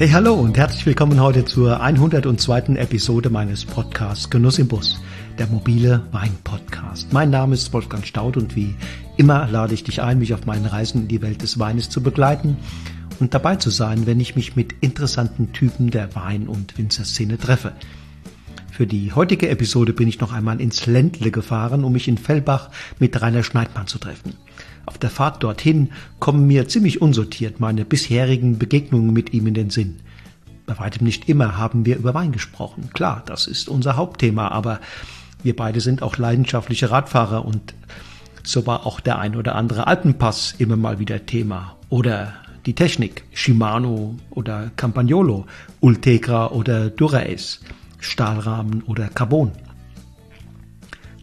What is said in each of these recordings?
Hey, hallo und herzlich willkommen heute zur 102. Episode meines Podcasts Genuss im Bus, der mobile Wein-Podcast. Mein Name ist Wolfgang Staud und wie immer lade ich dich ein, mich auf meinen Reisen in die Welt des Weines zu begleiten und dabei zu sein, wenn ich mich mit interessanten Typen der Wein- und Winzerszene treffe. Für die heutige Episode bin ich noch einmal ins Ländle gefahren, um mich in Fellbach mit Rainer Schneidmann zu treffen. Auf der Fahrt dorthin kommen mir ziemlich unsortiert meine bisherigen Begegnungen mit ihm in den Sinn. Bei weitem nicht immer haben wir über Wein gesprochen. Klar, das ist unser Hauptthema, aber wir beide sind auch leidenschaftliche Radfahrer und so war auch der ein oder andere Alpenpass immer mal wieder Thema. Oder die Technik, Shimano oder Campagnolo, Ultegra oder Dura-Ace, Stahlrahmen oder Carbon.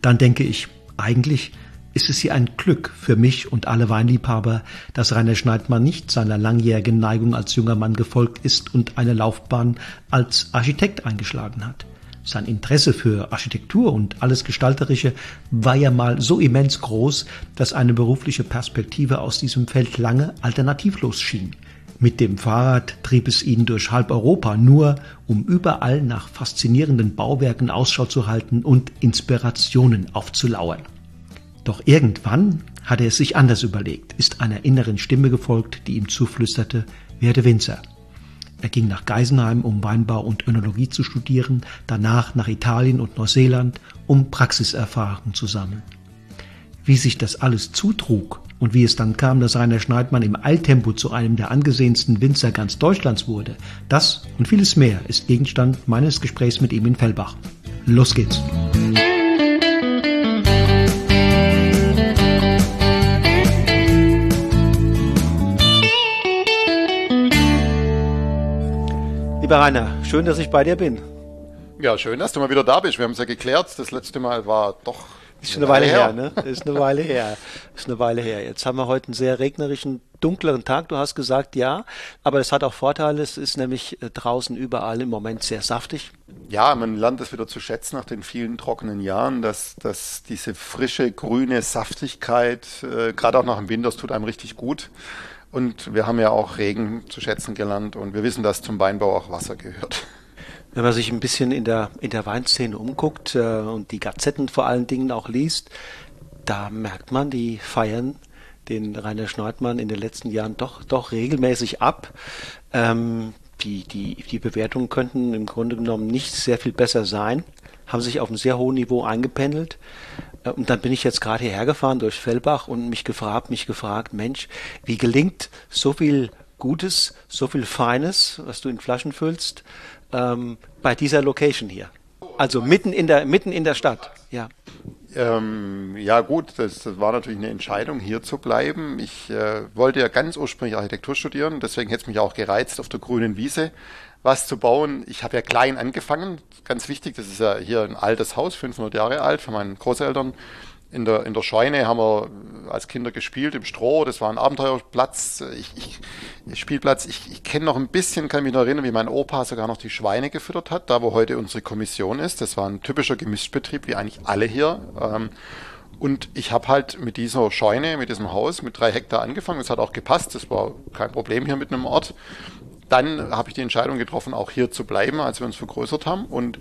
Dann denke ich, eigentlich ist es hier ein Glück für mich und alle Weinliebhaber, dass Rainer Schneidmann nicht seiner langjährigen Neigung als junger Mann gefolgt ist und eine Laufbahn als Architekt eingeschlagen hat. Sein Interesse für Architektur und alles Gestalterische war ja mal so immens groß, dass eine berufliche Perspektive aus diesem Feld lange alternativlos schien. Mit dem Fahrrad trieb es ihn durch halb Europa nur, um überall nach faszinierenden Bauwerken Ausschau zu halten und Inspirationen aufzulauern. Doch irgendwann hat er es sich anders überlegt, ist einer inneren Stimme gefolgt, die ihm zuflüsterte, werde Winzer. Er ging nach Geisenheim, um Weinbau und Önologie zu studieren, danach nach Italien und Neuseeland, um Praxiserfahrung zu sammeln. Wie sich das alles zutrug und wie es dann kam, dass Rainer Schneidmann im Eiltempo zu einem der angesehensten Winzer ganz Deutschlands wurde, das und vieles mehr ist Gegenstand meines Gesprächs mit ihm in Fellbach. Los geht's! Lieber Rainer, schön, dass ich bei dir bin. Ja, schön, dass du mal wieder da bist. Wir haben es ja geklärt. Das letzte Mal war doch. Ist schon eine Weile her, her ne? Ist eine Weile her. Ist eine Weile her. Jetzt haben wir heute einen sehr regnerischen, dunkleren Tag. Du hast gesagt, ja. Aber es hat auch Vorteile. Es ist nämlich äh, draußen überall im Moment sehr saftig. Ja, man lernt es wieder zu schätzen nach den vielen trockenen Jahren, dass, dass diese frische, grüne Saftigkeit, äh, gerade auch nach dem Winter, das tut einem richtig gut. Und wir haben ja auch Regen zu schätzen gelernt und wir wissen, dass zum Weinbau auch Wasser gehört. Wenn man sich ein bisschen in der, in der Weinszene umguckt äh, und die Gazetten vor allen Dingen auch liest, da merkt man, die feiern den Rainer Schneidmann in den letzten Jahren doch, doch regelmäßig ab. Ähm, die, die, die Bewertungen könnten im Grunde genommen nicht sehr viel besser sein, haben sich auf einem sehr hohen Niveau eingependelt. Äh, und dann bin ich jetzt gerade hierher gefahren durch Fellbach und mich gefragt, mich gefragt, Mensch, wie gelingt so viel Gutes, so viel Feines, was du in Flaschen füllst, ähm, bei dieser Location hier? Also mitten in der, mitten in der Stadt, ja. Ähm, ja gut, das, das, war natürlich eine Entscheidung, hier zu bleiben. Ich äh, wollte ja ganz ursprünglich Architektur studieren, deswegen hätte es mich auch gereizt, auf der grünen Wiese was zu bauen. Ich habe ja klein angefangen, ganz wichtig, das ist ja hier ein altes Haus, 500 Jahre alt, von meinen Großeltern. In der, in der Scheune haben wir als Kinder gespielt, im Stroh, das war ein Abenteuerplatz, ich, ich, Spielplatz. Ich, ich kenne noch ein bisschen, kann mich noch erinnern, wie mein Opa sogar noch die Schweine gefüttert hat, da wo heute unsere Kommission ist. Das war ein typischer Gemischtbetrieb, wie eigentlich alle hier. Ähm, und ich habe halt mit dieser Scheune, mit diesem Haus, mit drei Hektar angefangen. Das hat auch gepasst. Das war kein Problem hier mit einem Ort dann habe ich die Entscheidung getroffen, auch hier zu bleiben, als wir uns vergrößert haben. Und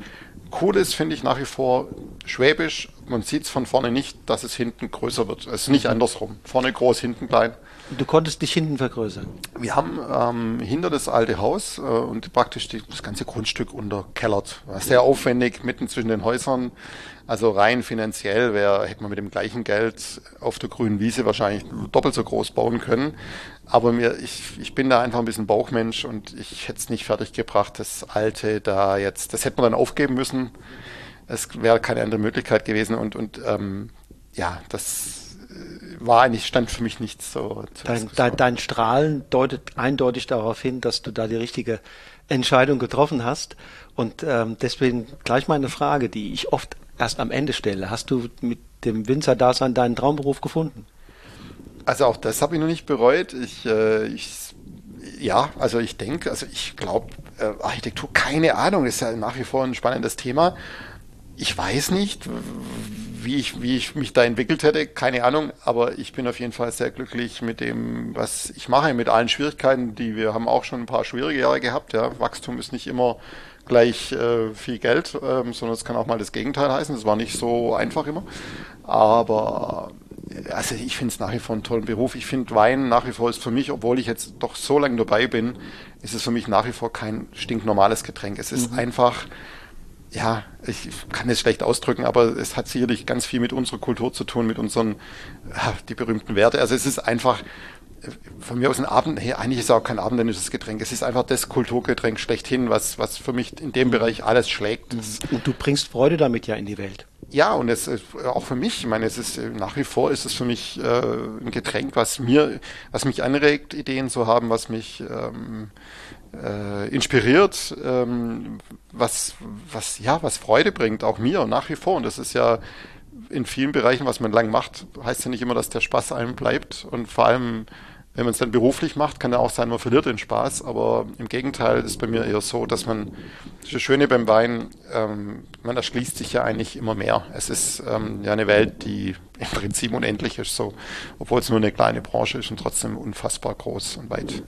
cool ist, finde ich nach wie vor Schwäbisch. Man sieht es von vorne nicht, dass es hinten größer wird. Es ist nicht andersrum. Vorne groß, hinten klein. Du konntest dich hinten vergrößern? Wir haben ähm, hinter das alte Haus äh, und praktisch die, das ganze Grundstück unterkellert. War sehr aufwendig, mitten zwischen den Häusern. Also rein finanziell wäre, hätte man mit dem gleichen Geld auf der grünen Wiese wahrscheinlich doppelt so groß bauen können. Aber mir, ich, ich bin da einfach ein bisschen Bauchmensch und ich hätte es nicht fertig gebracht, das alte da jetzt, das hätte man dann aufgeben müssen. Es wäre keine andere Möglichkeit gewesen und, und ähm, ja, das äh, war eigentlich, stand für mich nicht so. Dein, dein, dein Strahlen deutet eindeutig darauf hin, dass du da die richtige Entscheidung getroffen hast. Und ähm, deswegen gleich mal eine Frage, die ich oft erst am Ende stelle. Hast du mit dem Winzer-Dasein deinen Traumberuf gefunden? Also auch das habe ich noch nicht bereut. Ich, äh, ich ja, also ich denke, also ich glaube, äh, Architektur, keine Ahnung, ist ja nach wie vor ein spannendes Thema. Ich weiß nicht, wie ich, wie ich mich da entwickelt hätte, keine Ahnung, aber ich bin auf jeden Fall sehr glücklich mit dem, was ich mache, mit allen Schwierigkeiten, die wir haben auch schon ein paar schwierige Jahre gehabt. Ja. Wachstum ist nicht immer gleich äh, viel Geld, ähm, sondern es kann auch mal das Gegenteil heißen. Es war nicht so einfach immer. Aber also ich finde es nach wie vor einen tollen Beruf. Ich finde Wein nach wie vor ist für mich, obwohl ich jetzt doch so lange dabei bin, ist es für mich nach wie vor kein stinknormales Getränk. Es ist mhm. einfach, ja, ich kann es schlecht ausdrücken, aber es hat sicherlich ganz viel mit unserer Kultur zu tun, mit unseren, die berühmten Werte. Also es ist einfach, von mir aus ein Abend, hey, eigentlich ist es auch kein abendländisches Getränk. Es ist einfach das Kulturgetränk schlechthin, was, was für mich in dem Bereich alles schlägt. Und du bringst Freude damit ja in die Welt. Ja, und es ist auch für mich, ich meine, es ist nach wie vor ist es für mich äh, ein Getränk, was mir, was mich anregt, Ideen zu haben, was mich ähm, äh, inspiriert, ähm, was, was, ja, was Freude bringt, auch mir nach wie vor. Und das ist ja in vielen Bereichen, was man lang macht, heißt ja nicht immer, dass der Spaß einem bleibt. Und vor allem wenn man es dann beruflich macht, kann ja auch sein, man verliert den Spaß, aber im Gegenteil ist bei mir eher so, dass man, das Schöne beim Wein, ähm, man erschließt sich ja eigentlich immer mehr. Es ist ähm, ja eine Welt, die im Prinzip unendlich ist, so, obwohl es nur eine kleine Branche ist und trotzdem unfassbar groß und weit.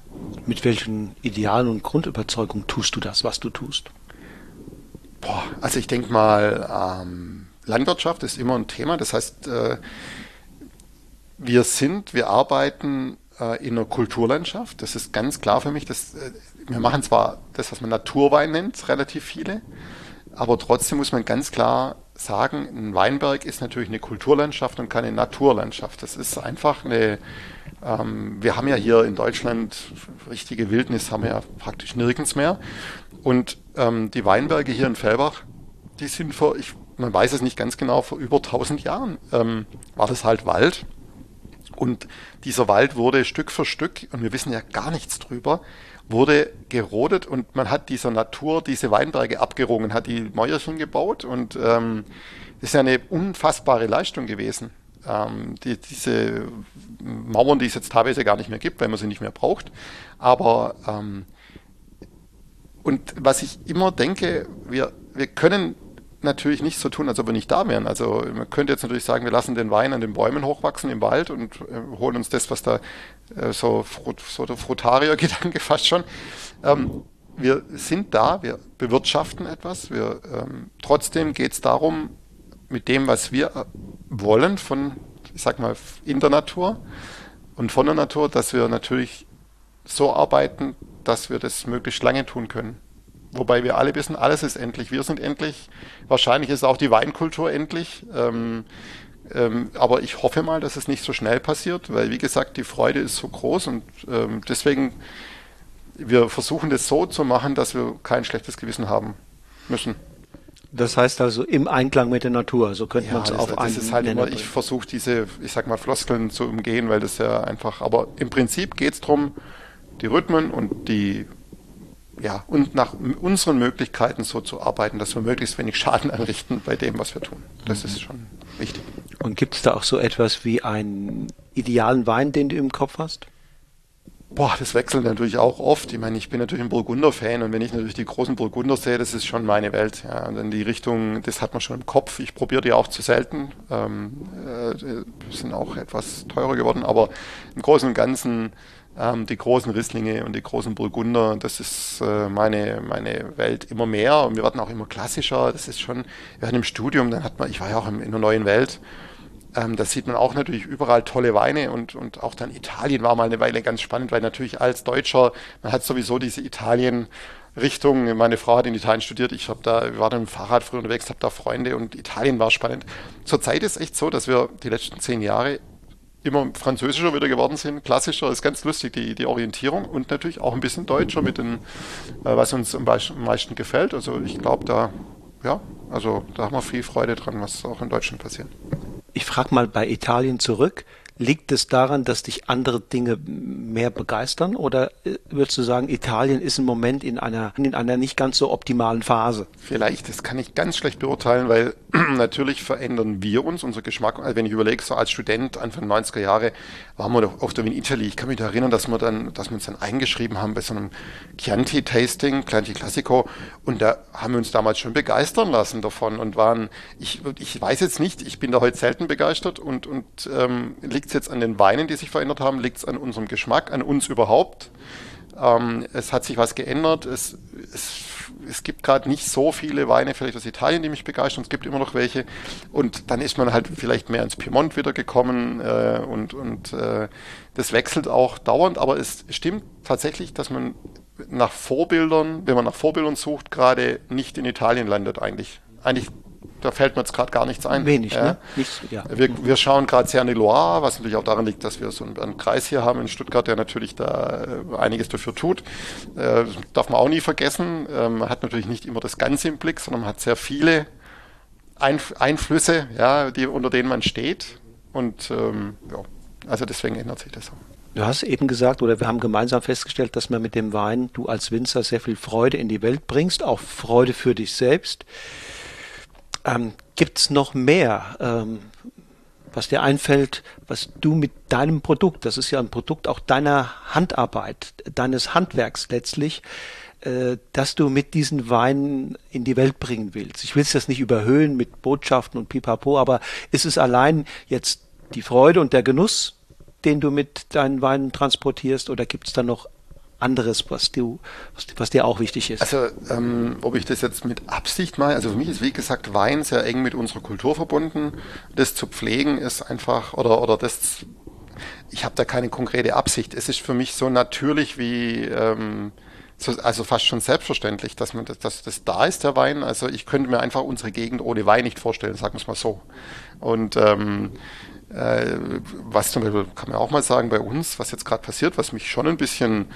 Mit welchen Idealen und Grundüberzeugungen tust du das, was du tust? Boah, also ich denke mal, ähm, Landwirtschaft ist immer ein Thema. Das heißt, äh, wir sind, wir arbeiten äh, in einer Kulturlandschaft. Das ist ganz klar für mich. Dass, äh, wir machen zwar das, was man Naturwein nennt, relativ viele, aber trotzdem muss man ganz klar sagen, ein Weinberg ist natürlich eine Kulturlandschaft und keine Naturlandschaft. Das ist einfach eine, ähm, wir haben ja hier in Deutschland richtige Wildnis, haben wir ja praktisch nirgends mehr. Und ähm, die Weinberge hier in Fellbach, die sind vor, ich, man weiß es nicht ganz genau, vor über 1000 Jahren ähm, war das halt Wald. Und dieser Wald wurde Stück für Stück, und wir wissen ja gar nichts drüber, wurde gerodet und man hat dieser Natur diese Weinberge abgerungen, hat die Mäuerchen gebaut und ähm, das ist ja eine unfassbare Leistung gewesen. Ähm, die, diese Mauern, die es jetzt teilweise gar nicht mehr gibt, weil man sie nicht mehr braucht. Aber ähm, und was ich immer denke, wir, wir können natürlich nicht so tun, als ob wir nicht da wären. Also man könnte jetzt natürlich sagen, wir lassen den Wein an den Bäumen hochwachsen im Wald und äh, holen uns das, was da äh, so, so der Frutarier-Gedanke fast schon. Ähm, wir sind da, wir bewirtschaften etwas. Wir, ähm, trotzdem geht es darum, mit dem, was wir äh, wollen von, ich sag mal, in der Natur und von der Natur, dass wir natürlich so arbeiten, dass wir das möglichst lange tun können. Wobei wir alle wissen, alles ist endlich. Wir sind endlich. Wahrscheinlich ist auch die Weinkultur endlich. Ähm, ähm, aber ich hoffe mal, dass es nicht so schnell passiert, weil, wie gesagt, die Freude ist so groß und ähm, deswegen, wir versuchen das so zu machen, dass wir kein schlechtes Gewissen haben müssen. Das heißt also im Einklang mit der Natur, so könnte ja, man es auf einen das ist halt immer, Ich versuche diese, ich sag mal, Floskeln zu umgehen, weil das ja einfach, aber im Prinzip geht es darum, die Rhythmen und die ja, und nach unseren Möglichkeiten so zu arbeiten, dass wir möglichst wenig Schaden anrichten bei dem, was wir tun. Das mhm. ist schon wichtig. Und gibt es da auch so etwas wie einen idealen Wein, den du im Kopf hast? Boah, das wechselt natürlich auch oft. Ich meine, ich bin natürlich ein Burgunder-Fan und wenn ich natürlich die großen Burgunder sehe, das ist schon meine Welt. Ja. Und in die Richtung, das hat man schon im Kopf. Ich probiere die auch zu selten. Ähm, äh, sind auch etwas teurer geworden, aber im Großen und Ganzen ähm, die großen Risslinge und die großen Burgunder, das ist äh, meine, meine Welt immer mehr und wir werden auch immer klassischer. Das ist schon, wir hatten im Studium, dann hat man, ich war ja auch in der neuen Welt, ähm, da sieht man auch natürlich überall tolle Weine und, und auch dann Italien war mal eine Weile ganz spannend, weil natürlich als Deutscher, man hat sowieso diese Italien- Richtung. Meine Frau hat in Italien studiert. Ich habe da, wir waren mit Fahrrad früher unterwegs, habe da Freunde und Italien war spannend. Zurzeit ist es echt so, dass wir die letzten zehn Jahre immer französischer wieder geworden sind, klassischer, ist ganz lustig, die, die Orientierung und natürlich auch ein bisschen deutscher mit den, äh, was uns am meisten gefällt. Also ich glaube, da, ja, also da haben wir viel Freude dran, was auch in Deutschland passiert. Ich frage mal bei Italien zurück. Liegt es daran, dass dich andere Dinge mehr begeistern? Oder äh, würdest du sagen, Italien ist im Moment in einer, in einer nicht ganz so optimalen Phase? Vielleicht, das kann ich ganz schlecht beurteilen, weil natürlich verändern wir uns, unser Geschmack. Also wenn ich überlege, so als Student Anfang 90er Jahre waren wir auf der Wien Italy. Ich kann mich da erinnern, dass wir dann, dass wir uns dann eingeschrieben haben bei so einem Chianti-Tasting, Chianti Classico. Und da haben wir uns damals schon begeistern lassen davon und waren, ich, ich weiß jetzt nicht, ich bin da heute selten begeistert und, und ähm, liegt es jetzt an den Weinen, die sich verändert haben? Liegt es an unserem Geschmack, an uns überhaupt? Ähm, es hat sich was geändert. Es, es, es gibt gerade nicht so viele Weine, vielleicht aus Italien, die mich begeistern. Es gibt immer noch welche. Und dann ist man halt vielleicht mehr ins Piemont wieder gekommen äh, und, und äh, das wechselt auch dauernd. Aber es stimmt tatsächlich, dass man nach Vorbildern, wenn man nach Vorbildern sucht, gerade nicht in Italien landet eigentlich. Eigentlich da fällt mir jetzt gerade gar nichts ein. Wenig, ja. ne? Nichts, ja. Wir, wir schauen gerade sehr an die Loire, was natürlich auch daran liegt, dass wir so einen, einen, Kreis hier haben in Stuttgart, der natürlich da äh, einiges dafür tut. Äh, darf man auch nie vergessen. Ähm, man hat natürlich nicht immer das Ganze im Blick, sondern man hat sehr viele Einf Einflüsse, ja, die, unter denen man steht. Und ähm, ja, also deswegen ändert sich das auch. Du hast eben gesagt, oder wir haben gemeinsam festgestellt, dass man mit dem Wein, du als Winzer, sehr viel Freude in die Welt bringst, auch Freude für dich selbst. Ähm, Gibt es noch mehr, ähm, was dir einfällt, was du mit deinem Produkt, das ist ja ein Produkt auch deiner Handarbeit, deines Handwerks letztlich, äh, dass du mit diesen Weinen in die Welt bringen willst? Ich will es jetzt nicht überhöhen mit Botschaften und Pipapo, aber ist es allein jetzt die Freude und der Genuss, den du mit deinen Weinen transportierst, oder gibt es da noch anderes, was, du, was, was dir auch wichtig ist? Also, ähm, ob ich das jetzt mit Absicht mache, also für mich ist wie gesagt Wein sehr eng mit unserer Kultur verbunden. Das zu pflegen ist einfach, oder, oder das, ich habe da keine konkrete Absicht. Es ist für mich so natürlich wie, ähm, so, also fast schon selbstverständlich, dass man das, dass das da ist, der Wein. Also ich könnte mir einfach unsere Gegend ohne Wein nicht vorstellen, sagen wir es mal so. Und ähm, äh, was zum Beispiel, kann man auch mal sagen, bei uns, was jetzt gerade passiert, was mich schon ein bisschen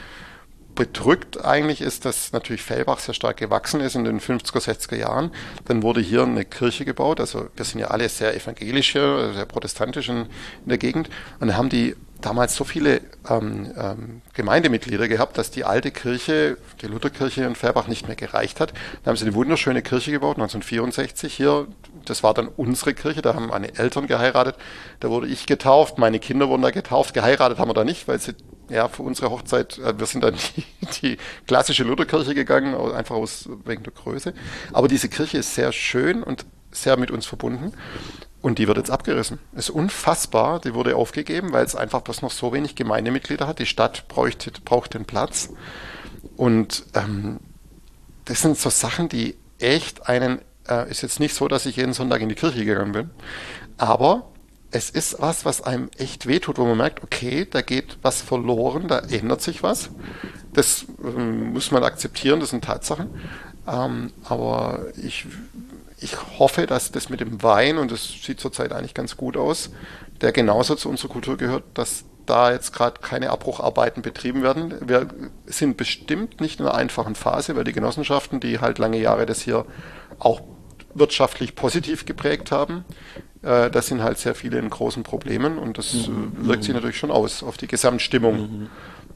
bedrückt eigentlich ist, dass natürlich Fellbach sehr stark gewachsen ist in den 50er, 60er Jahren. Dann wurde hier eine Kirche gebaut. Also wir sind ja alle sehr evangelisch hier, sehr protestantisch in, in der Gegend. Und dann haben die damals so viele ähm, ähm, Gemeindemitglieder gehabt, dass die alte Kirche, die Lutherkirche in Fellbach nicht mehr gereicht hat. Da haben sie eine wunderschöne Kirche gebaut, 1964 hier. Das war dann unsere Kirche, da haben meine Eltern geheiratet, da wurde ich getauft, meine Kinder wurden da getauft, geheiratet haben wir da nicht, weil sie ja, für unsere Hochzeit, äh, wir sind dann die, die klassische Lutherkirche gegangen, einfach aus wegen der Größe. Aber diese Kirche ist sehr schön und sehr mit uns verbunden. Und die wird jetzt abgerissen. Ist unfassbar. Die wurde aufgegeben, weil es einfach bloß noch so wenig Gemeindemitglieder hat. Die Stadt bräuchte, braucht den Platz. Und ähm, das sind so Sachen, die echt einen, äh, ist jetzt nicht so, dass ich jeden Sonntag in die Kirche gegangen bin, aber es ist was, was einem echt wehtut, wo man merkt, okay, da geht was verloren, da ändert sich was. Das ähm, muss man akzeptieren, das sind Tatsachen. Ähm, aber ich, ich hoffe, dass das mit dem Wein, und das sieht zurzeit eigentlich ganz gut aus, der genauso zu unserer Kultur gehört, dass da jetzt gerade keine Abbrucharbeiten betrieben werden. Wir sind bestimmt nicht in einer einfachen Phase, weil die Genossenschaften, die halt lange Jahre das hier auch wirtschaftlich positiv geprägt haben, äh, das sind halt sehr viele in großen Problemen und das mhm. Wirkt sich natürlich schon aus auf die Gesamtstimmung. Mhm.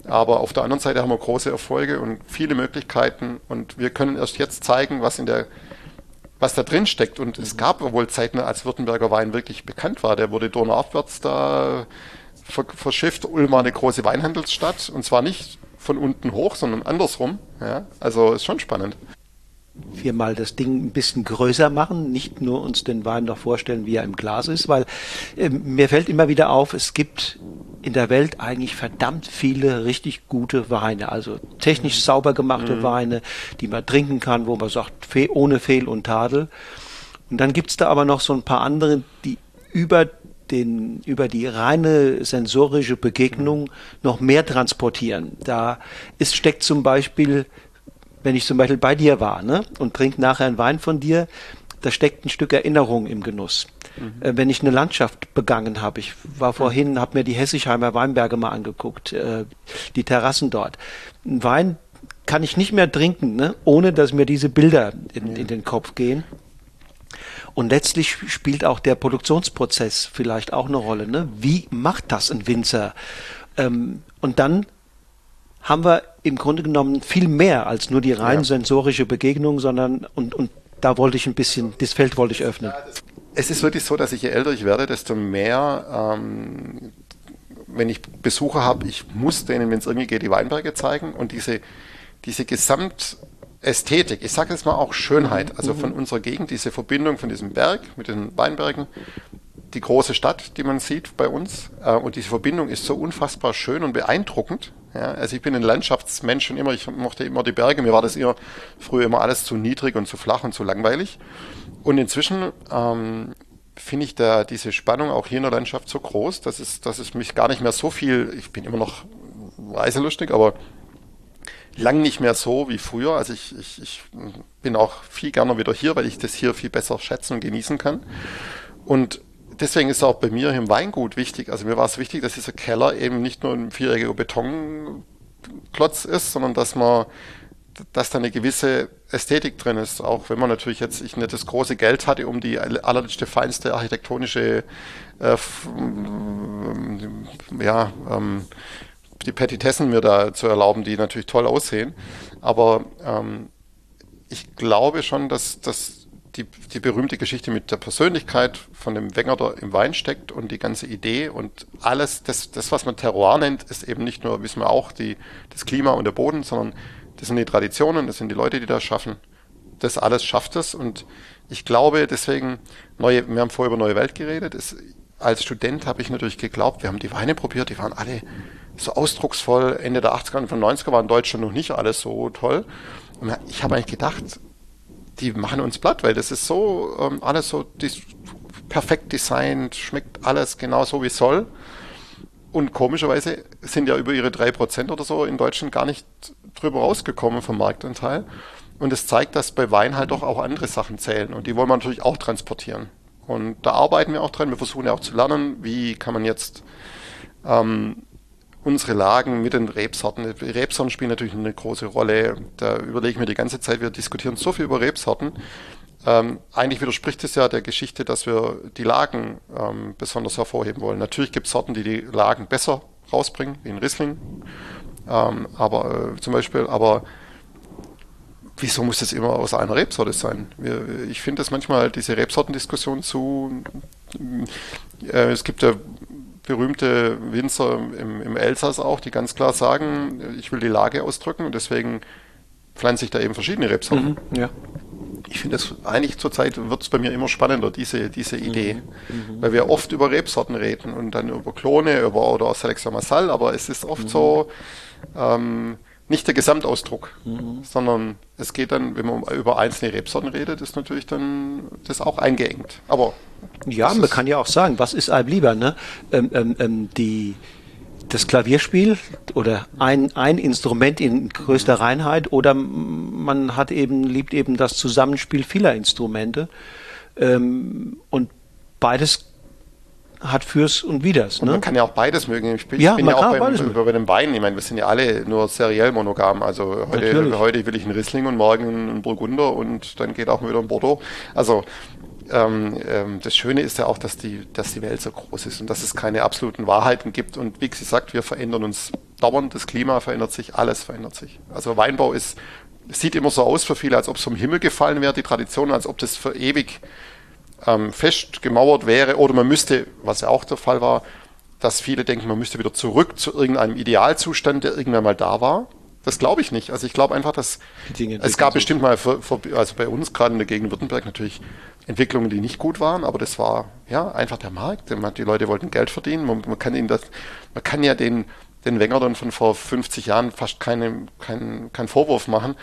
Aber auf der anderen Seite haben wir große Erfolge und viele Möglichkeiten und wir können erst jetzt zeigen, was in der was da drin steckt. Und mhm. es gab wohl Zeiten, als Württemberger Wein wirklich bekannt war. Der wurde donauabwärts da verschifft. Ulm war eine große Weinhandelsstadt und zwar nicht von unten hoch, sondern andersrum. Ja, also ist schon spannend wir mal das Ding ein bisschen größer machen, nicht nur uns den Wein noch vorstellen, wie er im Glas ist, weil äh, mir fällt immer wieder auf, es gibt in der Welt eigentlich verdammt viele richtig gute Weine, also technisch sauber gemachte mhm. Weine, die man trinken kann, wo man sagt, fe ohne Fehl und Tadel. Und dann gibt's da aber noch so ein paar andere, die über den, über die reine sensorische Begegnung noch mehr transportieren. Da ist, steckt zum Beispiel wenn ich zum Beispiel bei dir war ne, und trinke nachher einen Wein von dir, da steckt ein Stück Erinnerung im Genuss. Mhm. Äh, wenn ich eine Landschaft begangen habe, ich war vorhin, habe mir die Hessigheimer Weinberge mal angeguckt, äh, die Terrassen dort. Ein Wein kann ich nicht mehr trinken, ne, ohne dass mir diese Bilder in, ja. in den Kopf gehen. Und letztlich spielt auch der Produktionsprozess vielleicht auch eine Rolle. Ne? Wie macht das ein Winzer? Ähm, und dann haben wir im Grunde genommen viel mehr als nur die rein ja. sensorische Begegnung, sondern und, und da wollte ich ein bisschen, das Feld wollte ich öffnen. Es ist wirklich so, dass ich je älter ich werde, desto mehr, ähm, wenn ich Besucher habe, ich muss denen, wenn es irgendwie geht, die Weinberge zeigen und diese, diese Gesamtästhetik, ich sage jetzt mal auch Schönheit, also von mhm. unserer Gegend, diese Verbindung von diesem Berg mit den Weinbergen, die große Stadt, die man sieht bei uns. Äh, und diese Verbindung ist so unfassbar schön und beeindruckend. Ja, also ich bin ein Landschaftsmensch und immer, ich mochte immer die Berge. Mir war das eher früher immer alles zu niedrig und zu flach und zu langweilig. Und inzwischen ähm, finde ich da diese Spannung auch hier in der Landschaft so groß, dass es, dass es mich gar nicht mehr so viel, ich bin immer noch reiselustig, aber lang nicht mehr so wie früher. Also ich, ich, ich bin auch viel gerne wieder hier, weil ich das hier viel besser schätzen und genießen kann. Und deswegen ist auch bei mir im Weingut wichtig, also mir war es wichtig, dass dieser Keller eben nicht nur ein viereckiger Betonklotz ist, sondern dass man, dass da eine gewisse Ästhetik drin ist, auch wenn man natürlich jetzt ich nicht das große Geld hatte, um die allerletzte feinste architektonische äh, ja, ähm, die Petitessen mir da zu erlauben, die natürlich toll aussehen. Aber ähm, ich glaube schon, dass, dass die, die berühmte Geschichte mit der Persönlichkeit von dem Wenger da im Wein steckt und die ganze Idee und alles, das, das was man Terroir nennt, ist eben nicht nur, wissen wir auch, die, das Klima und der Boden, sondern das sind die Traditionen, das sind die Leute, die das schaffen. Das alles schafft es und ich glaube deswegen, neue, wir haben vorher über Neue Welt geredet, es, als Student habe ich natürlich geglaubt, wir haben die Weine probiert, die waren alle so ausdrucksvoll. Ende der 80er und 90er war in Deutschland noch nicht alles so toll. Und ich habe eigentlich gedacht, die machen uns platt, weil das ist so, ähm, alles so perfekt designt, schmeckt alles genau so wie soll. Und komischerweise sind ja über ihre 3% oder so in Deutschland gar nicht drüber rausgekommen vom Marktanteil. Und es das zeigt, dass bei Wein halt doch auch andere Sachen zählen. Und die wollen wir natürlich auch transportieren. Und da arbeiten wir auch dran. Wir versuchen ja auch zu lernen, wie kann man jetzt ähm, unsere Lagen mit den Rebsorten. Rebsorten spielen natürlich eine große Rolle. Da überlege ich mir die ganze Zeit, wir diskutieren so viel über Rebsorten. Ähm, eigentlich widerspricht es ja der Geschichte, dass wir die Lagen ähm, besonders hervorheben wollen. Natürlich gibt es Sorten, die die Lagen besser rausbringen, wie ein Riesling. Ähm, aber äh, zum Beispiel, aber wieso muss das immer aus einer Rebsorte sein? Wir, ich finde das manchmal diese Rebsortendiskussion zu. Äh, es gibt ja berühmte Winzer im, im Elsass auch, die ganz klar sagen, ich will die Lage ausdrücken und deswegen pflanze ich da eben verschiedene Rebsorten. Mhm, ja. Ich finde es eigentlich zurzeit wird es bei mir immer spannender, diese, diese Idee. Mhm, mhm, Weil wir oft über Rebsorten reden und dann über Klone über, oder Selection Massal, aber es ist oft mhm. so, ähm, nicht der Gesamtausdruck, mhm. sondern es geht dann, wenn man über einzelne Rebsorten redet, ist natürlich dann das auch eingeengt. Aber ja, man kann ja auch sagen, was ist einem lieber, ne? Ähm, ähm, ähm, die das Klavierspiel oder ein, ein Instrument in größter Reinheit oder man hat eben, liebt eben das Zusammenspiel vieler Instrumente. Ähm, und beides hat fürs und widers. Ne? man kann ja auch beides mögen. Ich bin ja, ich bin ja auch beim, bei den Weinen. Ich meine, wir sind ja alle nur seriell monogam. Also heute, heute will ich einen Riesling und morgen einen Burgunder und dann geht auch wieder ein Bordeaux. Also ähm, ähm, das Schöne ist ja auch, dass die, dass die Welt so groß ist und dass es keine absoluten Wahrheiten gibt. Und wie sie sagt, wir verändern uns dauernd. Das Klima verändert sich, alles verändert sich. Also Weinbau ist, sieht immer so aus für viele, als ob es vom Himmel gefallen wäre, die Tradition, als ob das für ewig ähm, festgemauert wäre oder man müsste, was ja auch der Fall war, dass viele denken, man müsste wieder zurück zu irgendeinem Idealzustand, der irgendwann mal da war. Das glaube ich nicht. Also ich glaube einfach, dass es gab bestimmt mal, für, für, also bei uns gerade in der Gegend Württemberg natürlich Entwicklungen, die nicht gut waren, aber das war ja einfach der Markt. Die Leute wollten Geld verdienen. Man, man kann ihnen das, man kann ja den den Wenger dann von vor 50 Jahren fast keine, keinen kein Vorwurf machen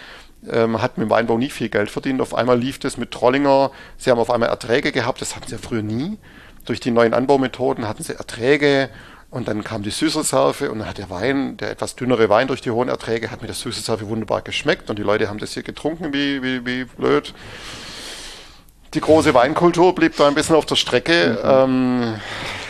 ähm, hat mit dem Weinbau nie viel Geld verdient. Auf einmal lief das mit Trollinger. Sie haben auf einmal Erträge gehabt, das hatten sie ja früher nie. Durch die neuen Anbaumethoden hatten sie Erträge und dann kam die Süßreserve und dann hat der Wein, der etwas dünnere Wein durch die hohen Erträge, hat mit der Süßreserve wunderbar geschmeckt und die Leute haben das hier getrunken wie, wie, wie blöd. Die große Weinkultur blieb da ein bisschen auf der Strecke. Mhm.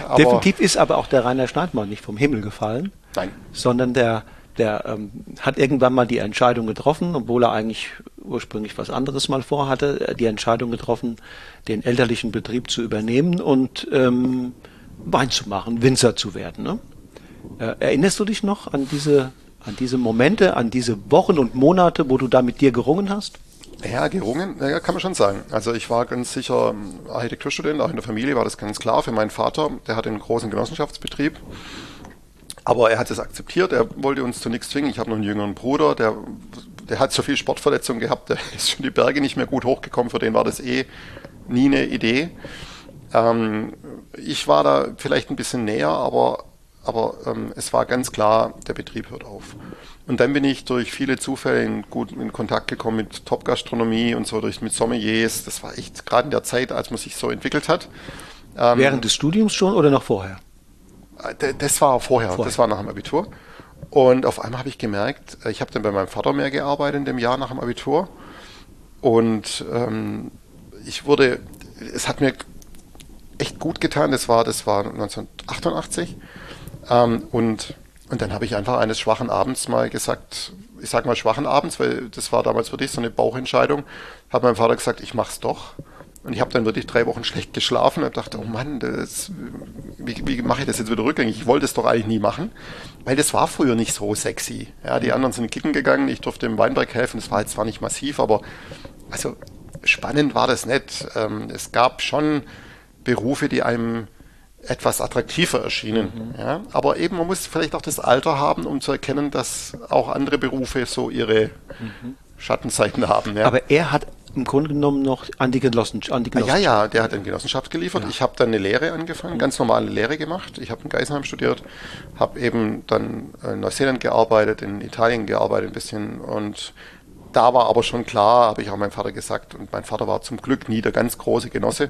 Ähm, Definitiv ist aber auch der Rainer Schneidmann nicht vom Himmel gefallen, Nein. sondern der der ähm, hat irgendwann mal die Entscheidung getroffen, obwohl er eigentlich ursprünglich was anderes mal vorhatte, die Entscheidung getroffen, den elterlichen Betrieb zu übernehmen und ähm, Wein zu machen, Winzer zu werden. Ne? Äh, erinnerst du dich noch an diese, an diese Momente, an diese Wochen und Monate, wo du da mit dir gerungen hast? Ja, gerungen, ja, kann man schon sagen. Also ich war ganz sicher ähm, Architekturstudent, auch in der Familie war das ganz klar. Für meinen Vater, der hat einen großen Genossenschaftsbetrieb. Aber er hat es akzeptiert, er wollte uns zu nichts zwingen. Ich habe noch einen jüngeren Bruder, der, der hat so viel Sportverletzungen gehabt, der ist schon die Berge nicht mehr gut hochgekommen, für den war das eh nie eine Idee. Ähm, ich war da vielleicht ein bisschen näher, aber, aber ähm, es war ganz klar, der Betrieb hört auf. Und dann bin ich durch viele Zufälle in, gut in Kontakt gekommen mit Top-Gastronomie und so, durch, mit Sommeliers. Das war echt gerade in der Zeit, als man sich so entwickelt hat. Ähm, Während des Studiums schon oder noch vorher? Das war vorher, vorher. das war nach dem Abitur. Und auf einmal habe ich gemerkt, äh, ich habe dann bei meinem Vater mehr gearbeitet in dem Jahr nach dem Abitur. Und ähm, ich wurde, es hat mir echt gut getan. Das war, das war 1988. Ähm, und und dann habe ich einfach eines schwachen Abends mal gesagt, ich sage mal schwachen Abends, weil das war damals wirklich so eine Bauchentscheidung, hat mein Vater gesagt, ich mach's doch. Und ich habe dann wirklich drei Wochen schlecht geschlafen und dachte, oh Mann, das, wie, wie mache ich das jetzt wieder rückgängig? Ich wollte es doch eigentlich nie machen, weil das war früher nicht so sexy. Ja, die anderen sind kicken gegangen, ich durfte im Weinberg helfen, das war jetzt zwar nicht massiv, aber also spannend war das nicht. Ähm, es gab schon Berufe, die einem etwas attraktiver erschienen. Mhm. Ja? Aber eben, man muss vielleicht auch das Alter haben, um zu erkennen, dass auch andere Berufe so ihre mhm. Schattenseiten haben. Ja? Aber er hat im Grunde genommen noch an die, Genossen, an die Genossenschaft. Ja, ja, der hat in Genossenschaft geliefert. Ja. Ich habe dann eine Lehre angefangen, ganz normale Lehre gemacht. Ich habe in Geisenheim studiert, habe eben dann in Neuseeland gearbeitet, in Italien gearbeitet ein bisschen und da war aber schon klar, habe ich auch meinem Vater gesagt, und mein Vater war zum Glück nie der ganz große Genosse.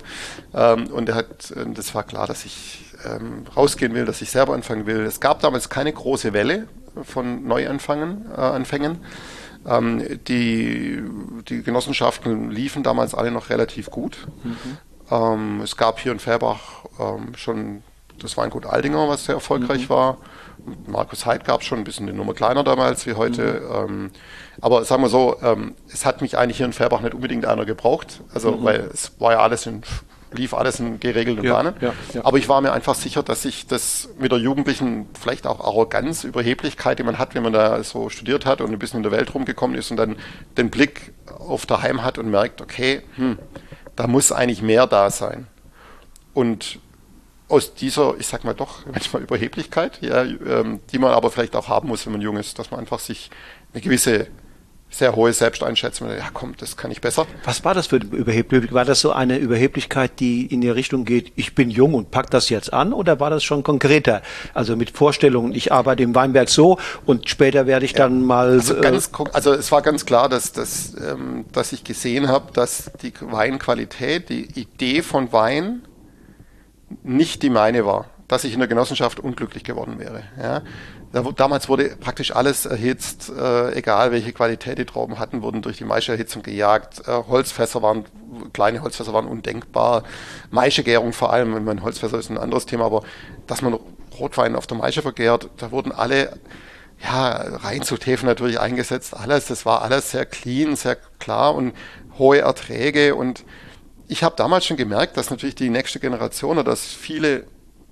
Ähm, und er hat, äh, das war klar, dass ich ähm, rausgehen will, dass ich selber anfangen will. Es gab damals keine große Welle von Neuanfangen, äh, Anfängen. Ähm, die, die Genossenschaften liefen damals alle noch relativ gut. Mhm. Ähm, es gab hier in Färbach ähm, schon das Weingut Aldinger, was sehr erfolgreich mhm. war. Markus Heid gab es schon ein bisschen eine Nummer kleiner damals wie heute. Mhm. Ähm, aber sagen wir so, ähm, es hat mich eigentlich hier in Färbach nicht unbedingt einer gebraucht. Also, mhm. weil es war ja alles in, lief alles in geregelten ja, Bahnen. Ja, ja. Aber ich war mir einfach sicher, dass ich das mit der jugendlichen, vielleicht auch Arroganz, Überheblichkeit, die man hat, wenn man da so studiert hat und ein bisschen in der Welt rumgekommen ist und dann den Blick auf daheim hat und merkt, okay, hm, da muss eigentlich mehr da sein. Und aus dieser, ich sag mal doch, manchmal Überheblichkeit, ja, ähm, die man aber vielleicht auch haben muss, wenn man jung ist, dass man einfach sich eine gewisse sehr hohe Selbsteinschätzung. Ja, komm, das kann ich besser. Was war das für eine Überheblichkeit? War das so eine Überheblichkeit, die in die Richtung geht, ich bin jung und pack das jetzt an? Oder war das schon konkreter? Also mit Vorstellungen, ich arbeite im Weinberg so und später werde ich ja, dann mal. Also, ganz, also es war ganz klar, dass, dass, ähm, dass ich gesehen habe, dass die Weinqualität, die Idee von Wein nicht die meine war, dass ich in der Genossenschaft unglücklich geworden wäre. Ja. Damals wurde praktisch alles erhitzt, äh, egal welche Qualität die Trauben hatten, wurden durch die Maischeerhitzung gejagt. Äh, Holzfässer waren, kleine Holzfässer waren undenkbar. Maischegärung vor allem, wenn man Holzfässer ist ein anderes Thema, aber dass man Rotwein auf der Maische vergärt, da wurden alle, ja, rein zu Tefen natürlich eingesetzt, alles, das war alles sehr clean, sehr klar und hohe Erträge und ich habe damals schon gemerkt, dass natürlich die nächste Generation oder dass viele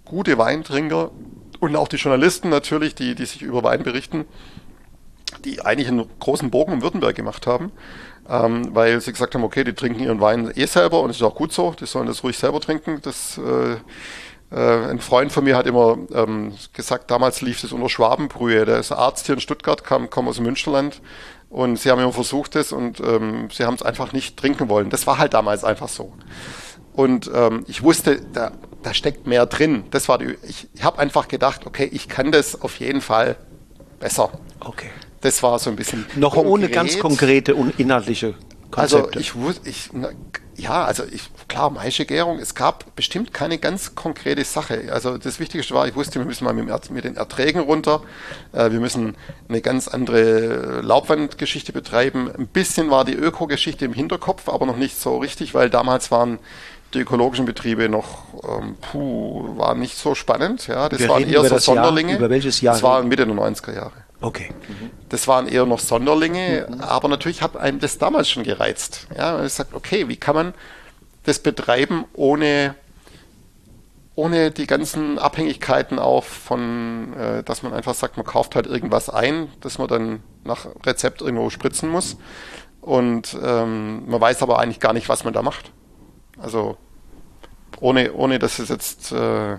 gute Weintrinker und auch die Journalisten natürlich, die, die sich über Wein berichten, die eigentlich einen großen Bogen um Württemberg gemacht haben, ähm, weil sie gesagt haben, okay, die trinken ihren Wein eh selber und es ist auch gut so, die sollen das ruhig selber trinken. Das, äh, äh, ein Freund von mir hat immer ähm, gesagt, damals lief das unter Schwabenbrühe. Der ist Arzt hier in Stuttgart, kam, kam aus Münsterland und sie haben immer versucht es und ähm, sie haben es einfach nicht trinken wollen. Das war halt damals einfach so. Und ähm, ich wusste, da, da steckt mehr drin. Das war die, ich, ich habe einfach gedacht, okay, ich kann das auf jeden Fall besser. Okay. Das war so ein bisschen. Noch konkret. ohne ganz konkrete und inhaltliche Konzepte. Also ich wusste, ich, ja, also ich, klar, Maischegärung, es gab bestimmt keine ganz konkrete Sache. Also das Wichtigste war, ich wusste, wir müssen mal mit, mit den Erträgen runter, äh, wir müssen eine ganz andere Laubwandgeschichte betreiben. Ein bisschen war die Öko-Geschichte im Hinterkopf, aber noch nicht so richtig, weil damals waren die ökologischen Betriebe noch, ähm, puh, waren nicht so spannend. Ja, das wir waren eher so Sonderlinge. Jahr, über welches Jahr? Das war Mitte der 90er Jahre. Okay. Das waren eher noch Sonderlinge, mhm. aber natürlich hat einem das damals schon gereizt. Ja, man sagt, okay, wie kann man das betreiben ohne ohne die ganzen Abhängigkeiten auch von, äh, dass man einfach sagt, man kauft halt irgendwas ein, das man dann nach Rezept irgendwo spritzen muss. Und ähm, man weiß aber eigentlich gar nicht, was man da macht. Also ohne, ohne dass es jetzt äh,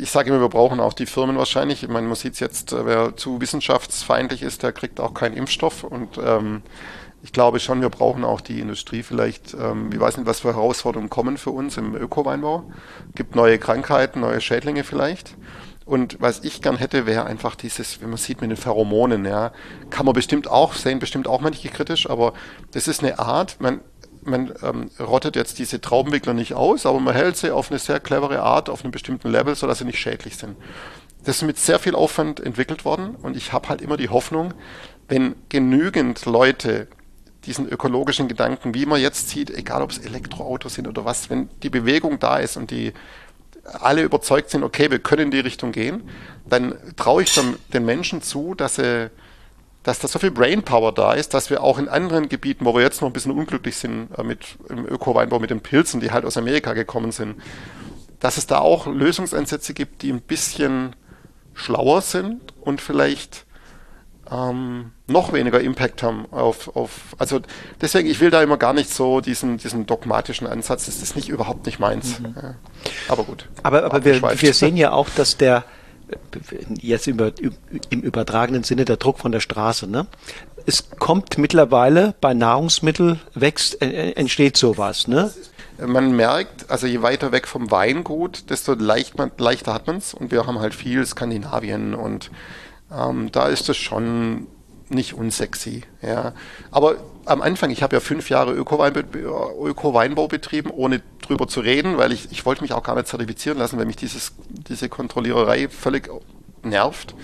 ich sage immer, wir brauchen auch die Firmen wahrscheinlich. Ich meine, man sieht es jetzt, äh, wer zu wissenschaftsfeindlich ist, der kriegt auch keinen Impfstoff. Und ähm, ich glaube schon, wir brauchen auch die Industrie vielleicht. Ähm, ich weiß nicht, was für Herausforderungen kommen für uns im Öko-Weinbau. Gibt neue Krankheiten, neue Schädlinge vielleicht. Und was ich gern hätte, wäre einfach dieses, wenn man sieht mit den Pheromonen, ja, kann man bestimmt auch sehen, bestimmt auch manche kritisch, aber das ist eine Art, man, man ähm, rottet jetzt diese Traubenwickler nicht aus, aber man hält sie auf eine sehr clevere Art, auf einem bestimmten Level, sodass sie nicht schädlich sind. Das ist mit sehr viel Aufwand entwickelt worden und ich habe halt immer die Hoffnung, wenn genügend Leute diesen ökologischen Gedanken, wie man jetzt sieht, egal ob es Elektroautos sind oder was, wenn die Bewegung da ist und die alle überzeugt sind, okay, wir können in die Richtung gehen, dann traue ich den Menschen zu, dass sie dass da so viel Brainpower da ist, dass wir auch in anderen Gebieten, wo wir jetzt noch ein bisschen unglücklich sind äh, mit im Öko-Weinbau mit den Pilzen, die halt aus Amerika gekommen sind, dass es da auch Lösungsansätze gibt, die ein bisschen schlauer sind und vielleicht ähm, noch weniger Impact haben auf, auf, also deswegen, ich will da immer gar nicht so diesen, diesen dogmatischen Ansatz, das ist nicht überhaupt nicht meins. Mhm. Ja. Aber gut. Aber, aber wir, wir sehen ja auch, dass der, jetzt über, im übertragenen Sinne der Druck von der Straße. Ne? Es kommt mittlerweile bei Nahrungsmittel wächst, entsteht sowas. Ne? Man merkt, also je weiter weg vom Weingut, desto leicht man, leichter hat man es. Und wir haben halt viel Skandinavien und ähm, da ist es schon nicht unsexy. Ja. Aber am Anfang, ich habe ja fünf Jahre Öko-Weinbau betrieben, ohne drüber zu reden, weil ich, ich wollte mich auch gar nicht zertifizieren lassen, weil mich dieses, diese Kontrolliererei völlig nervt.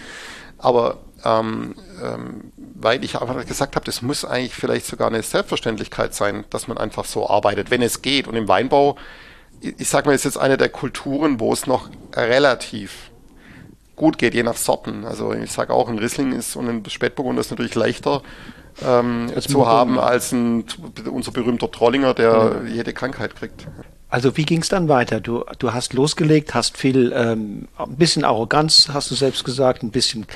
Aber ähm, ähm, weil ich einfach gesagt habe, das muss eigentlich vielleicht sogar eine Selbstverständlichkeit sein, dass man einfach so arbeitet, wenn es geht. Und im Weinbau, ich, ich sage mal, ist jetzt eine der Kulturen, wo es noch relativ gut geht, je nach Sorten. Also ich sage auch, ein Riesling ist und ein Spätburgunder ist natürlich leichter ähm, zu haben als ein, unser berühmter Trollinger, der mhm. jede Krankheit kriegt. Also wie ging es dann weiter? Du, du hast losgelegt, hast viel, ähm, ein bisschen Arroganz, hast du selbst gesagt, ein bisschen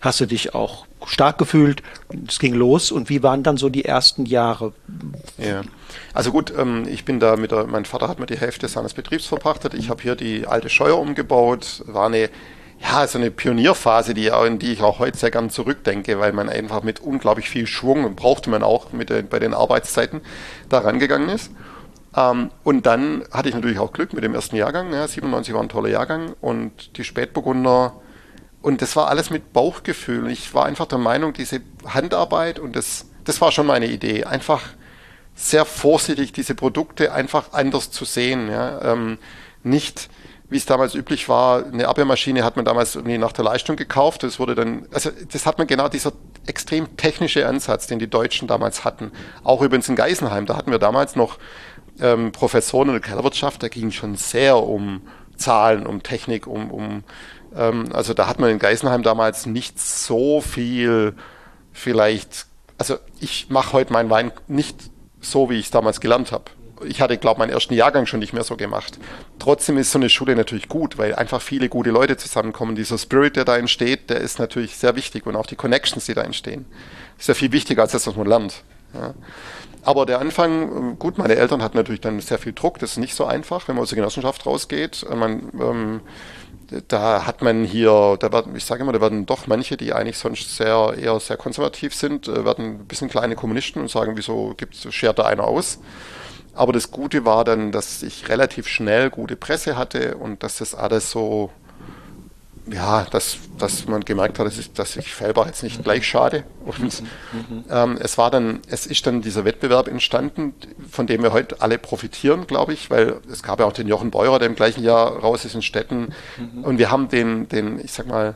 hast du dich auch stark gefühlt. Es ging los und wie waren dann so die ersten Jahre? Ja, also gut, ähm, ich bin da mit der, mein Vater hat mir die Hälfte seines Betriebs verpachtet. Ich habe hier die alte Scheuer umgebaut, war eine ja, so eine Pionierphase, die, in die ich auch heute sehr gern zurückdenke, weil man einfach mit unglaublich viel Schwung brauchte man auch mit den, bei den Arbeitszeiten da rangegangen ist. Ähm, und dann hatte ich natürlich auch Glück mit dem ersten Jahrgang. Ja, 97 war ein toller Jahrgang und die Spätburgunder. Und das war alles mit Bauchgefühl. Ich war einfach der Meinung, diese Handarbeit und das, das war schon meine Idee. Einfach sehr vorsichtig diese Produkte einfach anders zu sehen. Ja. Ähm, nicht wie es damals üblich war, eine Abwehrmaschine hat man damals irgendwie nach der Leistung gekauft. Das wurde dann, also das hat man genau dieser extrem technische Ansatz, den die Deutschen damals hatten. Auch übrigens in Geisenheim, da hatten wir damals noch ähm, Professoren in der Kellerwirtschaft, da ging schon sehr um Zahlen, um Technik, um, um ähm, also da hat man in Geisenheim damals nicht so viel vielleicht, also ich mache heute meinen Wein nicht so, wie ich es damals gelernt habe ich hatte, glaube meinen ersten Jahrgang schon nicht mehr so gemacht. Trotzdem ist so eine Schule natürlich gut, weil einfach viele gute Leute zusammenkommen. Dieser Spirit, der da entsteht, der ist natürlich sehr wichtig und auch die Connections, die da entstehen. Ist ja viel wichtiger als das, was man lernt. Ja. Aber der Anfang, gut, meine Eltern hatten natürlich dann sehr viel Druck. Das ist nicht so einfach, wenn man aus der Genossenschaft rausgeht. Man, ähm, da hat man hier, da werden, ich sage immer, da werden doch manche, die eigentlich sonst sehr, eher sehr konservativ sind, äh, werden ein bisschen kleine Kommunisten und sagen, wieso gibt, schert da einer aus? Aber das Gute war dann, dass ich relativ schnell gute Presse hatte und dass das alles so, ja, dass, dass man gemerkt hat, dass ich, dass ich selber jetzt nicht gleich schade. Und ähm, es war dann, es ist dann dieser Wettbewerb entstanden, von dem wir heute alle profitieren, glaube ich, weil es gab ja auch den Jochen Beurer, der im gleichen Jahr raus ist in Städten. Mhm. Und wir haben den, den, ich sag mal,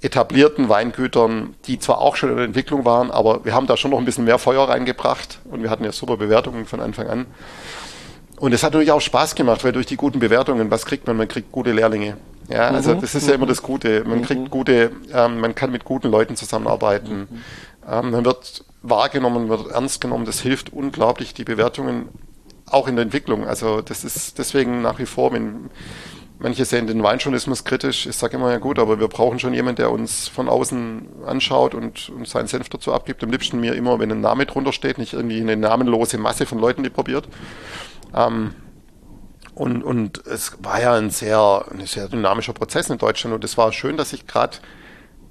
etablierten Weingütern, die zwar auch schon in der Entwicklung waren, aber wir haben da schon noch ein bisschen mehr Feuer reingebracht und wir hatten ja super Bewertungen von Anfang an. Und es hat natürlich auch Spaß gemacht, weil durch die guten Bewertungen, was kriegt man? Man kriegt gute Lehrlinge. Ja, also mhm. das ist ja immer das Gute. Man mhm. kriegt gute, ähm, man kann mit guten Leuten zusammenarbeiten. Mhm. Ähm, man wird wahrgenommen, wird ernst genommen. Das hilft unglaublich, die Bewertungen auch in der Entwicklung. Also das ist deswegen nach wie vor, wenn manche sehen den Weinjournalismus kritisch, ich sage immer, ja gut, aber wir brauchen schon jemanden, der uns von außen anschaut und, und seinen Senf dazu abgibt. Am liebsten mir immer, wenn ein Name drunter steht, nicht irgendwie eine namenlose Masse von Leuten, die probiert. Ähm, und, und es war ja ein sehr, ein sehr dynamischer Prozess in Deutschland und es war schön, dass ich gerade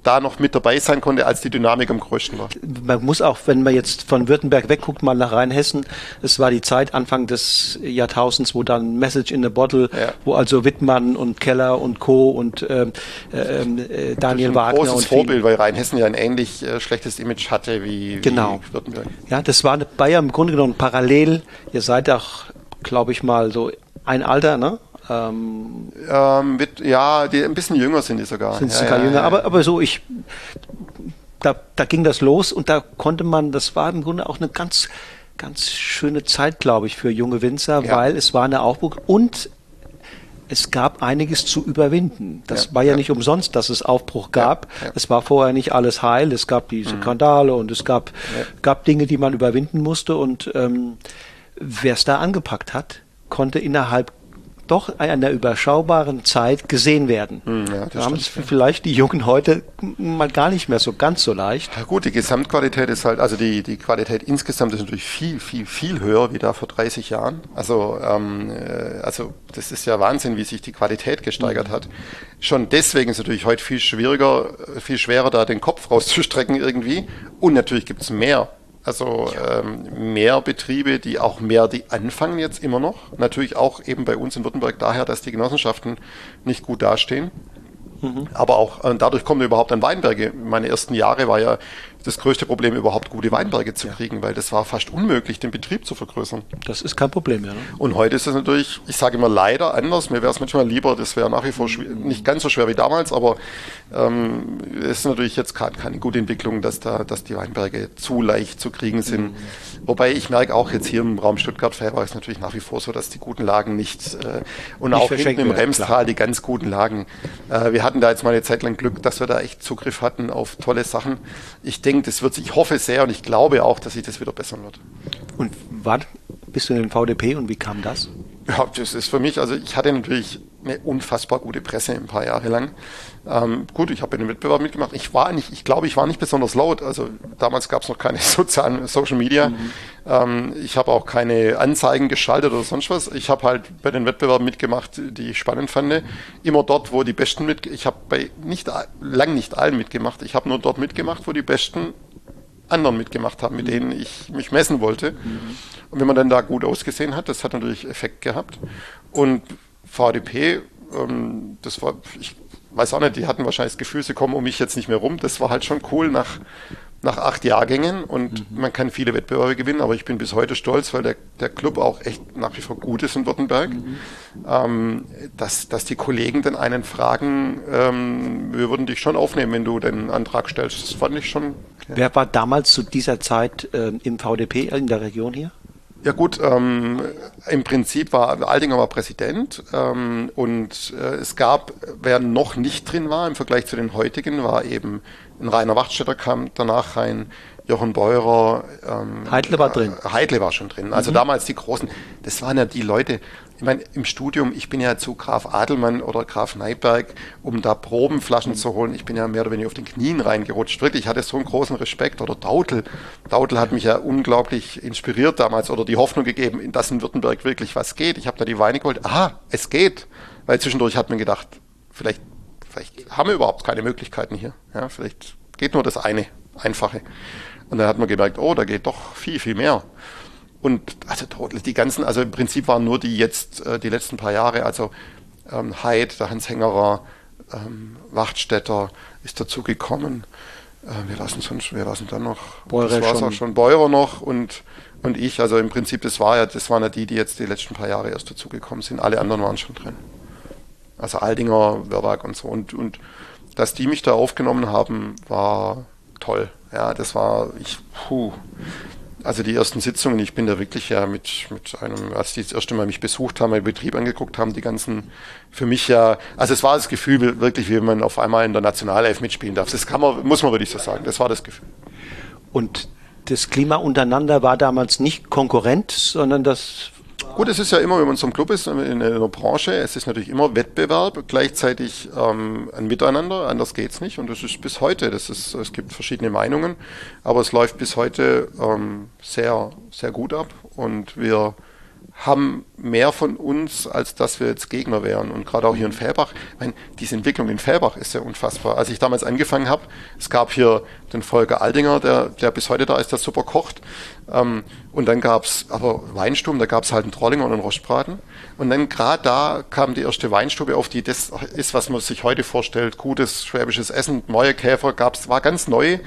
da noch mit dabei sein konnte, als die Dynamik am größten war. Man muss auch, wenn man jetzt von Württemberg wegguckt, mal nach Rheinhessen, es war die Zeit Anfang des Jahrtausends, wo dann Message in the Bottle, ja. wo also Wittmann und Keller und Co. und ähm, ähm, äh, Daniel Wagner. Ein großes Vorbild, weil Rheinhessen ja ein ähnlich äh, schlechtes Image hatte wie, genau. wie Württemberg. Ja, das war Bayern im Grunde genommen parallel. Ihr seid auch, glaube ich mal, so ein Alter, ne? Ähm, ähm, mit, ja, die ein bisschen jünger sind die sogar. Sind sogar ja, jünger, ja. aber, aber so, ich, da, da ging das los und da konnte man, das war im Grunde auch eine ganz, ganz schöne Zeit, glaube ich, für junge Winzer, weil es war eine Aufbruch und es gab einiges zu überwinden. Das ja, war ja, ja, nicht umsonst, dass es Aufbruch gab. Ja, es war vorher nicht alles heil. Es gab diese mhm. Skandale und es gab, gab Dinge, die man überwinden musste. Und ähm, wer es da angepackt hat, konnte innerhalb doch in einer überschaubaren Zeit gesehen werden. Hm, ja, da haben es vielleicht die Jungen heute mal gar nicht mehr so ganz so leicht. Ja gut, die Gesamtqualität ist halt, also die, die Qualität insgesamt ist natürlich viel, viel, viel höher wie da vor 30 Jahren. Also, ähm, äh, also das ist ja Wahnsinn, wie sich die Qualität gesteigert mhm. hat. Schon deswegen ist es natürlich heute viel schwieriger, viel schwerer, da den Kopf rauszustrecken irgendwie. Und natürlich gibt es mehr also ähm, mehr Betriebe, die auch mehr, die anfangen jetzt immer noch. Natürlich auch eben bei uns in Württemberg daher, dass die Genossenschaften nicht gut dastehen. Mhm. Aber auch äh, dadurch kommen wir überhaupt an Weinberge. Meine ersten Jahre war ja das größte Problem, überhaupt gute Weinberge zu kriegen, weil das war fast unmöglich, den Betrieb zu vergrößern. Das ist kein Problem, ja. Ne? Und heute ist es natürlich, ich sage immer leider anders. Mir wäre es manchmal lieber, das wäre nach wie vor nicht ganz so schwer wie damals, aber ähm, es ist natürlich jetzt gerade keine gute Entwicklung, dass da, dass die Weinberge zu leicht zu kriegen sind. Mhm. Wobei ich merke auch jetzt hier im Raum Stuttgart-Fellbach ist natürlich nach wie vor so, dass die guten Lagen nicht äh, und nicht auch hinten im Remstal die ganz guten Lagen. Äh, wir hatten da jetzt mal eine Zeit lang Glück, dass wir da echt Zugriff hatten auf tolle Sachen. Ich denke, denke, das wird sich, ich hoffe sehr und ich glaube auch, dass sich das wieder bessern wird. Und wann bist du in den VDP und wie kam das? Ja, das ist für mich, also ich hatte natürlich eine unfassbar gute Presse ein paar Jahre lang. Ähm, gut, ich habe in den Wettbewerb mitgemacht. Ich war nicht, ich glaube, ich war nicht besonders laut. Also damals gab es noch keine sozialen Social Media. Mhm. Ähm, ich habe auch keine Anzeigen geschaltet oder sonst was. Ich habe halt bei den Wettbewerben mitgemacht, die ich spannend fand. Immer dort, wo die Besten mit. Ich habe bei nicht lang nicht allen mitgemacht. Ich habe nur dort mitgemacht, wo die Besten anderen mitgemacht haben, mit mhm. denen ich mich messen wollte. Mhm. Und wenn man dann da gut ausgesehen hat, das hat natürlich Effekt gehabt. Und VDP, ähm, das war, ich weiß auch nicht, die hatten wahrscheinlich das Gefühl, sie kommen um mich jetzt nicht mehr rum. Das war halt schon cool nach, nach acht Jahrgängen und mhm. man kann viele Wettbewerbe gewinnen, aber ich bin bis heute stolz, weil der, der Club auch echt nach wie vor gut ist in Württemberg, mhm. ähm, dass, dass die Kollegen dann einen fragen, ähm, wir würden dich schon aufnehmen, wenn du den Antrag stellst. Das fand ich schon. Okay. Wer war damals zu dieser Zeit äh, im VDP in der Region hier? Ja gut, ähm, im Prinzip war Aldinger war Präsident ähm, und äh, es gab, wer noch nicht drin war im Vergleich zu den heutigen, war eben ein Rainer Wachtstätter kam danach rein, Jochen Beurer. Ähm, Heidle war drin. Heidle war schon drin. Also mhm. damals die großen, das waren ja die Leute, ich meine, im Studium, ich bin ja zu Graf Adelmann oder Graf Neidberg, um da Probenflaschen zu holen. Ich bin ja mehr oder weniger auf den Knien reingerutscht. Wirklich, ich hatte so einen großen Respekt. Oder Dautel. Dautel hat mich ja unglaublich inspiriert damals oder die Hoffnung gegeben, dass in Württemberg wirklich was geht. Ich habe da die Weine geholt. Aha, es geht. Weil zwischendurch hat man gedacht, vielleicht, vielleicht haben wir überhaupt keine Möglichkeiten hier. Ja, vielleicht geht nur das eine, einfache. Und dann hat man gemerkt, oh, da geht doch viel, viel mehr. Und also die ganzen, also im Prinzip waren nur die jetzt, äh, die letzten paar Jahre, also ähm, Heid, der Hans Hängerer, ähm, Wachtstätter ist dazugekommen. Äh, wir lassen sonst, wir lassen dann noch, Beurer das schon. auch schon, Beurer noch und, und ich. Also im Prinzip, das war ja, das waren ja die, die jetzt die letzten paar Jahre erst dazugekommen sind. Alle anderen waren schon drin. Also Aldinger, Werwag und so. Und, und dass die mich da aufgenommen haben, war toll. Ja, das war, ich, puh, Also die ersten Sitzungen, ich bin da wirklich ja mit, mit einem, als die das erste Mal mich besucht haben, meinen Betrieb angeguckt haben, die ganzen, für mich ja, also es war das Gefühl wirklich, wie man auf einmal in der Nationalelf mitspielen darf. Das kann man, muss man wirklich so sagen, das war das Gefühl. Und das Klima untereinander war damals nicht Konkurrent, sondern das Gut, es ist ja immer, wenn man einem Club ist, in einer Branche, es ist natürlich immer Wettbewerb, gleichzeitig ähm, ein Miteinander, anders geht's nicht. Und das ist bis heute, das ist, es gibt verschiedene Meinungen, aber es läuft bis heute ähm, sehr, sehr gut ab. Und wir haben mehr von uns, als dass wir jetzt Gegner wären. Und gerade auch hier in Fellbach, ich meine, diese Entwicklung in Fellbach ist ja unfassbar. Als ich damals angefangen habe, es gab hier den Volker Aldinger, der, der bis heute da ist, der super kocht. Ähm, und dann gab es aber Weinsturm, da gab es halt einen Trollinger und einen Rostbraten. Und dann gerade da kam die erste Weinstube auf, die das ist, was man sich heute vorstellt, gutes schwäbisches Essen, neue Käfer gab's, war ganz neu,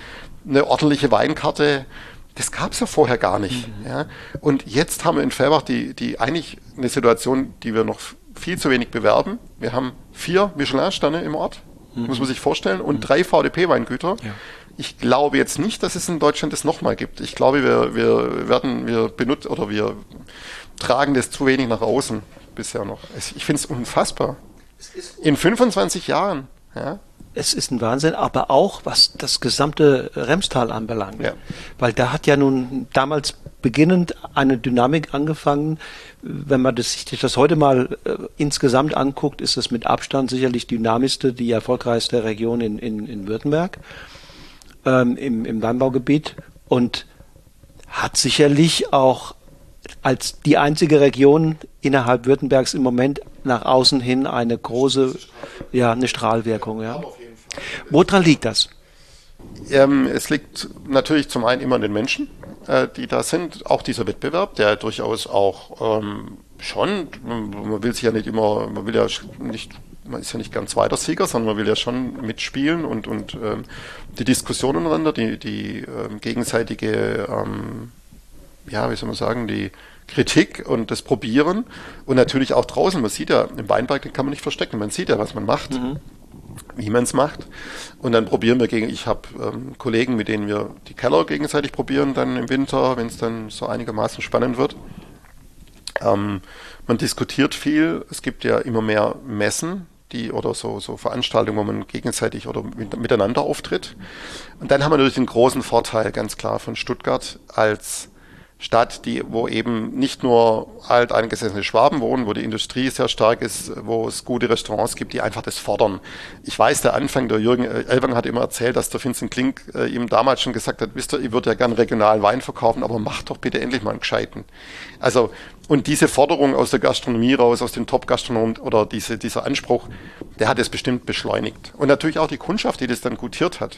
eine ordentliche Weinkarte, das gab es ja vorher gar nicht. Mhm. Ja. Und jetzt haben wir in Fellbach die, die eigentlich eine Situation, die wir noch viel zu wenig bewerben. Wir haben vier Michelin-Sterne im Ort, mhm. muss man sich vorstellen, und mhm. drei VDP-Weingüter. Ja. Ich glaube jetzt nicht, dass es in Deutschland das nochmal gibt. Ich glaube, wir, wir werden, wir benutzen oder wir tragen das zu wenig nach außen bisher noch. Ich finde es unfassbar. In 25 Jahren. Ja, es ist ein Wahnsinn, aber auch was das gesamte Remstal anbelangt. Ja. Weil da hat ja nun damals beginnend eine Dynamik angefangen. Wenn man das, sich das heute mal äh, insgesamt anguckt, ist es mit Abstand sicherlich dynamischste, die erfolgreichste Region in, in, in Württemberg ähm, im, im Weinbaugebiet und hat sicherlich auch als die einzige Region innerhalb Württembergs im Moment nach außen hin eine große, ja, eine Strahlwirkung, ja. Woran liegt das? Ähm, es liegt natürlich zum einen immer an den Menschen, äh, die da sind. Auch dieser Wettbewerb, der durchaus auch ähm, schon, man will sich ja nicht immer, man will ja nicht, man ist ja nicht ganz weiter Sieger, sondern man will ja schon mitspielen und, und ähm, die Diskussion untereinander, die, die ähm, gegenseitige, ähm, ja, wie soll man sagen, die Kritik und das Probieren und natürlich auch draußen. Man sieht ja, im Weinberg den kann man nicht verstecken, man sieht ja, was man macht. Mhm wie man es macht. Und dann probieren wir gegen, ich habe ähm, Kollegen, mit denen wir die Keller gegenseitig probieren, dann im Winter, wenn es dann so einigermaßen spannend wird. Ähm, man diskutiert viel, es gibt ja immer mehr Messen, die oder so, so Veranstaltungen, wo man gegenseitig oder mit, miteinander auftritt. Und dann haben wir natürlich den großen Vorteil, ganz klar, von Stuttgart als Stadt, die, wo eben nicht nur alteingesessene Schwaben wohnen, wo die Industrie sehr stark ist, wo es gute Restaurants gibt, die einfach das fordern. Ich weiß, der Anfang, der Jürgen äh, Elwang hat immer erzählt, dass der Vincent Klink äh, ihm damals schon gesagt hat, wisst ihr, ich würde ja gerne regionalen Wein verkaufen, aber macht doch bitte endlich mal einen gescheiten. Also, und diese Forderung aus der Gastronomie raus, aus den Top-Gastronomen oder diese, dieser Anspruch, der hat es bestimmt beschleunigt. Und natürlich auch die Kundschaft, die das dann gutiert hat.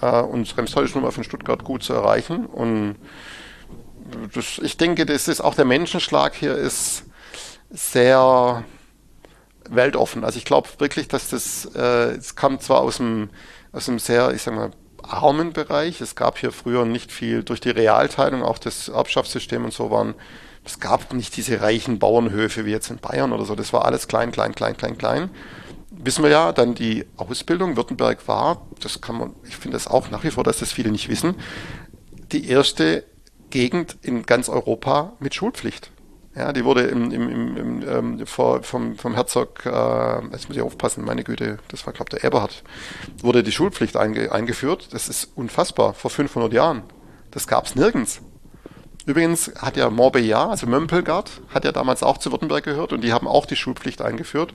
Äh, und Remstal ist nun mal von Stuttgart gut zu erreichen und das, ich denke, das ist auch der Menschenschlag hier ist sehr weltoffen. Also ich glaube wirklich, dass das, äh, es kam zwar aus dem, aus einem sehr, ich sag mal, armen Bereich. Es gab hier früher nicht viel durch die Realteilung, auch das Erbschaftssystem und so waren, es gab nicht diese reichen Bauernhöfe wie jetzt in Bayern oder so. Das war alles klein, klein, klein, klein, klein. Wissen wir ja, dann die Ausbildung. Württemberg war, das kann man, ich finde das auch nach wie vor, dass das viele nicht wissen, die erste Gegend in ganz Europa mit Schulpflicht. Ja, die wurde im, im, im, ähm, vor, vom, vom Herzog, äh, jetzt muss ich aufpassen, meine Güte, das war, glaube der Eberhard, wurde die Schulpflicht einge, eingeführt. Das ist unfassbar, vor 500 Jahren. Das gab es nirgends. Übrigens hat ja Montbéliard, also Mömpelgard, hat ja damals auch zu Württemberg gehört und die haben auch die Schulpflicht eingeführt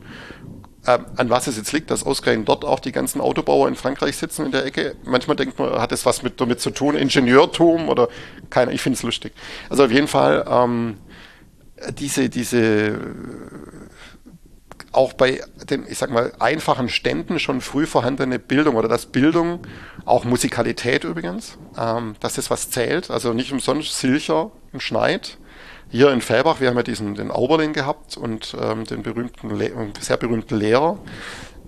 äh, an was es jetzt liegt, dass ausgerechnet dort auch die ganzen Autobauer in Frankreich sitzen in der Ecke. Manchmal denkt man, hat es was mit, damit zu tun, Ingenieurtum oder keiner, ich finde es lustig. Also auf jeden Fall ähm, diese, diese auch bei den, ich sag mal, einfachen Ständen schon früh vorhandene Bildung oder dass Bildung, auch Musikalität übrigens, ähm, dass das was zählt, also nicht umsonst Silcher und Schneid, hier in Fellbach, wir haben ja diesen den Auberlin gehabt und ähm, den berühmten, sehr berühmten Lehrer.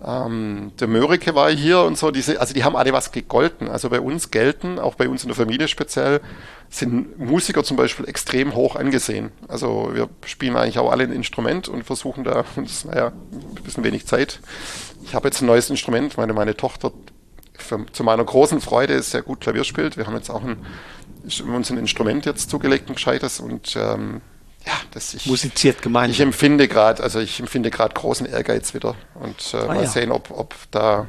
Ähm, der Mörike war hier und so, diese, also die haben alle was gegolten. Also bei uns gelten, auch bei uns in der Familie speziell, sind Musiker zum Beispiel extrem hoch angesehen. Also wir spielen eigentlich auch alle ein Instrument und versuchen da uns, naja, ein bisschen wenig Zeit. Ich habe jetzt ein neues Instrument, meine, meine Tochter für, zu meiner großen Freude sehr gut Klavier spielt. Wir haben jetzt auch ein uns ein Instrument jetzt zugelegt, ein gescheites und ähm, ja, das ich musiziert gemeinsam. Ich empfinde gerade, also ich empfinde gerade großen Ehrgeiz wieder und äh, ah, mal ja. sehen, ob, ob da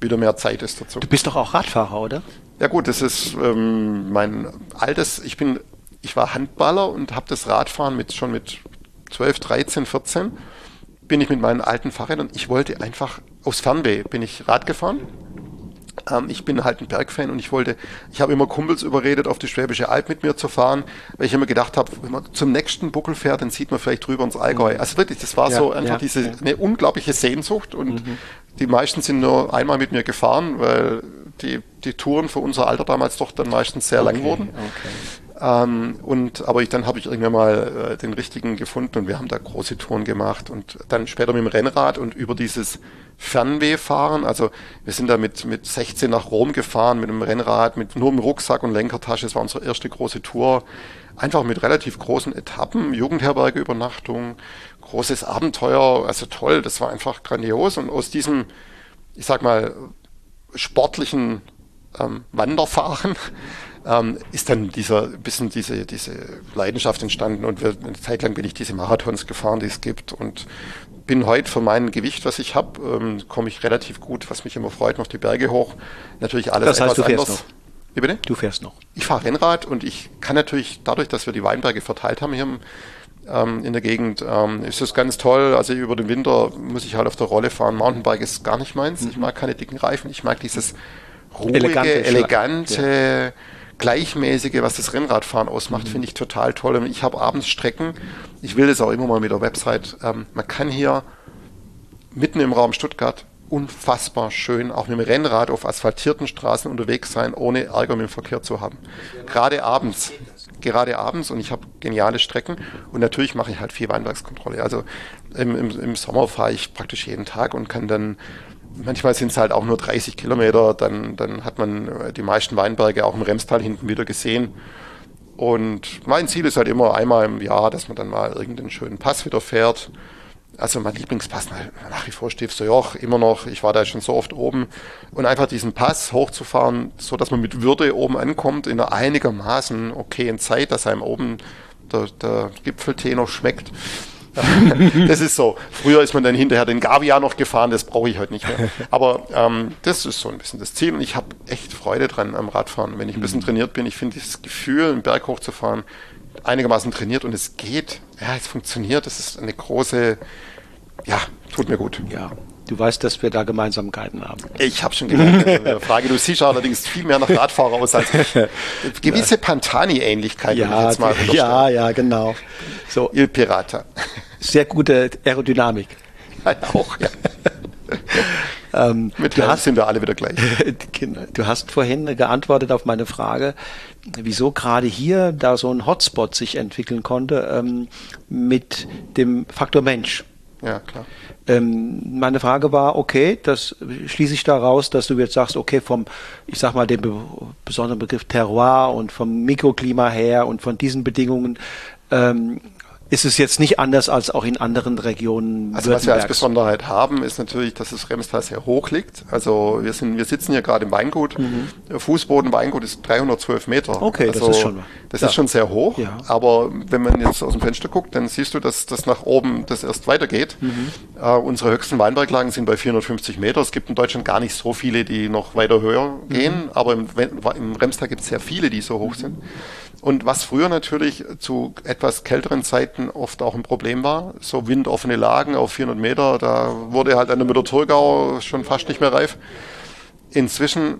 wieder mehr Zeit ist dazu. Du bist doch auch Radfahrer, oder? Ja gut, das ist ähm, mein altes, ich bin, ich war Handballer und habe das Radfahren mit schon mit 12, 13, 14 bin ich mit meinen alten Fahrrädern, ich wollte einfach aus Fernweh bin ich Rad gefahren ähm, ich bin halt ein Bergfan und ich wollte, ich habe immer Kumpels überredet, auf die Schwäbische Alb mit mir zu fahren, weil ich immer gedacht habe, wenn man zum nächsten Buckel fährt, dann sieht man vielleicht drüber ins Allgäu. Mhm. Also wirklich, das war ja, so einfach ja, diese, ja. eine unglaubliche Sehnsucht und mhm. die meisten sind nur einmal mit mir gefahren, weil die, die Touren für unser Alter damals doch dann meistens sehr okay, lang wurden. Okay. Ähm, und aber ich, dann habe ich irgendwann mal äh, den richtigen gefunden und wir haben da große Touren gemacht und dann später mit dem Rennrad und über dieses Fernwehfahren. Also wir sind da mit, mit 16 nach Rom gefahren, mit einem Rennrad, mit nur einem Rucksack und Lenkertasche. Das war unsere erste große Tour. Einfach mit relativ großen Etappen, Jugendherberge, Übernachtung, großes Abenteuer. Also toll, das war einfach grandios. Und aus diesem, ich sag mal, sportlichen ähm, Wanderfahren ähm, ist dann dieser bisschen diese, diese Leidenschaft entstanden und wir, eine Zeit lang bin ich diese Marathons gefahren, die es gibt und bin heute für mein Gewicht, was ich habe, ähm, komme ich relativ gut, was mich immer freut, noch die Berge hoch. Natürlich alles das heißt, etwas du fährst anders. Noch. Wie bitte? Du fährst noch. Ich fahre Rennrad und ich kann natürlich, dadurch, dass wir die Weinberge verteilt haben hier im, ähm, in der Gegend, ähm, ist das ganz toll. Also über den Winter muss ich halt auf der Rolle fahren. Mountainbike ist gar nicht meins. Mhm. Ich mag keine dicken Reifen. Ich mag dieses ruhige, elegante, elegante ja Gleichmäßige, was das Rennradfahren ausmacht, mhm. finde ich total toll. Und ich habe abends Strecken, ich will das auch immer mal mit der Website, ähm, man kann hier mitten im Raum Stuttgart unfassbar schön auch mit dem Rennrad auf asphaltierten Straßen unterwegs sein, ohne Ärger mit dem Verkehr zu haben. Gerade abends. Gerade abends und ich habe geniale Strecken und natürlich mache ich halt viel Weinbergskontrolle. Also im, im, im Sommer fahre ich praktisch jeden Tag und kann dann manchmal sind es halt auch nur 30 Kilometer, dann, dann hat man äh, die meisten Weinberge auch im Remstal hinten wieder gesehen. Und mein Ziel ist halt immer einmal im Jahr, dass man dann mal irgendeinen schönen Pass wieder fährt. Also mein Lieblingspass nach wie vor Stiefster Joch, immer noch, ich war da schon so oft oben. Und einfach diesen Pass hochzufahren, so dass man mit Würde oben ankommt, in einer einigermaßen okayen Zeit, dass einem oben der, der Gipfeltee noch schmeckt. das ist so. Früher ist man dann hinterher den Gavia noch gefahren, das brauche ich heute nicht mehr. Aber ähm, das ist so ein bisschen das Ziel und ich habe echt Freude dran am Radfahren. Wenn ich ein bisschen mhm. trainiert bin, ich finde dieses Gefühl, einen Berg hochzufahren, einigermaßen trainiert und es geht. Ja, es funktioniert. Das ist eine große, ja, tut mir gut. Ja, Du weißt, dass wir da Gemeinsamkeiten haben. Ich habe schon gemerkt, Frage. Du siehst allerdings viel mehr nach Radfahrer aus als ich. Gewisse Pantani-Ähnlichkeit. Ja, ja, ja, genau. So. Il Pirata. Sehr gute Aerodynamik. Ja, auch, ja. ähm, Mit Helm sind wir alle wieder gleich. Du hast vorhin geantwortet auf meine Frage, wieso gerade hier da so ein Hotspot sich entwickeln konnte ähm, mit dem Faktor Mensch. Ja, klar. Ähm, meine Frage war, okay, das schließe ich daraus, dass du jetzt sagst, okay, vom, ich sag mal, dem be besonderen Begriff Terroir und vom Mikroklima her und von diesen Bedingungen ähm, ist es jetzt nicht anders als auch in anderen Regionen. Also was wir als Besonderheit haben, ist natürlich, dass das Remstal sehr hoch liegt. Also wir sind, wir sitzen hier gerade im Weingut. Mhm. Fußboden Weingut ist 312 Meter. Okay, also, das ist schon. Das ja. ist schon sehr hoch. Ja. Aber wenn man jetzt aus dem Fenster guckt, dann siehst du, dass das nach oben das erst weitergeht. Mhm. Uh, unsere höchsten Weinberglagen sind bei 450 Meter. Es gibt in Deutschland gar nicht so viele, die noch weiter höher gehen. Mhm. Aber im, im Remstal gibt es sehr viele, die so hoch sind. Und was früher natürlich zu etwas kälteren Zeiten oft auch ein Problem war, so windoffene Lagen auf 400 Meter, da wurde halt an der Müller-Thurgau schon fast nicht mehr reif. Inzwischen,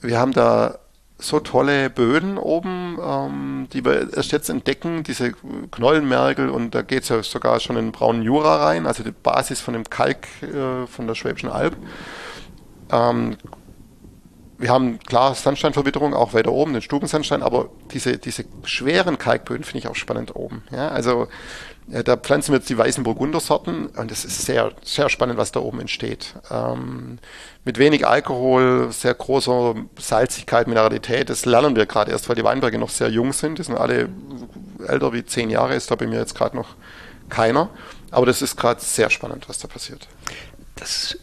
wir haben da so tolle Böden oben, ähm, die wir erst jetzt entdecken, diese Knollenmergel und da geht es ja sogar schon in den braunen Jura rein, also die Basis von dem Kalk äh, von der Schwäbischen Alb. Ähm, wir haben klar Sandsteinverwitterung auch weiter oben, den Stubensandstein, aber diese, diese schweren Kalkböden finde ich auch spannend oben. Ja, also ja, da pflanzen wir jetzt die weißen Burgundersorten und es ist sehr, sehr spannend, was da oben entsteht. Ähm, mit wenig Alkohol, sehr großer Salzigkeit, Mineralität, das lernen wir gerade erst, weil die Weinberge noch sehr jung sind. Die sind alle älter wie zehn Jahre, ist da bei mir jetzt gerade noch keiner. Aber das ist gerade sehr spannend, was da passiert. Das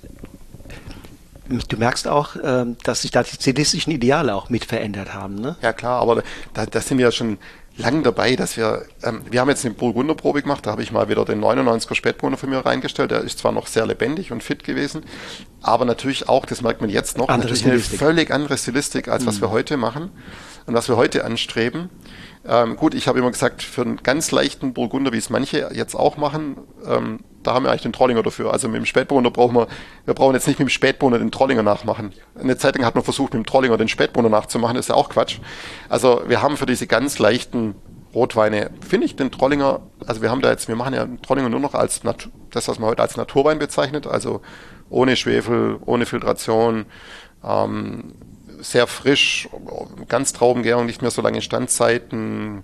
Du merkst auch, ähm, dass sich da die stilistischen Ideale auch mit verändert haben, ne? Ja klar, aber da, da sind wir ja schon lang dabei, dass wir, ähm, wir haben jetzt eine Burgunderprobe gemacht, da habe ich mal wieder den 99er Spätburgunder von mir reingestellt, der ist zwar noch sehr lebendig und fit gewesen, aber natürlich auch, das merkt man jetzt noch, andere natürlich Stilistik. eine völlig andere Stilistik, als was wir heute machen und was wir heute anstreben. Ähm, gut, ich habe immer gesagt, für einen ganz leichten Burgunder, wie es manche jetzt auch machen, ähm, da haben wir eigentlich den Trollinger dafür. Also mit dem Spätburgunder brauchen wir, wir brauchen jetzt nicht mit dem Spätburgunder den Trollinger nachmachen. Eine Zeit lang hat man versucht, mit dem Trollinger den Spätburgunder nachzumachen, das ist ja auch Quatsch. Also wir haben für diese ganz leichten Rotweine, finde ich den Trollinger, also wir haben da jetzt, wir machen ja den Trollinger nur noch als Natu das, was man heute als Naturwein bezeichnet, also ohne Schwefel, ohne Filtration, ähm, sehr frisch, ganz Traubengärung, nicht mehr so lange Standzeiten,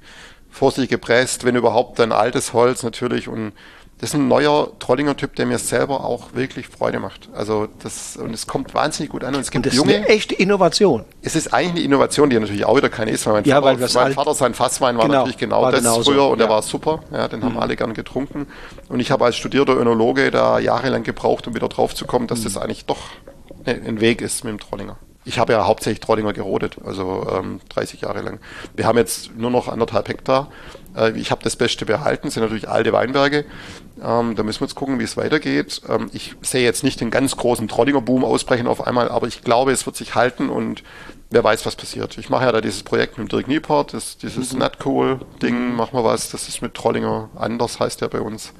vorsichtig gepresst, wenn überhaupt dann altes Holz natürlich und das ist ein neuer Trollinger Typ, der mir selber auch wirklich Freude macht. Also das und es kommt wahnsinnig gut an und es gibt Und das ist junge. eine echte Innovation. Es ist eigentlich eine Innovation, die natürlich auch wieder keine ist, weil mein, Ja, Vater, weil mein Vater sein Fasswein war Genau, natürlich genau war das genauso, früher und der ja. Mhm. war super. Ja, den haben alle gern getrunken. Und ich habe als studierter Önologe da jahrelang gebraucht, um wieder drauf zu kommen, dass Mhm. das eigentlich doch ein Weg ist mit dem Trollinger. Ich habe ja hauptsächlich Trollinger gerodet, also ähm, 30 Jahre lang. Wir haben jetzt nur noch anderthalb Hektar. Äh, ich habe das Beste behalten, sind natürlich alte Weinberge. Ähm, da müssen wir jetzt gucken, wie es weitergeht. Ähm, ich sehe jetzt nicht den ganz großen Trollinger-Boom ausbrechen auf einmal, aber ich glaube, es wird sich halten und wer weiß, was passiert. Ich mache ja da dieses Projekt mit Dirk Nieport, das, dieses Mhm. Nutcool-Ding, machen wir was. Das ist mit Trollinger anders, heißt der bei uns.